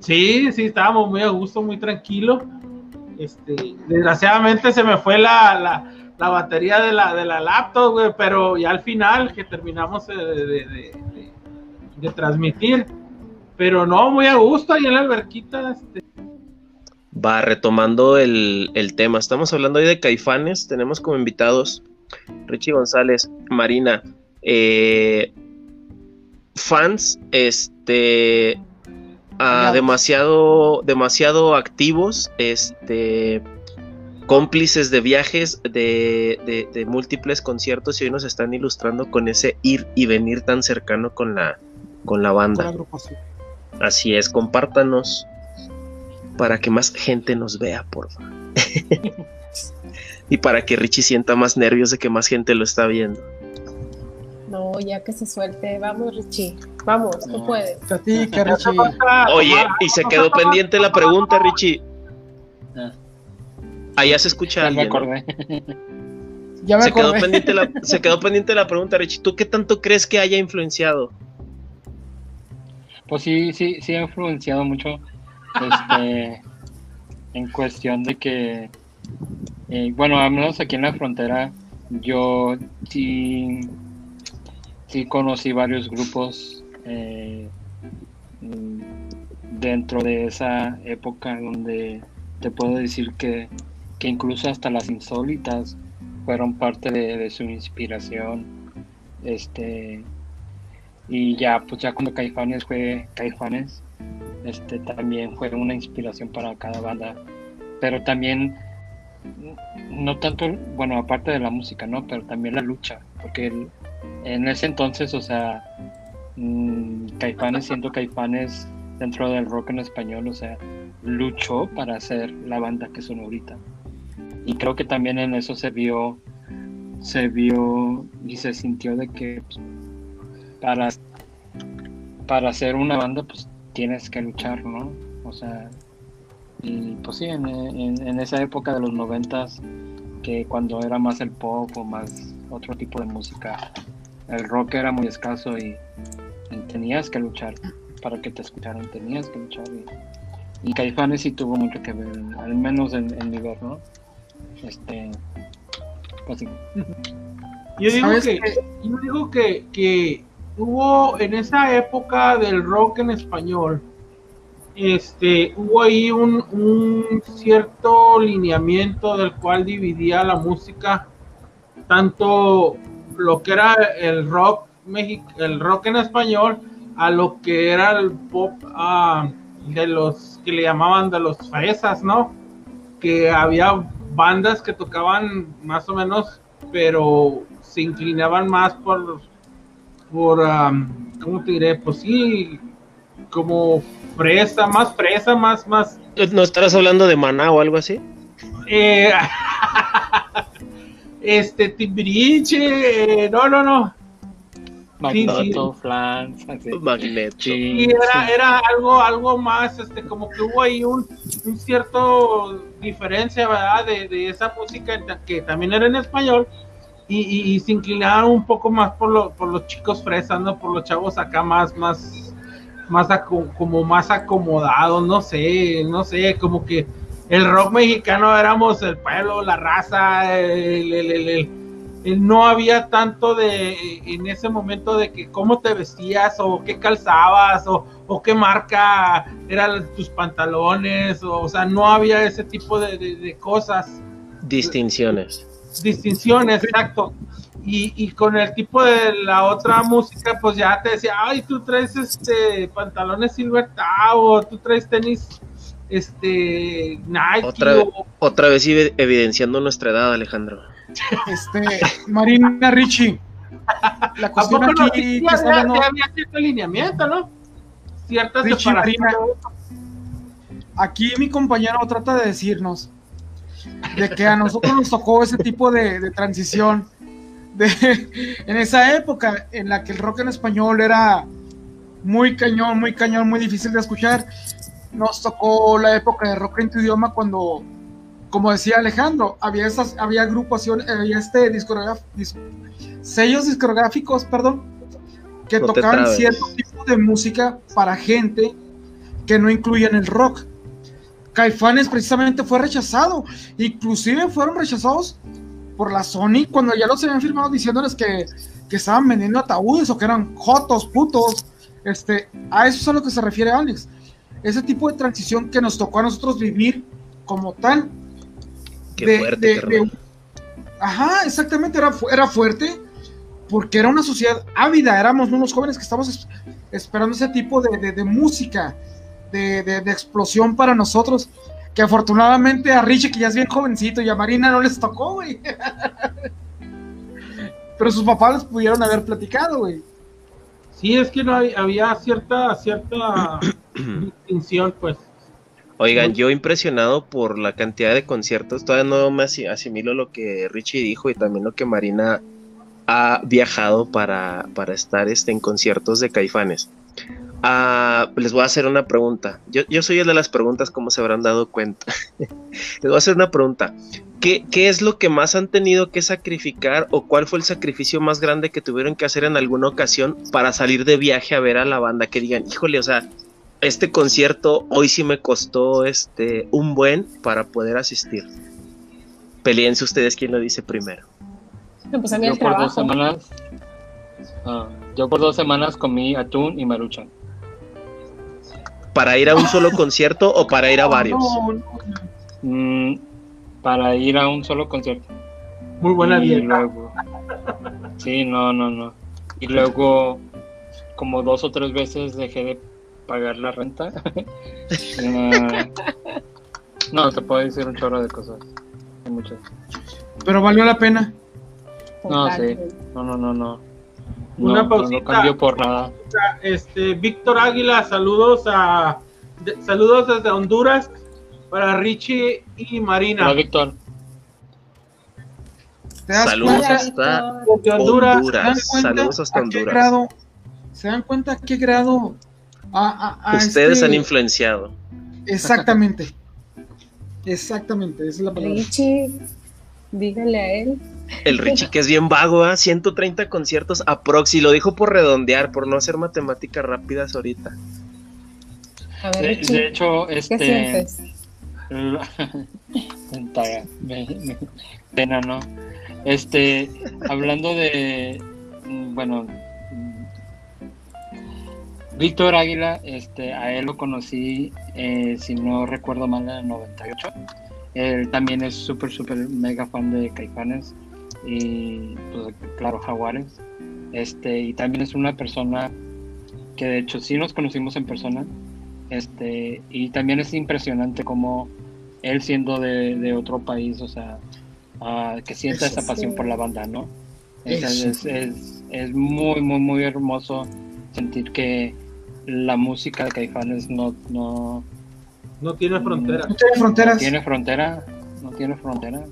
Speaker 3: Sí, sí, estábamos muy a gusto, muy tranquilo. Este, desgraciadamente se me fue la la batería de la, de la laptop, güey, pero ya al final que terminamos de, transmitir, pero no, muy a gusto ahí en la alberquita. Este.
Speaker 1: Va retomando el, tema, estamos hablando hoy de Caifanes, tenemos como invitados Richie González, Marina, eh, fans, este, ah, demasiado, demasiado activos, este, cómplices de viajes de, múltiples conciertos y hoy nos están ilustrando con ese ir y venir tan cercano con la, con la banda. Así es, compártanos para que más gente nos vea, por favor. y para que Richie sienta más nervios de que más gente lo está viendo.
Speaker 5: No, ya que se suelte. Vamos, Richie. Vamos, tú puedes.
Speaker 1: Oye, y se quedó pendiente la pregunta, Richie. Ah. Allá se escucha
Speaker 4: ya Me acordé.
Speaker 1: ya me se, Quedó pendiente la, se quedó pendiente la pregunta, Richie. ¿Tú qué tanto crees que haya influenciado?
Speaker 4: Pues sí, sí, sí ha influenciado mucho. Este, en cuestión de que, eh, bueno, al menos aquí en la frontera, yo sí, sí conocí varios grupos eh, dentro de esa época donde te puedo decir que que incluso hasta las insólitas fueron parte de, su inspiración. Este, y ya, pues ya cuando Caifanes fue Caifanes, este, también fue una inspiración para cada banda pero también no tanto, bueno, aparte de la música, ¿no? Pero también la lucha, porque en ese entonces, o sea, mmm, Caifanes, siendo Caifanes dentro del rock en español, o sea, luchó para hacer la banda que son ahorita. Y creo que también en eso se vio, se vio y se sintió de que pues, para, para hacer una banda, pues tienes que luchar, ¿no? O sea, y pues sí, en, esa época de los noventas, que cuando era más el pop o más otro tipo de música, el rock era muy escaso y, tenías que luchar para que te escucharan, tenías que luchar. Y, Caifanes sí tuvo mucho que ver, al menos en, mi ver, ¿no? Este, pues sí.
Speaker 3: Yo digo, que, yo digo que, que hubo en esa época del rock en español, este, hubo ahí un, cierto lineamiento del cual dividía la música, tanto lo que era el rock, el rock en español, a lo que era el pop ah, de los que le llamaban de los fresas, ¿no? Que había bandas que tocaban más o menos, pero se inclinaban más por, por, um, ¿cómo te diré? Pues sí, como fresa, más fresa, más, más.
Speaker 1: ¿No estarás hablando de maná o algo así?
Speaker 3: Eh, este, Timbiriche, no, no, no.
Speaker 4: Magneto, Magneto.
Speaker 3: Sí, era, era algo, algo más, este, como que hubo ahí un, un cierto diferencia, ¿verdad? De, de, esa música que también era en español y, se inclinaron un poco más por, lo, por los chicos fresas, ¿no? Por los chavos acá más, más, más como más acomodado, no sé, no sé, como que el rock mexicano éramos el pueblo, la raza, el, no había tanto de en ese momento de que cómo te vestías o qué calzabas o, o qué marca eran tus pantalones, o, sea, no había ese tipo de, de cosas.
Speaker 1: Distinciones.
Speaker 3: Distinciones, exacto. Y, con el tipo de la otra música, pues ya te decía, ay, tú traes este pantalones Silver o tú traes tenis este Nike.
Speaker 1: Otra, otra vez evidenciando nuestra edad, Alejandro.
Speaker 2: Este, Marina Richie.
Speaker 3: La cuestión aquí no, había cierto alineamiento, ¿no? Cierta Richie,
Speaker 2: Aquí mi compañero trata de decirnos de que a nosotros nos tocó ese tipo de, de transición en esa época en la que el rock en español era muy cañón, muy cañón, muy difícil de escuchar. Nos tocó la época de rock en tu idioma cuando, como decía Alejandro, había esas, había agrupaciones, había este sellos discográficos, perdón, que tocaban cierto tipo de música para gente que no incluían el rock. Caifanes precisamente fue rechazado, inclusive fueron rechazados por la Sony cuando ya los habían firmado diciéndoles que, que estaban vendiendo ataúdes o que eran jotos, putos. Este, a eso es a lo que se refiere Alex. Ese tipo de transición que nos tocó a nosotros vivir como tal.
Speaker 1: Qué fuerte,
Speaker 2: Ajá, exactamente, era, era fuerte porque era una sociedad ávida, éramos unos jóvenes que estábamos esperando ese tipo de, de música, de, de, explosión para nosotros que afortunadamente a Richie, que ya es bien jovencito, y a Marina no les tocó, güey. Pero sus papás les pudieron haber platicado, güey.
Speaker 3: Sí, es que no había cierta, cierta distinción, pues.
Speaker 1: Oigan, yo impresionado por la cantidad de conciertos, todavía no me asimilo lo que Richie dijo y también lo que Marina ha viajado para, para estar este, en conciertos de caifanes. Ah, les voy a hacer una pregunta. Yo, soy el de las preguntas, como se habrán dado cuenta. les voy a hacer una pregunta. ¿Qué, es lo que más han tenido que sacrificar o cuál fue el sacrificio más grande que tuvieron que hacer en alguna ocasión para salir de viaje a ver a la banda? Que digan, híjole, o sea, este concierto hoy sí me costó este un buen para poder asistir. Peleense ustedes quién lo dice primero.
Speaker 5: pues a mí el trabajo.
Speaker 4: Dos semanas, ah, yo por dos semanas comí atún y maruchan.
Speaker 1: ¿Para ir a un solo concierto o para ir a varios?
Speaker 4: Mm, para ir a un solo concierto.
Speaker 3: Muy buena y
Speaker 4: sí, no, no, no. Y luego, como dos o tres veces dejé de pagar la renta. No, te puedo decir un chorro de cosas. Hay muchas.
Speaker 2: Pero valió la pena.
Speaker 4: No, sí. No, no, no, no.
Speaker 3: Una pausita.
Speaker 4: No, cambio por nada.
Speaker 3: Este, Víctor Águila, saludos a saludos desde Honduras para Richie y Marina.
Speaker 4: Hola, Víctor.
Speaker 1: Saludos hasta Honduras. Saludos hasta Honduras.
Speaker 2: ¿Se dan cuenta a qué grado
Speaker 1: ustedes han este influenciado?
Speaker 2: Exactamente. Exactamente, esa es la palabra.
Speaker 5: Richie, dígale a él.
Speaker 1: El Richie que es bien vago, ¿eh? 130 conciertos a proxy, lo dijo por redondear, por no hacer matemáticas rápidas ahorita.
Speaker 4: A ver, de, hecho, este... ¿Qué Pena, ¿no? Este, hablando de, bueno, Víctor Águila, este, a él lo conocí, eh, si no recuerdo mal, en el 98. Él también es súper, súper mega fan de Caifanes y, pues, claro, Jaguares. Este, y también es una persona que, de hecho, sí nos conocimos en persona. Este, y también es impresionante como él siendo de, otro país, o sea, ah, que sienta esa pasión por la banda, ¿no? Es, es, muy, muy, muy hermoso sentir que la música de Caifanes no, no,
Speaker 3: no tiene frontera.
Speaker 2: No tiene fronteras.
Speaker 4: No tiene frontera. No tiene frontera.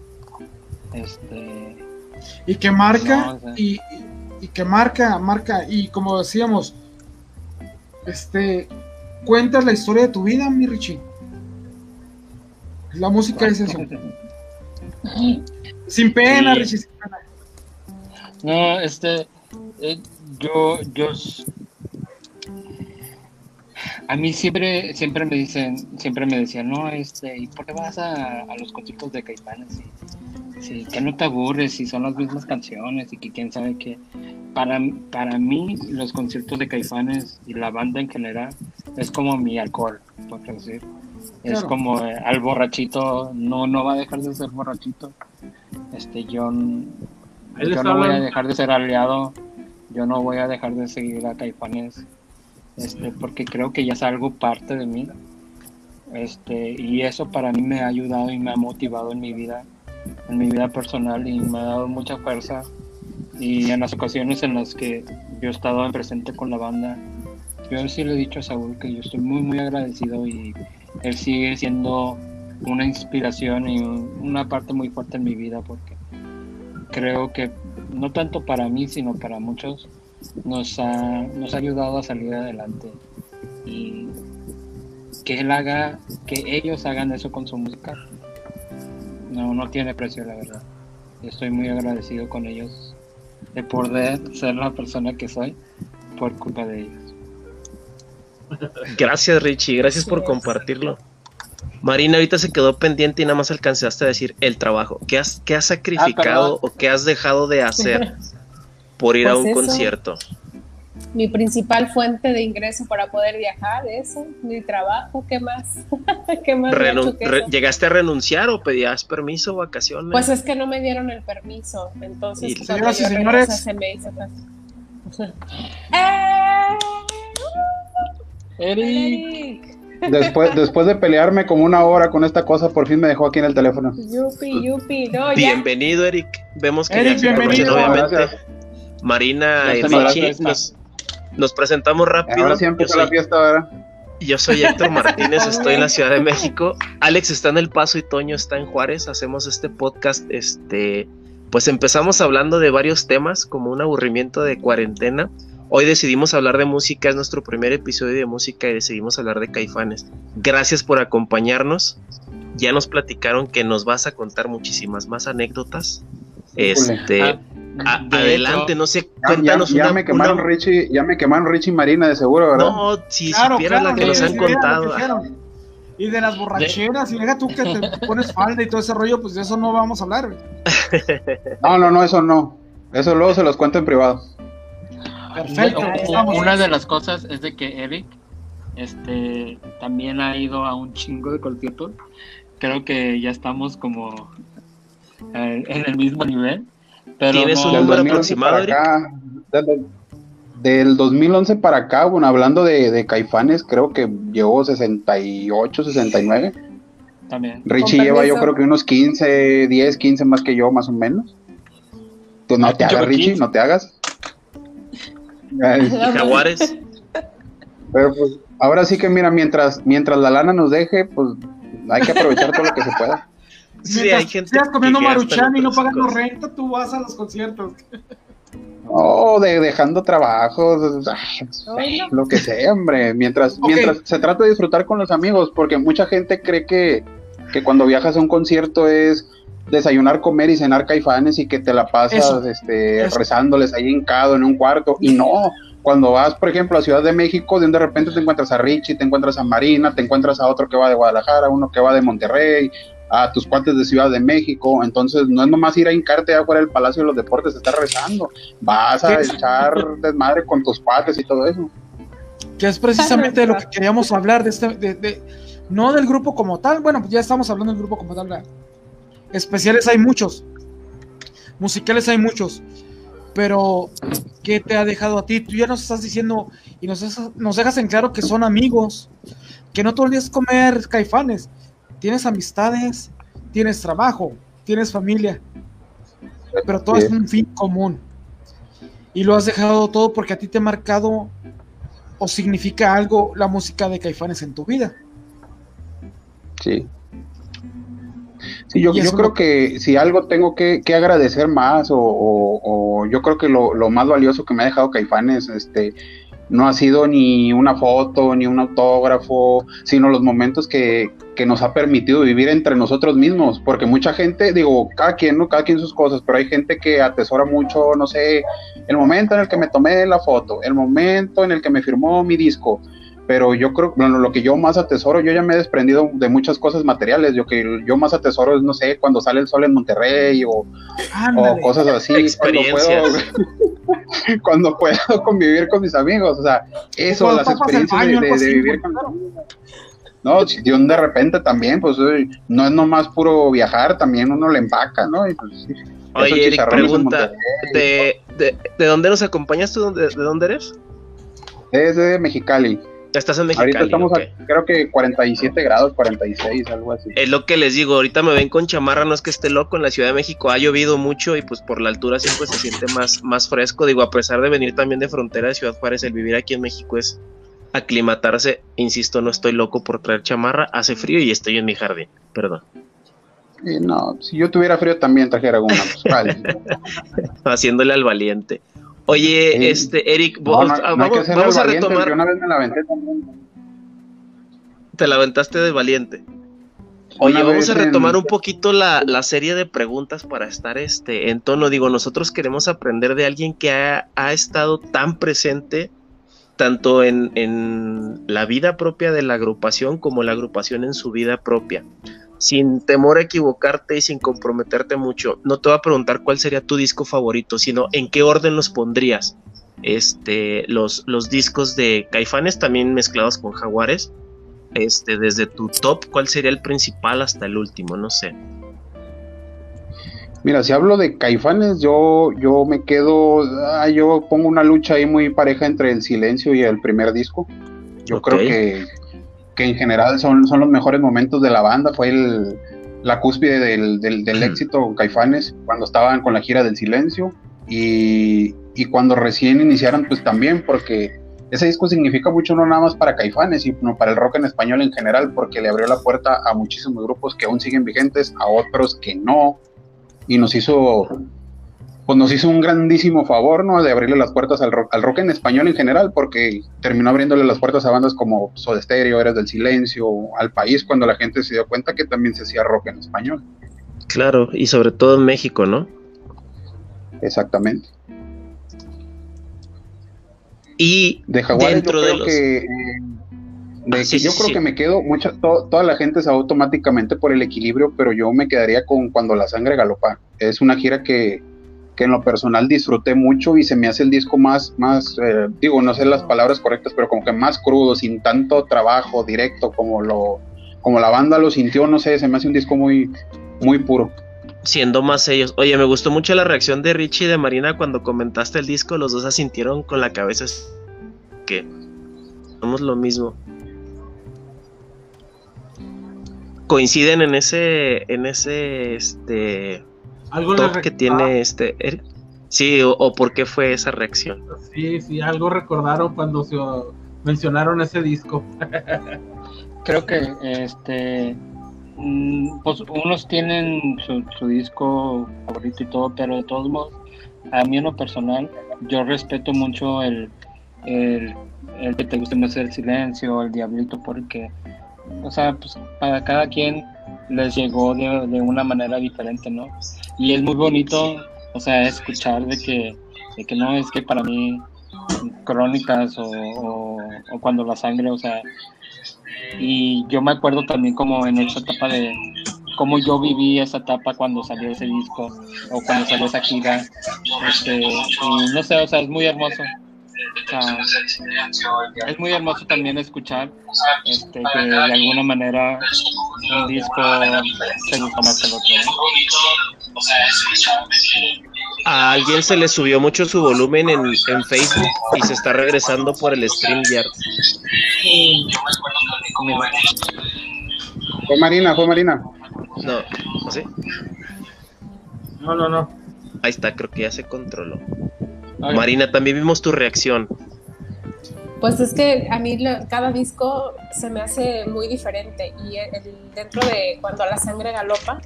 Speaker 4: Este.
Speaker 2: Y que marca, y, que marca, marca, y como decíamos, este, cuentas la historia de tu vida, mi Richie. La música es eso. sin pena, Richie, sin pena.
Speaker 4: No, este, eh, yo, yo a mí siempre, siempre me dicen, siempre me decían, no, este, ¿y por qué vas a, los conciertos de Caifanes? Sí, que no te aburres si son las mismas canciones y que quién sabe qué. Para, para mí, los conciertos de Caifanes y la banda en general es como mi alcohol, por decir. Es como eh, al borrachito, no, no va a dejar de ser borrachito. Este, yo, yo no voy a dejar de ser aliado, yo no voy a dejar de seguir a Caifanes este, porque creo que ya es algo parte de mí. Este, y eso para mí me ha ayudado y me ha motivado en mi vida, en mi vida personal y me ha dado mucha fuerza. Y en las ocasiones en las que yo he estado presente con la banda, yo sí le he dicho a Saúl que yo estoy muy, muy agradecido y él sigue siendo una inspiración y una parte muy fuerte en mi vida porque creo que no tanto para mí, sino para muchos, nos ha, nos ha ayudado a salir adelante y que él haga, que ellos hagan eso con su música, no, no tiene precio la verdad. Estoy muy agradecido con ellos de poder ser la persona que soy por culpa de ellos.
Speaker 1: Gracias Richie, gracias por compartirlo. Marina ahorita se quedó pendiente y nada más alcanzaste a decir el trabajo. ¿Qué has, qué has sacrificado ah, o qué has dejado de hacer por ir a pues un concierto.
Speaker 5: Mi principal fuente de ingreso para poder viajar, eso, mi trabajo, ¿qué más? ¿Qué más
Speaker 1: ¿Llegaste a renunciar o pedías permiso o vacaciones?
Speaker 5: Pues es que no me dieron el permiso, entonces
Speaker 2: y, señoras y señores,
Speaker 5: se me hizo
Speaker 6: Eric. Después, después de pelearme como una hora con esta cosa, por fin me dejó aquí en el teléfono.
Speaker 5: Yupi, yupi, no,
Speaker 1: Bienvenido, Eric. Vemos que
Speaker 2: Eric, bienvenido.
Speaker 1: obviamente. Marina y Richie, nos, presentamos rápido.
Speaker 6: Ahora sí la fiesta
Speaker 1: Yo soy Héctor Martínez, estoy en la Ciudad de México. Alex está en El Paso y Toño está en Juárez. Hacemos este podcast, este, pues empezamos hablando de varios temas, como un aburrimiento de cuarentena. Hoy decidimos hablar de música, es nuestro primer episodio de música y decidimos hablar de caifanes. Gracias por acompañarnos. Ya nos platicaron que nos vas a contar muchísimas más anécdotas. Este, ah, adelante, no sé,
Speaker 6: cuéntanos ya, ya me quemaron Richie, ya me quemaron Richie y Marina de seguro, ¿verdad?
Speaker 1: No, si supieras la que nos han contado.
Speaker 2: Y de las borracheras, y venga tú que te pones falda y todo ese rollo, pues de eso no vamos a hablar.
Speaker 6: No, no, no, eso no. Eso luego se los cuento en privado.
Speaker 4: Perfecto. Una de las cosas es de que Eric este también ha ido a un chingo de conciertos. Creo que ya estamos como eh, en el mismo nivel.
Speaker 1: ¿Tienes un número aproximado?
Speaker 6: del, 2011 para acá, bueno, hablando de, Caifanes, creo que llegó 68, 69.
Speaker 4: también.
Speaker 6: Richie lleva yo creo que unos 15, 10, 15 más que yo, más o menos. Tú no te hagas, Richie, no te hagas.
Speaker 1: Jaguares.
Speaker 6: Pero pues, ahora sí que mira, mientras, mientras la lana nos deje, pues hay que aprovechar todo lo que se pueda.
Speaker 2: Sí, hay gente estás comiendo maruchan y no pagando renta, tú vas a los conciertos.
Speaker 6: No, de, dejando trabajos, lo que sea, hombre. Mientras, mientras se trata de disfrutar con los amigos, porque mucha gente cree que, que cuando viajas a un concierto es desayunar, comer y cenar caifanes y que te la pasas este, rezándoles ahí hincado en un cuarto. Y no, cuando vas, por ejemplo, a Ciudad de México, de repente te encuentras a Richie, te encuentras a Marina, te encuentras a otro que va de Guadalajara, uno que va de Monterrey, a tus cuates de Ciudad de México. Entonces, no es nomás ir a hincarte afuera del Palacio de los Deportes, estar rezando. Vas a echar desmadre con tus cuates y todo eso.
Speaker 2: Que es precisamente de lo que queríamos hablar, de este, de, no del grupo como tal. Bueno, pues ya estamos hablando del grupo como tal. Especiales hay muchos, musicales hay muchos, pero ¿qué te ha dejado a ti? Tú ya nos estás diciendo y nos, nos dejas en claro que son amigos, que no todo el día es comer caifanes, tienes amistades, tienes trabajo, tienes familia, pero todo es un fin común. Y lo has dejado todo porque a ti te ha marcado o significa algo la música de Caifanes en tu vida.
Speaker 6: Sí. Sí, yo, yo creo que si algo tengo que, agradecer más o, yo creo que lo, lo, más valioso que me ha dejado Caifanes, este, no ha sido ni una foto, ni un autógrafo, sino los momentos que, nos ha permitido vivir entre nosotros mismos, porque mucha gente, digo, cada quien, ¿no? Cada quien sus cosas, pero hay gente que atesora mucho, no sé, el momento en el que me tomé la foto, el momento en el que me firmó mi disco, pero yo creo, bueno, lo que yo más atesoro, yo ya me he desprendido de muchas cosas materiales, yo que yo más atesoro es, no sé, cuando sale el sol en Monterrey o, cosas así, cuando puedo, cuando puedo convivir con mis amigos, o sea, eso, las experiencias de, vivir con no, si de repente también, pues no es nomás puro viajar, también uno le empaca, ¿no? Y pues,
Speaker 1: Oye, Eric, pregunta, ¿de, de, de, dónde nos acompañas tú? ¿De, dónde eres?
Speaker 6: Desde Mexicali.
Speaker 1: Estás en Mexicali.
Speaker 6: Ahorita estamos a, creo que 47 grados, 46, algo así.
Speaker 1: Es lo que les digo, ahorita me ven con chamarra, no es que esté loco, en la Ciudad de México ha llovido mucho y pues por la altura siempre se siente más, más fresco. Digo, a pesar de venir también de frontera de Ciudad Juárez, el vivir aquí en México es aclimatarse. Insisto, no estoy loco por traer chamarra, hace frío y estoy en mi jardín, perdón.
Speaker 6: no, si yo tuviera frío también trajera alguna. Pues,
Speaker 1: Haciéndole al valiente. Oye, este, Eric, vamos, a retomar.
Speaker 6: una vez me la aventé
Speaker 1: Te la aventaste de valiente. Oye, vamos a retomar un poquito la, serie de preguntas para estar este, en tono. Digo, nosotros queremos aprender de alguien que ha, ha estado tan presente tanto en, en, la vida propia de la agrupación como la agrupación en su vida propia sin temor a equivocarte y sin comprometerte mucho, no te voy a preguntar cuál sería tu disco favorito, sino en qué orden los pondrías. Este, los, los discos de Caifanes también mezclados con Jaguares. Este, desde tu top, ¿cuál sería el principal hasta el último? No sé.
Speaker 6: Mira, si hablo de Caifanes, yo, yo me quedo, ah, yo pongo una lucha ahí muy pareja entre el silencio y el primer disco. Yo creo que que en general son, son los mejores momentos de la banda, fue el, la cúspide del, del, éxito Caifanes cuando estaban con la gira del silencio y, y, cuando recién iniciaron pues también porque ese disco significa mucho no nada más para Caifanes sino para el rock en español en general porque le abrió la puerta a muchísimos grupos que aún siguen vigentes, a otros que no y nos hizo pues nos hizo un grandísimo favor, ¿no? De abrirle las puertas al rock, al rock en español en general, porque terminó abriéndole las puertas a bandas como Soda Stereo, Eres del Silencio, al país, cuando la gente se dio cuenta que también se hacía rock en español.
Speaker 1: Claro, y sobre todo en México, ¿no?
Speaker 6: Exactamente.
Speaker 1: Y
Speaker 6: de dentro de los... que, eh, ah, yo creo que me quedo, mucha, toda la gente se automáticamente por el equilibrio, pero yo me quedaría con Cuando la sangre galopa. Es una gira que, que en lo personal disfruté mucho y se me hace el disco más, más eh, digo, no sé las palabras correctas, pero como que más crudo, sin tanto trabajo directo como lo, como la banda lo sintió, no sé, se me hace un disco muy, muy puro.
Speaker 1: Siendo más ellos. Oye, me gustó mucho la reacción de Richie y de Marina cuando comentaste el disco, los dos asintieron con la cabeza que somos lo mismo. coinciden en ese, en ese, este,
Speaker 3: algo
Speaker 1: que tiene este, sí, o, por qué fue esa reacción.
Speaker 3: Sí, sí, algo recordaron cuando se mencionaron ese disco.
Speaker 4: Creo que, este, mm, pues unos tienen su, su disco favorito y todo, pero de todos modos, a mí en lo personal, yo respeto mucho el, el, el que te guste más el silencio, el diablito, porque o sea, pues para cada quien les llegó de, de, una manera diferente, ¿no? Y es muy bonito, o sea, escuchar de que, de que no es que para mí crónicas o, o, cuando la sangre, o sea, y yo me acuerdo también como en esa etapa de cómo yo viví esa etapa cuando salió ese disco o cuando salió esa gira, este, y no sé, o sea, es muy hermoso es muy hermoso también escuchar este, que de alguna manera un disco se gusta más que el otro.
Speaker 1: A alguien se le subió mucho su volumen en, en Facebook y se está regresando por el StreamYard.
Speaker 6: Fue Marina, fue Marina.
Speaker 1: No, ¿no sé?
Speaker 3: No, no, no.
Speaker 1: Ahí está, creo que ya se controló. Marina, también vimos tu reacción.
Speaker 5: Pues es que a mí cada disco se me hace muy diferente y dentro de cuando la sangre galopa,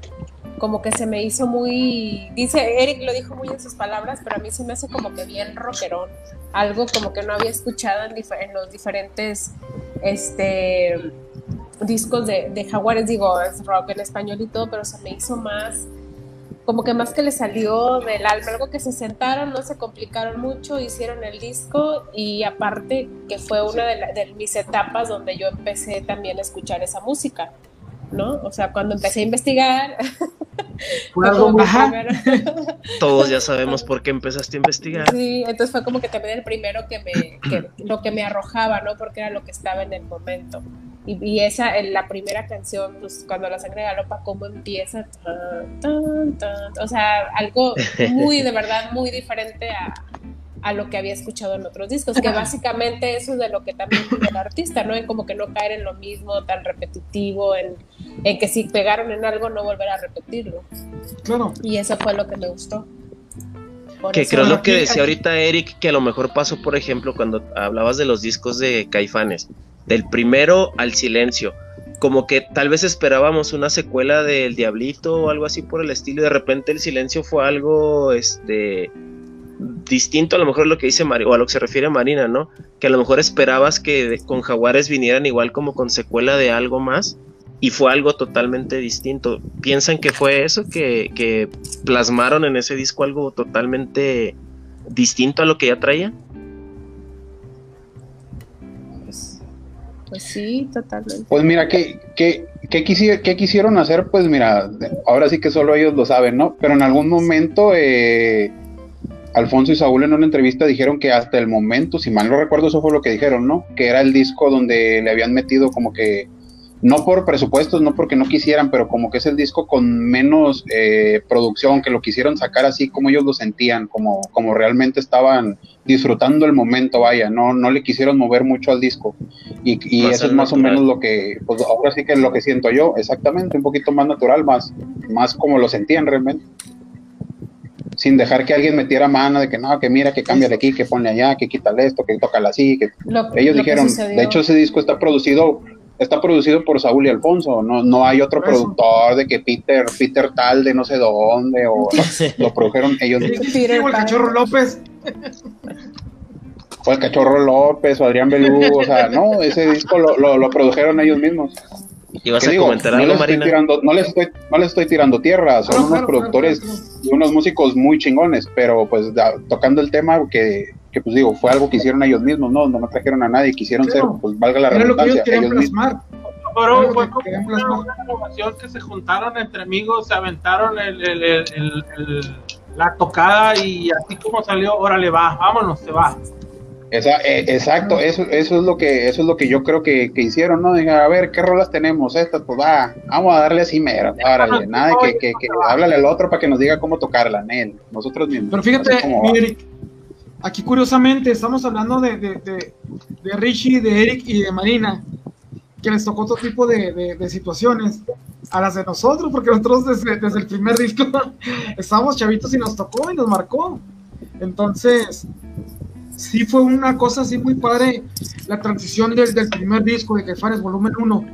Speaker 5: como que se me hizo muy, dice, Eric lo dijo muy en sus palabras, pero a mí se me hace como que bien rockerón, algo como que no había escuchado en, en los diferentes este, discos de, de Jaguares, digo, es rock en español y todo, pero se me hizo más como que más que le salió del alma, algo que se sentaron, no se complicaron mucho, hicieron el disco y aparte que fue una de, mis etapas donde yo empecé también a escuchar esa música, ¿no? O sea, cuando empecé a investigar...
Speaker 1: Todos ya sabemos por qué empezaste a investigar.
Speaker 5: Sí, entonces fue como que también el primero que me, que, lo que me arrojaba, ¿no? Porque era lo que estaba en el momento. Y, esa, en la primera canción, pues cuando la sangre galopa, cómo empieza, o sea, algo muy, de verdad, muy diferente a, a, lo que había escuchado en otros discos, que básicamente eso es de lo que también tiene el artista, ¿no? En como que no caer en lo mismo, tan repetitivo, en, en que si pegaron en algo, no volver a repetirlo.
Speaker 2: Claro.
Speaker 5: Y eso fue lo que me gustó.
Speaker 1: que creo lo que decía ahorita Eric, que a lo mejor pasó, por ejemplo, cuando hablabas de los discos de Caifanes del primero al silencio. Como que tal vez esperábamos una secuela del Diablito o algo así por el estilo, y de repente el silencio fue algo este distinto a lo mejor lo que dice Mario, o a lo que se refiere a Marina, ¿no? Que a lo mejor esperabas que con Jaguares vinieran igual como con secuela de algo más, y fue algo totalmente distinto. ¿Piensan que fue eso? Que, que plasmaron en ese disco algo totalmente distinto a lo que ya traía?
Speaker 5: Pues sí, totalmente.
Speaker 6: Pues mira, ¿qué, qué, quisieron hacer? Pues mira, ahora sí que solo ellos lo saben, ¿no? Pero en algún momento eh, Alfonso y Saúl en una entrevista dijeron que hasta el momento, si mal no recuerdo, eso fue lo que dijeron, ¿no? Que era el disco donde le habían metido como que no por presupuestos, no porque no quisieran, pero como que es el disco con menos eh, producción, que lo quisieron sacar así como ellos lo sentían, como, como realmente estaban disfrutando el momento, vaya, no, no le quisieron mover mucho al disco. Y, y eso es más o menos lo que, pues ahora sí que es lo que siento yo, exactamente, un poquito más natural, más, más como lo sentían realmente. Sin dejar que alguien metiera mano de que no, que mira, que cambia de aquí, que pone allá, que quítale esto, que toca así. Que... ellos dijeron, de hecho ese disco está producido está producido por Saúl y Alfonso, no, no hay otro productor de que Peter, Peter tal de no sé dónde, o lo produjeron ellos.
Speaker 2: Peter el cachorro López.
Speaker 6: Fue el cachorro López o Adrián Belú, o sea, no, ese disco lo, lo, produjeron ellos mismos.
Speaker 1: ¿Y vas a comentar algo,
Speaker 6: no
Speaker 1: Marina?
Speaker 6: Tirando, no, les estoy, no les estoy tirando tierra, son unos productores y unos músicos muy chingones, pero pues tocando el tema que que pues digo, fue algo que hicieron ellos mismos, no, no me trajeron a nadie, quisieron ser, pues valga la redundancia, ellos, mismos.
Speaker 3: Pero fue como una, grabación que se juntaron entre amigos, se aventaron el, el, el, la tocada y así como salió, órale va, vámonos, se va.
Speaker 6: Esa, eh, exacto, eso, eso es lo que, eso es lo que yo creo que, que hicieron, ¿no? Digan, a ver, ¿qué rolas tenemos? Estas, pues va, vamos a darle así mero, órale, nada de que, que, que háblale al otro para que nos diga cómo tocarla, él, nosotros mismos.
Speaker 2: Pero fíjate, Aquí curiosamente estamos hablando de, de, de, Richie, de Eric y de Marina, que les tocó otro tipo de, situaciones. a las de nosotros, porque nosotros desde, desde el primer disco estábamos chavitos y nos tocó y nos marcó. Entonces, sí fue una cosa así muy padre la transición del, del primer disco de Caifanes, volumen 1,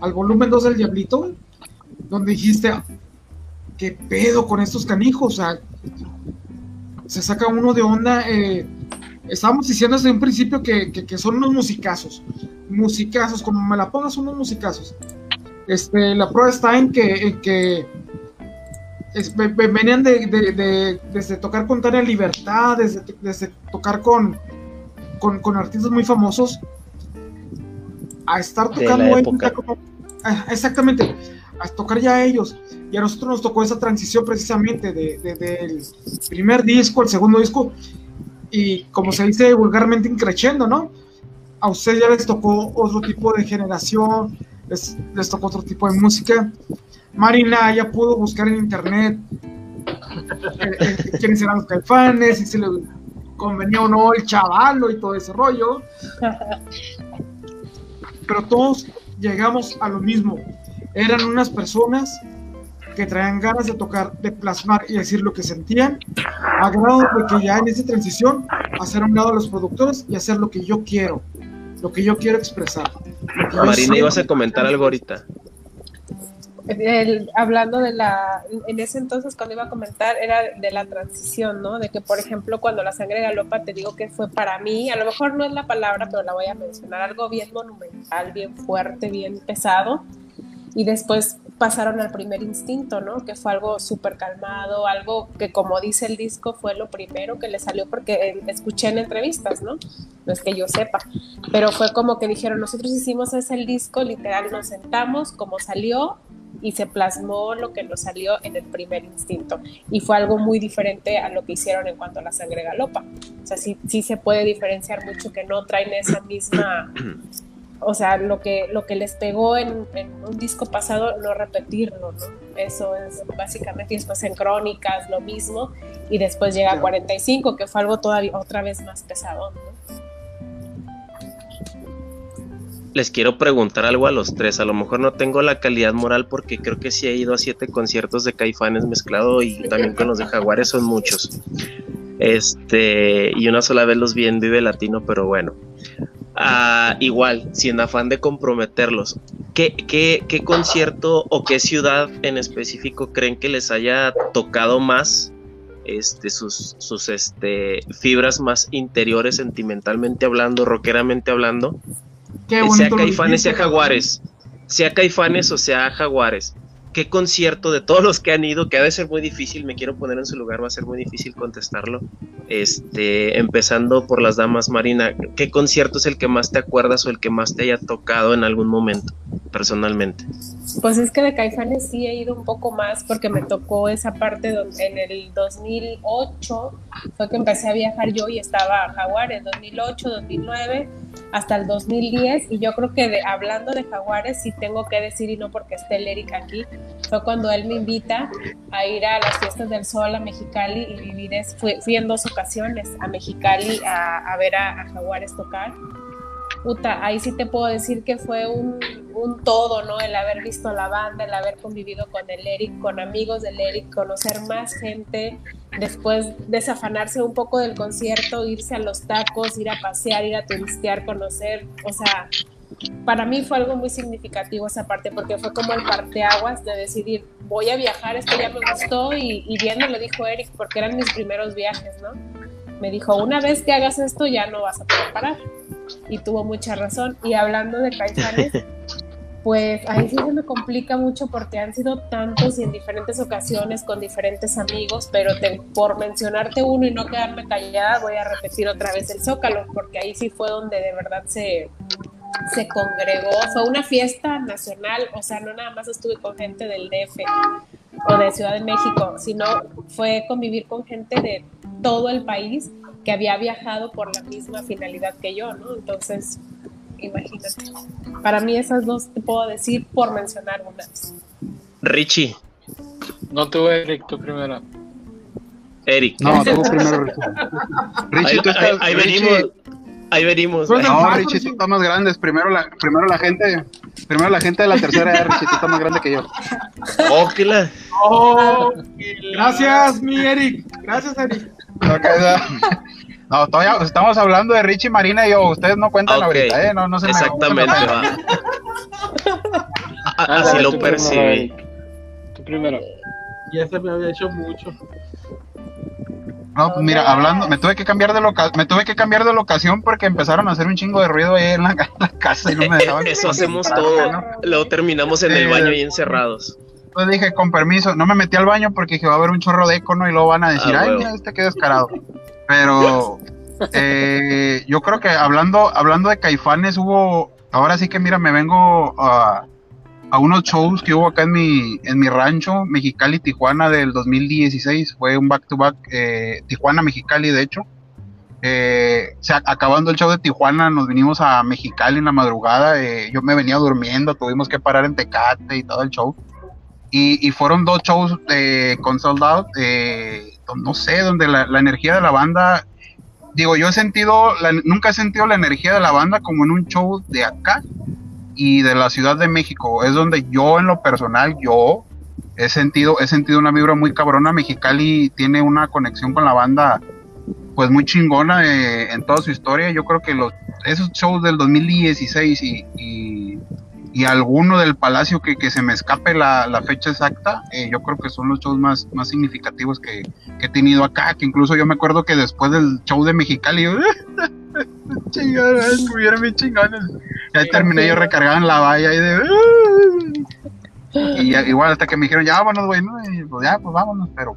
Speaker 2: al volumen 2 del Diablito, donde dijiste, ¿qué pedo con estos canijos? O sea, se saca uno de onda. Eh, estábamos diciendo desde un principio que, que, son unos musicazos, musicazos, como me la pongas, son unos musicazos. Este, la prueba está en que, que venían de, desde tocar con Tania Libertad, desde, tocar con, con, artistas muy famosos, a estar tocando exactamente, a tocar ya ellos. Y a nosotros nos tocó esa transición precisamente de, del primer disco al segundo disco, y como se dice vulgarmente, increciendo, ¿no? A ustedes ya les tocó otro tipo de generación, les, les tocó otro tipo de música. Marina ya pudo buscar en internet eh, eh, quiénes eran los caifanes, si se le convenía o no el chavalo y todo ese rollo. Pero todos llegamos a lo mismo. Eran unas personas que traían ganas de tocar, de plasmar y decir lo que sentían, a grado de que ya en esa transición hacer a un lado a los productores y hacer lo que yo quiero, lo que yo quiero expresar.
Speaker 1: Marina, ibas a comentar algo ahorita
Speaker 5: hablando de la, en ese entonces cuando iba a comentar era de la transición, ¿no? De que, por ejemplo, cuando la sangre galopa, te digo que fue para mí, a lo mejor no es la palabra, pero la voy a mencionar, algo bien monumental, bien fuerte, bien pesado. Y después pasaron al primer instinto, ¿no? Que fue algo súper calmado, algo que como dice el disco fue lo primero que le salió porque escuché en entrevistas, ¿no? No es que yo sepa, pero fue como que dijeron, nosotros hicimos ese el disco, literal, nos sentamos, como salió, y se plasmó lo que nos salió en el primer instinto. Y fue algo muy diferente a lo que hicieron en cuanto a la sangre galopa. O sea, sí, sí se puede diferenciar mucho que no traen esa misma... O sea, lo que, lo que les pegó en, un disco pasado, no repetirlo, ¿no? Eso es básicamente, y después en Crónicas lo mismo, y después llega a 45, que fue algo todavía otra vez más pesado, ¿no?
Speaker 1: les quiero preguntar algo a los tres. A lo mejor no tengo la calidad moral porque creo que sí he ido a siete conciertos de Caifanes mezclado y también con los de Jaguares son muchos. Este, y una sola vez los vi en Vive Latino, pero bueno. Ah, igual, sin afán de comprometerlos, ¿qué, qué, qué concierto o qué ciudad en específico creen que les haya tocado más este, sus, sus este, fibras más interiores, sentimentalmente hablando, rockeramente hablando? sea Caifanes, sea Jaguares. Sea Caifanes o sea Jaguares. ¿Qué concierto de todos los que han ido, que ha de ser muy difícil, me quiero poner en su lugar, va a ser muy difícil contestarlo. Este, empezando por las damas, Marina, ¿qué concierto es el que más te acuerdas o el que más te haya tocado en algún momento, personalmente?
Speaker 5: Pues es que de Caifanes sí he ido un poco más porque me tocó esa parte donde en el 2008 fue que empecé a viajar yo y estaba Jaguares, 2008, 2009 hasta el 2010 y yo creo que de, hablando de Jaguares sí tengo que decir y no porque esté el Eric aquí, fue cuando él me invita a ir a las fiestas del sol a Mexicali y vivir, fui, fui en dos ocasiones a Mexicali a, a ver a, a Jaguares tocar. Puta, ahí sí te puedo decir que fue un, todo, ¿no? El haber visto la banda, el haber convivido con el Eric, con amigos del Eric, conocer más gente, después desafanarse un poco del concierto, irse a los tacos, ir a pasear, ir a turistear, conocer, o sea, para mí fue algo muy significativo esa parte, porque fue como el parteaguas de decidir, voy a viajar, esto ya me gustó, y, y bien me lo dijo Eric, porque eran mis primeros viajes, ¿no? Me dijo, una vez que hagas esto ya no vas a poder parar y tuvo mucha razón. Y hablando de Caifanes, pues ahí sí se me complica mucho porque han sido tantos y en diferentes ocasiones con diferentes amigos, pero por mencionarte uno y no quedarme callada, voy a repetir otra vez el Zócalo, porque ahí sí fue donde de verdad se, se congregó, fue una fiesta nacional, o sea, no nada más estuve con gente del DF o de Ciudad de México, sino fue convivir con gente de todo el país que había viajado por la misma finalidad que yo, ¿no? Entonces, imagínate. Para mí esas dos te puedo decir por mencionar unas.
Speaker 1: Richie.
Speaker 4: No tuve Eric, tú primero.
Speaker 1: Eric.
Speaker 6: No, tú primero.
Speaker 1: Richie, ahí, tú estás, ahí, venimos. Ahí venimos.
Speaker 6: No, Richie, tú estás más grandes. Primero la, primero la gente, primero la gente de la tercera edad, Richie, tú estás más grande que yo.
Speaker 1: Oh, la...
Speaker 2: oh, Gracias, mi Eric. Gracias, Eric.
Speaker 6: No, todavía estamos hablando de Richie Marina y yo. Ustedes no cuentan ahorita, ¿eh? No, no se
Speaker 1: Exactamente, va. Así lo percibí.
Speaker 4: Tú primero.
Speaker 3: Ya se me había hecho mucho.
Speaker 6: No, pues mira, hablando, me tuve que cambiar de loca me tuve que cambiar de locación porque empezaron a hacer un chingo de ruido ahí en la, casa y no me dejaban.
Speaker 1: Eso hacemos todo. Luego terminamos en el baño y encerrados.
Speaker 6: Pues dije, con permiso, no me metí al baño porque dije, va a haber un chorro de eco, ¿no? Y luego van a decir, ah, ay, mira, este qué descarado. Pero eh, yo creo que hablando, hablando de caifanes, hubo, ahora sí que mira, me vengo a, a unos shows que hubo acá en mi, en mi rancho, Mexicali, Tijuana, del 2016. Fue un back-to-back, eh, Tijuana, Mexicali, de hecho. Eh, acabando el show de Tijuana, nos vinimos a Mexicali en la madrugada. Eh, yo me venía durmiendo, tuvimos que parar en Tecate y todo el show. Y, fueron dos shows con Sold Out, no sé, donde la, energía de la banda digo, yo he sentido, nunca he sentido la energía de la banda como en un show de acá y de la Ciudad de México. Es donde yo en lo personal, yo he sentido, he sentido una vibra muy cabrona. Mexicali tiene una conexión con la banda pues muy chingona eh, en toda su historia. Yo creo que los esos shows del 2016 y, y, y alguno del Palacio que, que se me escape la, la fecha exacta, eh, yo creo que son los shows más, más significativos que, que, he tenido acá. Que incluso yo me acuerdo que después del show de Mexicali, chingadas, estuvieron bien chingones. Y ahí terminé yo recargado en la valla y de. Y igual hasta que me dijeron, ya vámonos, güey, ¿no? Y pues ya, pues vámonos, pero.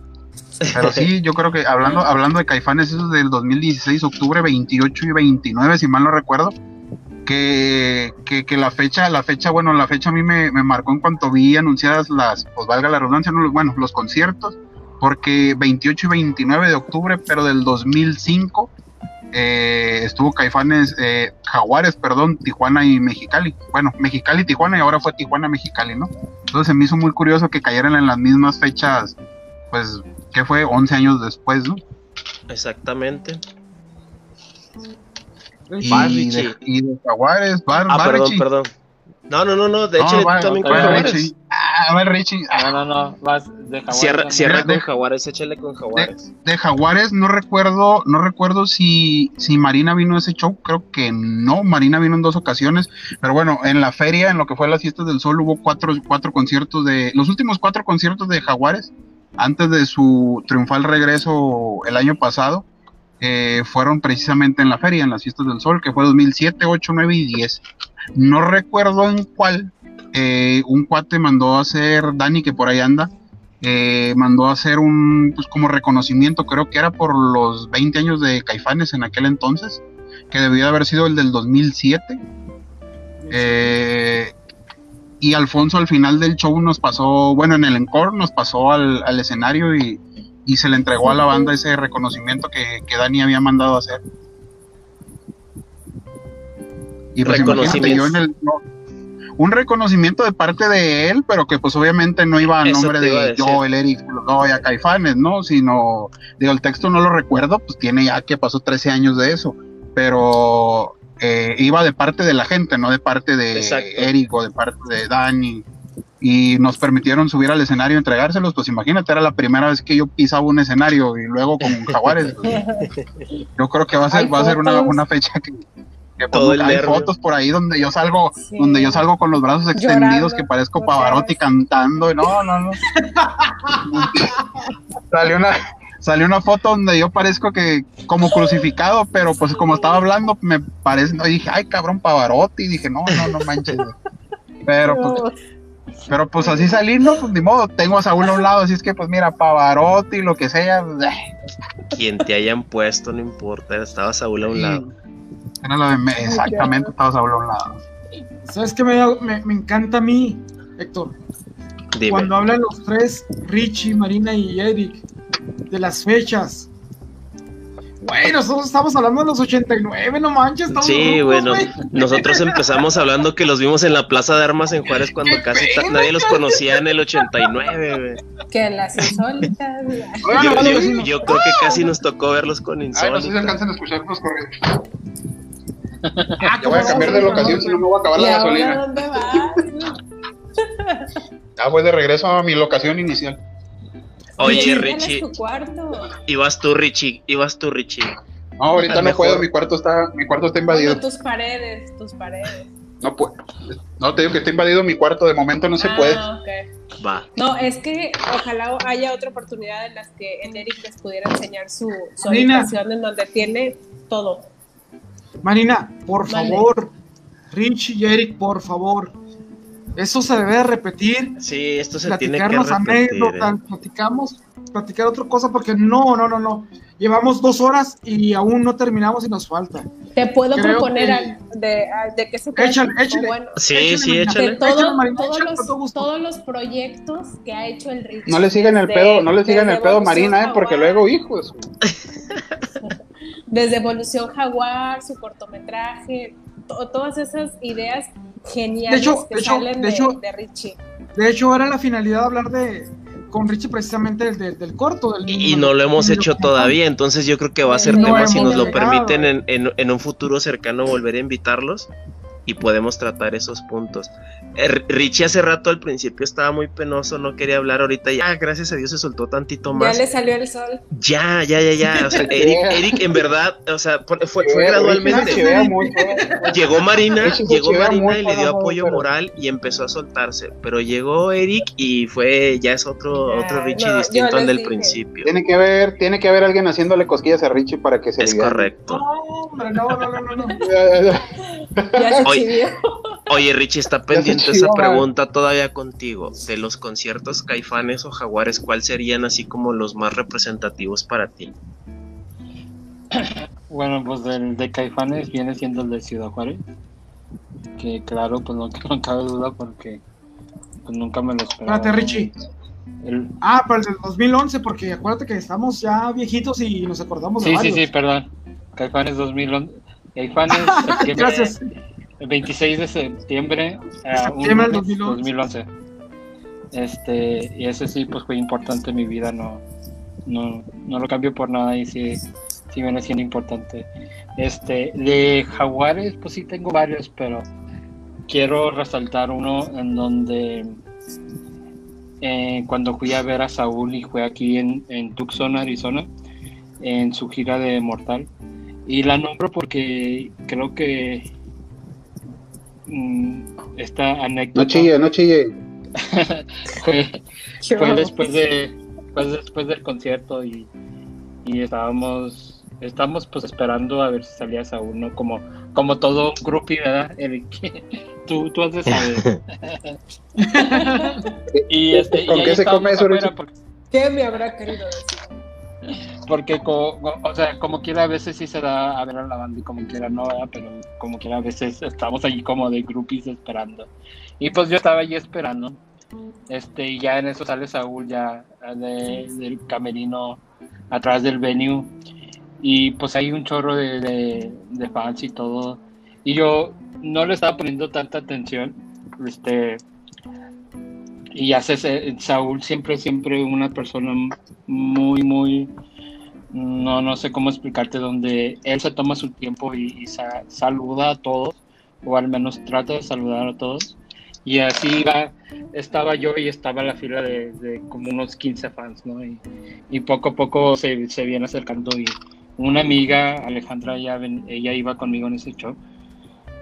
Speaker 6: Pero sí, yo creo que hablando, hablando de Caifanes, eso del 2016, octubre 28 y 29, si mal no recuerdo, que, que, la fecha, la fecha, bueno, la fecha a mí me, me, marcó en cuanto vi anunciadas las, pues valga la redundancia, no, bueno, los conciertos, porque 28 y 29 de octubre, pero del 2005, eh, estuvo Caifanes, eh, Jaguares, perdón, Tijuana y Mexicali. Bueno, Mexicali, Tijuana y ahora fue Tijuana, Mexicali, ¿no? Entonces se me hizo muy curioso que cayeran en las mismas fechas, pues, que fue 11 años después, ¿no?
Speaker 1: Exactamente.
Speaker 6: Y, de, y de Jaguares, Bar,
Speaker 1: ah, perdón, perdón. No, no, no, no, de hecho, no, también con Jaguares.
Speaker 6: Ah, a ver, Richie.
Speaker 4: No, no, no, vas de Jaguares.
Speaker 1: Cierra, cierra con Jaguares, échale con Jaguares.
Speaker 6: De, Jaguares no recuerdo, no recuerdo si, si Marina vino a ese show, creo que no, Marina vino en dos ocasiones, pero bueno, en la feria, en lo que fue las fiestas del sol, hubo cuatro, cuatro conciertos de, los últimos cuatro conciertos de Jaguares, antes de su triunfal regreso el año pasado, eh, fueron precisamente en la feria, en las fiestas del sol, que fue 2007, 8, 9 y 10. No recuerdo en cuál, eh, un cuate mandó a hacer, Dani que por ahí anda, eh, mandó a hacer un, pues como reconocimiento, creo que era por los 20 años de Caifanes en aquel entonces, que debía haber sido el del 2007. Eh, y Alfonso al final del show nos pasó, bueno, en el encore nos pasó al, al escenario y, y, se le entregó a la banda ese reconocimiento que, que Dani había mandado a hacer. Y pues un reconocimiento de parte de él, pero que pues obviamente no iba a nombre de yo, el Eric, no, a Caifanes, ¿no? Sino, digo, el texto no lo recuerdo, pues tiene ya que pasó 13 años de eso, pero eh, iba de parte de la gente, no de parte de Eric o de parte de Dani. Y nos permitieron subir al escenario y entregárselos, pues imagínate, era la primera vez que yo pisaba un escenario y luego con Jaguares. yo creo que va a ser, va a ser una, una fecha que, todo el hay fotos por ahí donde yo salgo, donde yo salgo con los brazos extendidos que parezco Pavarotti cantando, y no, no, no. salió una salió una foto donde yo parezco que como crucificado, pero pues como estaba hablando me parece, no, dije, ay cabrón Pavarotti, dije, no, no, no manches. Pero pues pero pues así salir, no, pues ni modo, tengo a Saúl a un lado, así es que pues mira, Pavarotti, lo que sea. Pues,
Speaker 1: Quien te hayan puesto, no importa, estaba Saúl a un lado.
Speaker 6: Era lo de exactamente, estabas a un lado.
Speaker 2: ¿Sabes qué me, me, encanta a mí, Héctor? Cuando hablan los tres, Richie, Marina y Eric, de las fechas. Bueno, nosotros estamos hablando de los 89, no manches.
Speaker 1: Sí, bueno, nosotros empezamos hablando que los vimos en la Plaza de Armas en Juárez cuando casi nadie los conocía en el 89.
Speaker 5: Que las insólitas.
Speaker 1: yo, yo, creo que casi nos tocó verlos con insólitas.
Speaker 6: Ay, no sé si alcanzan a escuchar los. Ah, ya voy a cambiar de locación, si no me voy a acabar la gasolina. ¿Dónde vas? ya voy de regreso a mi locación inicial.
Speaker 1: Oye, Richie. Ibas tú, Richie. Ibas tú, Richie.
Speaker 6: No, ahorita no puedo, mi cuarto está, mi cuarto está invadido.
Speaker 5: tus paredes, tus paredes.
Speaker 6: No puedo. No te digo que está invadido mi cuarto, de momento no se puede.
Speaker 5: Ah, Va. No, es que ojalá haya otra oportunidad en las que en Eric les pudiera enseñar su, su habitación en donde tiene todo.
Speaker 2: Marina, por favor, Richie y Eric, por favor, eso se debe repetir.
Speaker 1: Sí, esto se tiene que repetir.
Speaker 2: anécdotas, ¿eh? platicamos, platicar otra cosa, porque no, no, no, no. Llevamos dos horas y aún no terminamos y nos falta.
Speaker 5: Te puedo proponer de, de, que se
Speaker 2: Échale, échale.
Speaker 1: Bueno, sí, sí, échale.
Speaker 5: todos, los, todos los proyectos que ha hecho el Rich.
Speaker 6: No le sigan el pedo, no le sigan el pedo Marina, eh, porque luego hijos.
Speaker 5: Desde Evolución Jaguar, su cortometraje, todas esas ideas geniales de hecho, que de salen de, hecho, de, Richie.
Speaker 2: De hecho, era la finalidad de hablar de con Richie precisamente del, del, corto. Del
Speaker 1: y no lo hemos hecho todavía, entonces yo creo que va a ser tema si nos lo permiten en, en, en, un futuro cercano volver a invitarlos y podemos tratar esos puntos. Eh, Richie hace rato al principio estaba muy penoso, no quería hablar ahorita, ya gracias a Dios se soltó tantito más.
Speaker 5: Ya le salió el sol.
Speaker 1: Ya, ya, ya, ya. O sea, Eric, Eric en verdad, o sea, fue, fue gradualmente. Llegó Marina, llegó Marina y le dio apoyo moral y empezó a soltarse. Pero llegó Eric y fue, ya es otro, otro Richie distinto al del principio.
Speaker 6: Tiene que haber, tiene que haber alguien haciéndole cosquillas a Richie para que se
Speaker 1: Es correcto.
Speaker 2: No, no, no, no, no.
Speaker 5: Ya
Speaker 1: Oye, Richie, está pendiente esa pregunta todavía contigo. De los conciertos Caifanes o Jaguares, ¿cuál serían así como los más representativos para ti?
Speaker 4: Bueno, pues el de Caifanes viene siendo el de Ciudad Juárez. Que claro, pues no, cabe duda porque pues nunca me lo esperaba.
Speaker 2: Espérate, Richie. Ah, para el del 2011, porque acuérdate que estamos ya viejitos y nos acordamos
Speaker 4: de
Speaker 2: Sí,
Speaker 4: sí, sí, perdón. Caifanes 2011. Caifanes,
Speaker 2: Gracias.
Speaker 4: El 26 de septiembre,
Speaker 2: septiembre 2011.
Speaker 4: 2011. Este, y ese sí, pues fue importante en mi vida, no, no, no lo cambio por nada y sí, sí viene siendo importante. Este, de Jaguares, pues sí tengo varios, pero quiero resaltar uno en donde eh, cuando fui a ver a Saúl y fue aquí en, en Tucson, Arizona, en su gira de Mortal. Y la nombro porque creo que Mm, esta anécdota.
Speaker 6: No chille, no chille.
Speaker 4: fue, después de después del concierto y, y estábamos estamos pues esperando a ver si salía Saúl, ¿no? Como, como todo groupie, ¿verdad? tú, tú has de saber. y este,
Speaker 6: ¿Con qué se come eso,
Speaker 5: ¿Qué me habrá querido decir?
Speaker 4: Porque, o sea, como quiera, a veces sí se da a ver a la banda y como quiera no, pero como quiera, a veces estamos allí como de groupies esperando. Y pues yo estaba allí esperando. Este, y ya en eso sale Saúl ya del camerino atrás del venue. Y pues hay un chorro de, de, fans y todo. Y yo no le estaba poniendo tanta atención. Este, y hace Saúl siempre, siempre una persona muy, muy, no, no sé cómo explicarte, donde él se toma su tiempo y, saluda a todos, o al menos trata de saludar a todos. Y así iba, estaba yo y estaba la fila de, como unos 15 fans, ¿no? Y, poco a poco se, se, viene acercando y una amiga, Alejandra, ella, ella iba conmigo en ese show.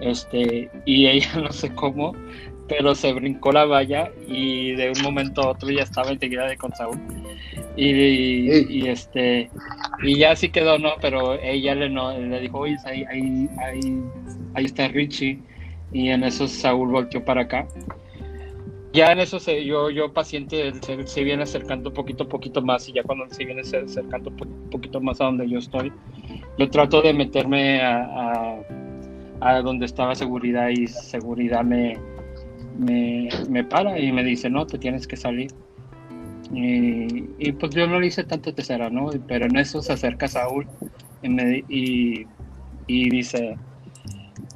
Speaker 4: Este, y ella no sé cómo pero se brincó la valla y de un momento a otro ya estaba enseguida de con Saúl. Y, este y ya así quedó, ¿no? Pero ella le, no, le dijo, oye, ahí, ahí, ahí, ahí está Richie. Y en eso Saúl volteó para acá. Ya en eso se, yo, yo paciente se, viene acercando poquito, poquito más y ya cuando se viene acercando un poquito más a donde yo estoy, yo trato de meterme a, a, a donde estaba seguridad y seguridad me, me, me, para y me dice, no, te tienes que salir. Y, y, pues yo no le hice tanto tercera, ¿no? Pero en eso se acerca Saúl y, me, y, y, dice,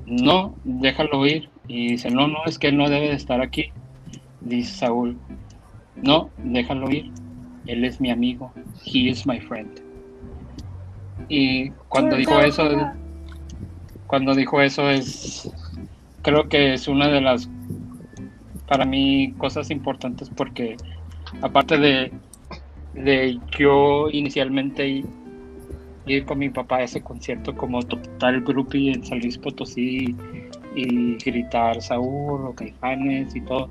Speaker 4: no, déjalo ir. Y dice, no, no, es que él no debe de estar aquí. Dice Saúl, no, déjalo ir. Él es mi amigo. He is my friend. Y cuando dijo eso, cuando dijo eso es, creo que es una de las, para mí, cosas importantes porque aparte de, de yo inicialmente ir con mi papá a ese concierto como total groupie en San Luis Potosí y gritar Saúl o Caifanes y todo.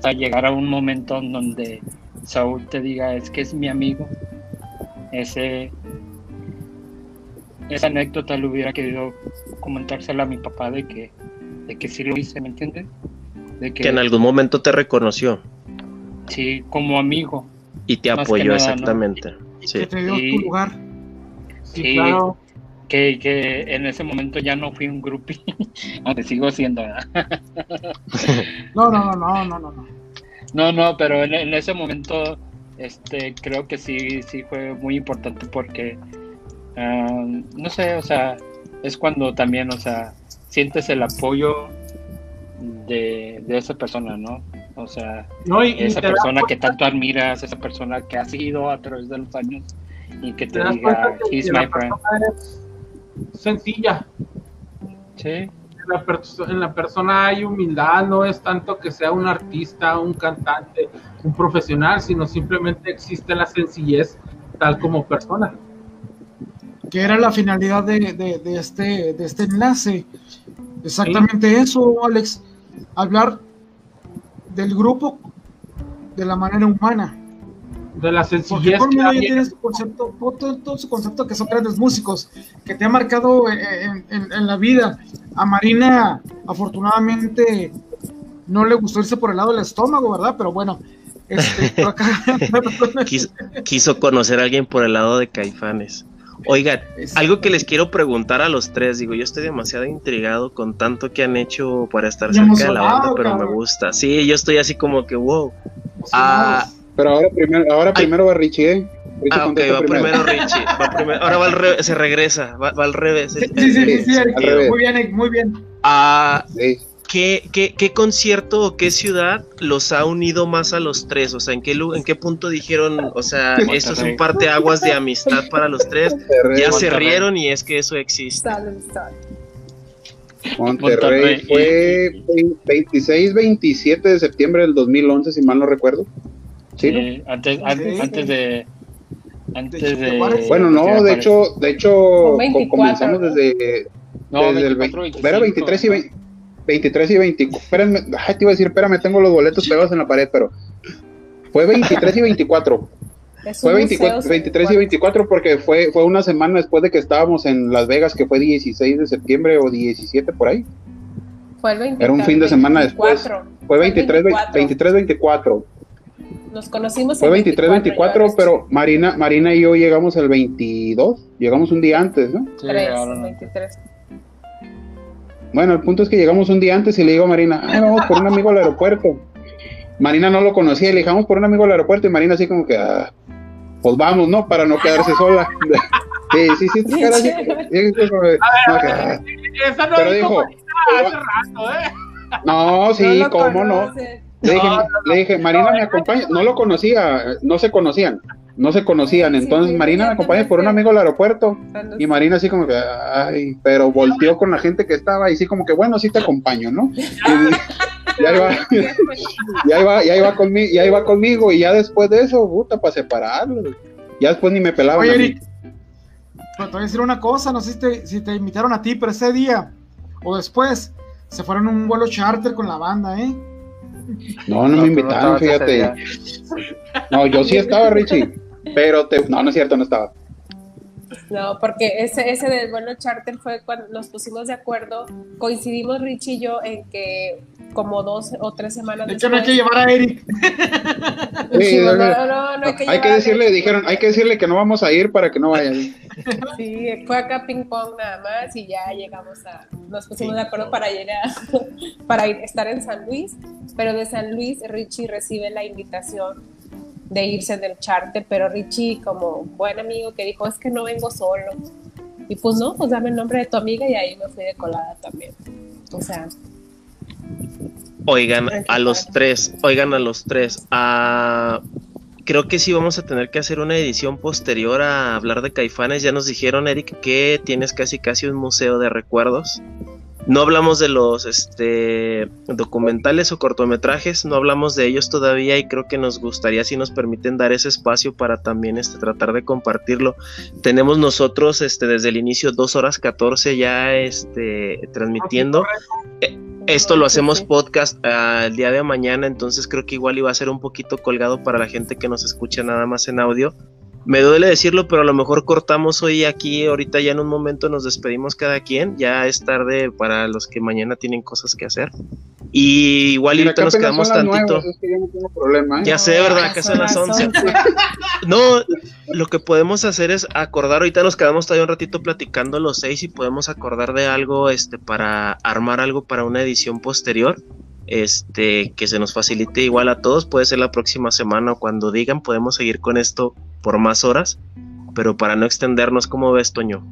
Speaker 4: Sea, llegar a un momento en donde Saúl te diga es que es mi amigo. Ese, esa anécdota le hubiera querido comentársela a mi papá de que, de que sí lo hice, ¿me entiendes?
Speaker 1: De que, en algún momento te reconoció.
Speaker 4: Sí, como amigo.
Speaker 1: Y te apoyó exactamente.
Speaker 2: Sí. Que te dio tu lugar.
Speaker 4: Sí, claro. Que, que, en ese momento ya no fui un groupie, aunque sigo siendo.
Speaker 2: no, no, no, no, no, no.
Speaker 4: No, no, pero en, en, ese momento este creo que sí, sí fue muy importante porque Ah, no sé, o sea, es cuando también, o sea, sientes el apoyo de, esa persona, ¿no? O sea, esa persona que tanto admiras, esa persona que ha sido a través de los años y que te, diga, he's my friend.
Speaker 3: Sencilla.
Speaker 4: Sí.
Speaker 3: En la, en la persona hay humildad, no es tanto que sea un artista, un cantante, un profesional, sino simplemente existe la sencillez tal como persona
Speaker 2: que era la finalidad de, este, de este enlace. Exactamente eso, Alex. Hablar del grupo de la manera humana.
Speaker 3: De la sencillez.
Speaker 2: Porque por tienes tu concepto, todo, su concepto que son grandes músicos, que te ha marcado en, la vida. A Marina, afortunadamente, no le gustó irse por el lado del estómago, ¿verdad? Pero bueno, este,
Speaker 1: quiso, conocer a alguien por el lado de Caifanes. Oigan, algo que les quiero preguntar a los tres, digo, yo estoy demasiado intrigado con tanto que han hecho para estar cerca de la banda, pero me gusta. Sí, yo estoy así como que, wow.
Speaker 6: Ah, pero ahora primero, ahora primero va Richie, ¿eh?
Speaker 1: ah, ok, va primero, Richie. ahora va al revés, se regresa, va, al revés.
Speaker 2: Sí, sí, sí, sí, muy bien, muy bien.
Speaker 1: Ah, ¿qué, qué, qué, concierto o qué ciudad los ha unido más a los tres? O sea, ¿en qué, en qué punto dijeron, o sea, esto es un parteaguas de amistad para los tres? Ya se rieron y es que eso existe.
Speaker 6: Monterrey, fue 26, 27 de septiembre del 2011, si mal no recuerdo.
Speaker 4: Sí, antes, antes de antes de
Speaker 6: bueno no de hecho de hecho comenzamos desde desde el 23 y 20, 23 y 24. Espérenme, te iba a decir, espérame, tengo los boletos pegados en la pared, pero fue 23 y 24. Fue 23 y 24 porque fue, fue una semana después de que estábamos en Las Vegas, que fue 16 de septiembre o 17 por ahí.
Speaker 5: Fue el 23,
Speaker 6: Era un fin de semana después. Fue 23, 23, 24.
Speaker 5: Nos conocimos
Speaker 6: Fue 23, 24, pero Marina, Marina y yo llegamos el 22. Llegamos un día antes, ¿no?
Speaker 5: Sí, 23.
Speaker 6: Bueno, el punto es que llegamos un día antes y le digo a Marina, Ay, vamos por un amigo al aeropuerto. Marina no lo conocía y le dijamos por un amigo al aeropuerto y Marina así como que, ah, pues vamos, ¿no? Para no quedarse sola. Sí, sí, sí, sí, cara, sí,
Speaker 3: Esa no Pero dijo, hace rato, ¿eh?
Speaker 6: No, sí, cómo no. Le dije, le dije, Marina me acompaña, no lo conocía, no se conocían no se conocían. Entonces Marina me acompaña por un amigo al aeropuerto y Marina así como que, ay, pero volteó con la gente que estaba y sí como que, bueno, sí te acompaño, ¿no? Y, ya iba, ya iba, ya iba conmigo, ya iba conmigo y ya después de eso, puta, para separarlo. Ya después ni me pelaban.
Speaker 2: Oye, Eric, pero te voy a decir una cosa, no sé si te, si te invitaron a ti, pero ese día o después se fueron un vuelo charter con la banda, ¿eh?
Speaker 6: No, no, me invitaron, fíjate. No, yo sí estaba, Richie. Pero te, no, no es cierto, no estaba.
Speaker 5: No, porque ese, ese del vuelo charter fue cuando nos pusimos de acuerdo, coincidimos Richie y yo en que como dos o tres semanas
Speaker 2: de no hay que llevar a Eric.
Speaker 6: no, no, no, hay que, hay que decirle, dijeron, hay que decirle que no vamos a ir para que no vayan.
Speaker 5: Sí, fue acá ping pong nada más y ya llegamos a, nos pusimos de acuerdo para llegar, para ir, estar en San Luis, pero de San Luis Richie recibe la invitación de irse del charter, pero Richie como buen amigo que dijo, es que no vengo solo. Y pues no, pues dame el nombre de tu amiga y ahí me fui de colada también. O sea...
Speaker 1: Oigan a los tres, oigan a los tres. ¿A creo que sí vamos a tener que hacer una edición posterior a hablar de Caifanes. Ya nos dijeron, Eric, que tienes casi casi un museo de recuerdos. No hablamos de los este, documentales o cortometrajes, no hablamos de ellos todavía y creo que nos gustaría si nos permiten dar ese espacio para también este, tratar de compartirlo. Tenemos nosotros este, desde el inicio 2 horas 14 ya este, transmitiendo. Eh, esto lo hacemos podcast uh, el día de mañana, entonces creo que igual iba a ser un poquito colgado para la gente que nos escucha nada más en audio. Me duele decirlo, pero a lo mejor cortamos hoy aquí, ahorita ya en un momento nos despedimos cada quien, ya es tarde para los que mañana tienen cosas que hacer. Y igual ahorita nos quedamos tantito. ya, sé, ¿verdad? Que son las 11. no, lo que podemos hacer es acordar, ahorita nos quedamos todavía un ratito platicando los seis y podemos acordar de algo este para armar algo para una edición posterior este, que se nos facilite igual a todos, puede ser la próxima semana o cuando digan, podemos seguir con esto por más horas, pero para no extendernos, ¿cómo ves, Toño?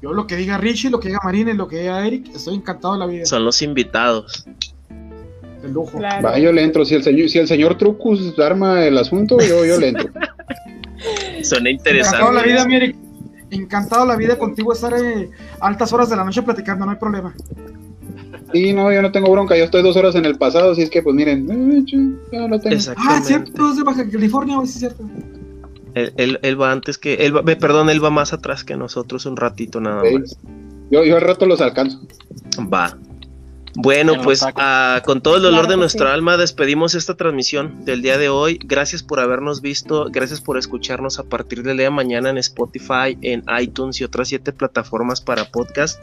Speaker 2: Yo lo que diga Richie, lo que diga Marina y lo que diga Eric, estoy encantado de la vida.
Speaker 1: Son los invitados.
Speaker 2: El lujo.
Speaker 6: Va, yo le entro. Si el señor, si el señor Trucus arma el asunto, yo, yo le entro.
Speaker 1: Suena interesante.
Speaker 2: Encantado la vida, mi Eric. Encantado la vida contigo estar a altas horas de la noche platicando, no hay problema.
Speaker 6: Sí, no, yo no tengo bronca, yo estoy dos horas en el pasado, así es que pues miren, eh,
Speaker 2: ya lo tengo. Ah, cierto, es de Baja California, sí es cierto.
Speaker 1: Él, él, va antes que, él va, perdón, él va más atrás que nosotros un ratito nada más.
Speaker 6: Yo, yo al rato los alcanzo.
Speaker 1: Va. Bueno, pues ah, con todo el dolor de nuestra alma despedimos esta transmisión del día de hoy. Gracias por habernos visto, gracias por escucharnos a partir del día de mañana en Spotify, en iTunes y otras siete plataformas para podcast.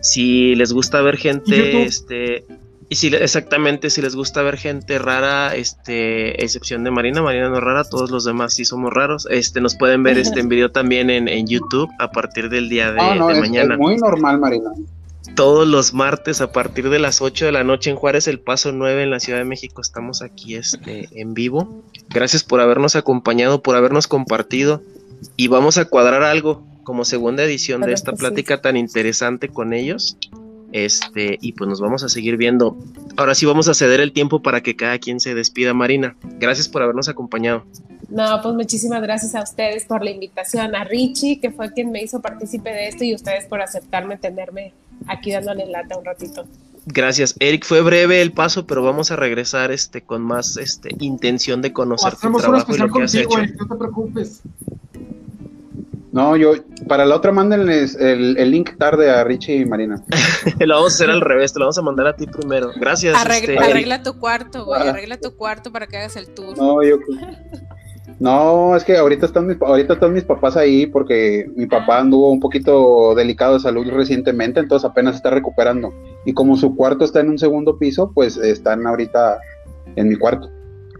Speaker 1: Si les gusta ver gente, este, y si exactamente si les gusta ver gente rara, este, excepción de Marina, Marina no es rara, todos los demás sí somos raros. Este, nos pueden ver este en video también en, YouTube a partir del día de, ah, mañana.
Speaker 6: Es muy normal, Marina.
Speaker 1: Todos los martes a partir de las 8 de la noche en Juárez, el Paso 9 en la Ciudad de México, estamos aquí este, en vivo. Gracias por habernos acompañado, por habernos compartido y vamos a cuadrar algo como segunda edición de esta plática tan interesante con ellos. Este, y pues nos vamos a seguir viendo. Ahora sí vamos a ceder el tiempo para que cada quien se despida, Marina. Gracias por habernos acompañado.
Speaker 5: No, pues muchísimas gracias a ustedes por la invitación, a Richie, que fue quien me hizo partícipe de esto, y ustedes por aceptarme, tenerme aquí dándole lata un ratito.
Speaker 1: Gracias, Eric. Fue breve el paso, pero vamos a regresar este con más este intención de conocer tu trabajo y lo que has hecho.
Speaker 2: no te preocupes.
Speaker 6: No, yo, para la otra mándenles el, link tarde a Richie y Marina.
Speaker 1: lo vamos a hacer al revés, te lo vamos a mandar a ti primero. Gracias.
Speaker 5: Este, arregla tu cuarto, güey, ah. arregla tu cuarto para que hagas el tour.
Speaker 6: No, yo No, es que ahorita están mis, ahorita están mis papás ahí porque mi papá anduvo un poquito delicado de salud recientemente, entonces apenas está recuperando. Y como su cuarto está en un segundo piso, pues están ahorita en mi cuarto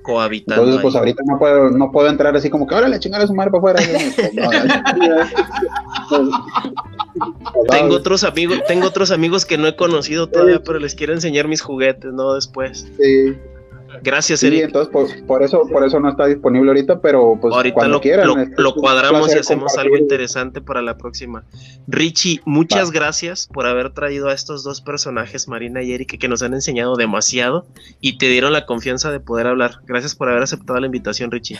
Speaker 1: cohabitando.
Speaker 6: Entonces, pues ahorita no puedo, no puedo entrar así como que ahora le chingar a su madre para afuera.
Speaker 1: tengo otros amigos, tengo otros amigos que no he conocido todavía, pero les quiero enseñar mis juguetes, ¿no? Después.
Speaker 6: Sí.
Speaker 1: Gracias, Eric.
Speaker 6: Sí, entonces por eso, por eso no está disponible ahorita, pero pues
Speaker 1: ahorita cuando lo, quieran. Lo, este, cuadramos y hacemos algo interesante para la próxima. Richie, muchas gracias por haber traído a estos dos personajes, Marina y Eric, que nos han enseñado demasiado y te dieron la confianza de poder hablar. Gracias por haber aceptado la invitación, Richie.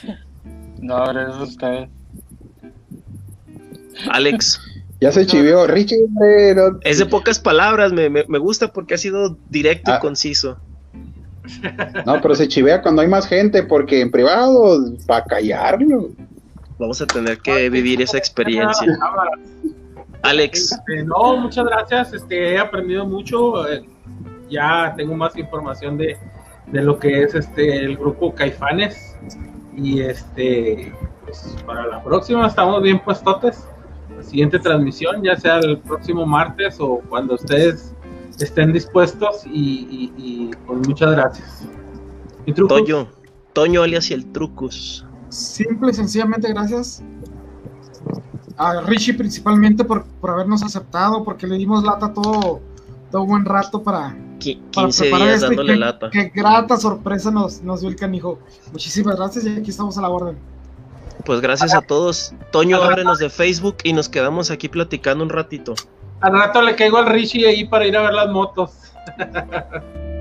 Speaker 4: No, gracias a ustedes.
Speaker 1: Alex.
Speaker 6: Ya se chivió, Richie.
Speaker 1: Es de pocas palabras, me, me, gusta porque ha sido directo y ah. conciso.
Speaker 6: No, pero se chivea cuando hay más gente, porque en privado, para callarlo.
Speaker 1: Vamos a tener que vivir esa experiencia. Alex.
Speaker 3: Este, no, muchas gracias. Este, he aprendido mucho. Eh, ya tengo más información de, lo que es este el grupo Caifanes. Y este, pues, para la próxima estamos bien puestotes. La siguiente transmisión, ya sea el próximo martes o cuando ustedes estén dispuestos y, pues muchas gracias.
Speaker 1: ¿Y Toño, Toño alias y el Trucus.
Speaker 2: Simple y sencillamente gracias a Richie principalmente por, habernos aceptado, porque le dimos lata todo, todo buen rato para,
Speaker 1: 15 días dándole lata.
Speaker 2: Qué grata sorpresa nos, nos dio el canijo. Muchísimas gracias y aquí estamos a la orden.
Speaker 1: Pues gracias a todos. Toño, ábrenos de Facebook y nos quedamos aquí platicando un ratito.
Speaker 3: Al rato le caigo al Richie ahí para ir a ver las motos.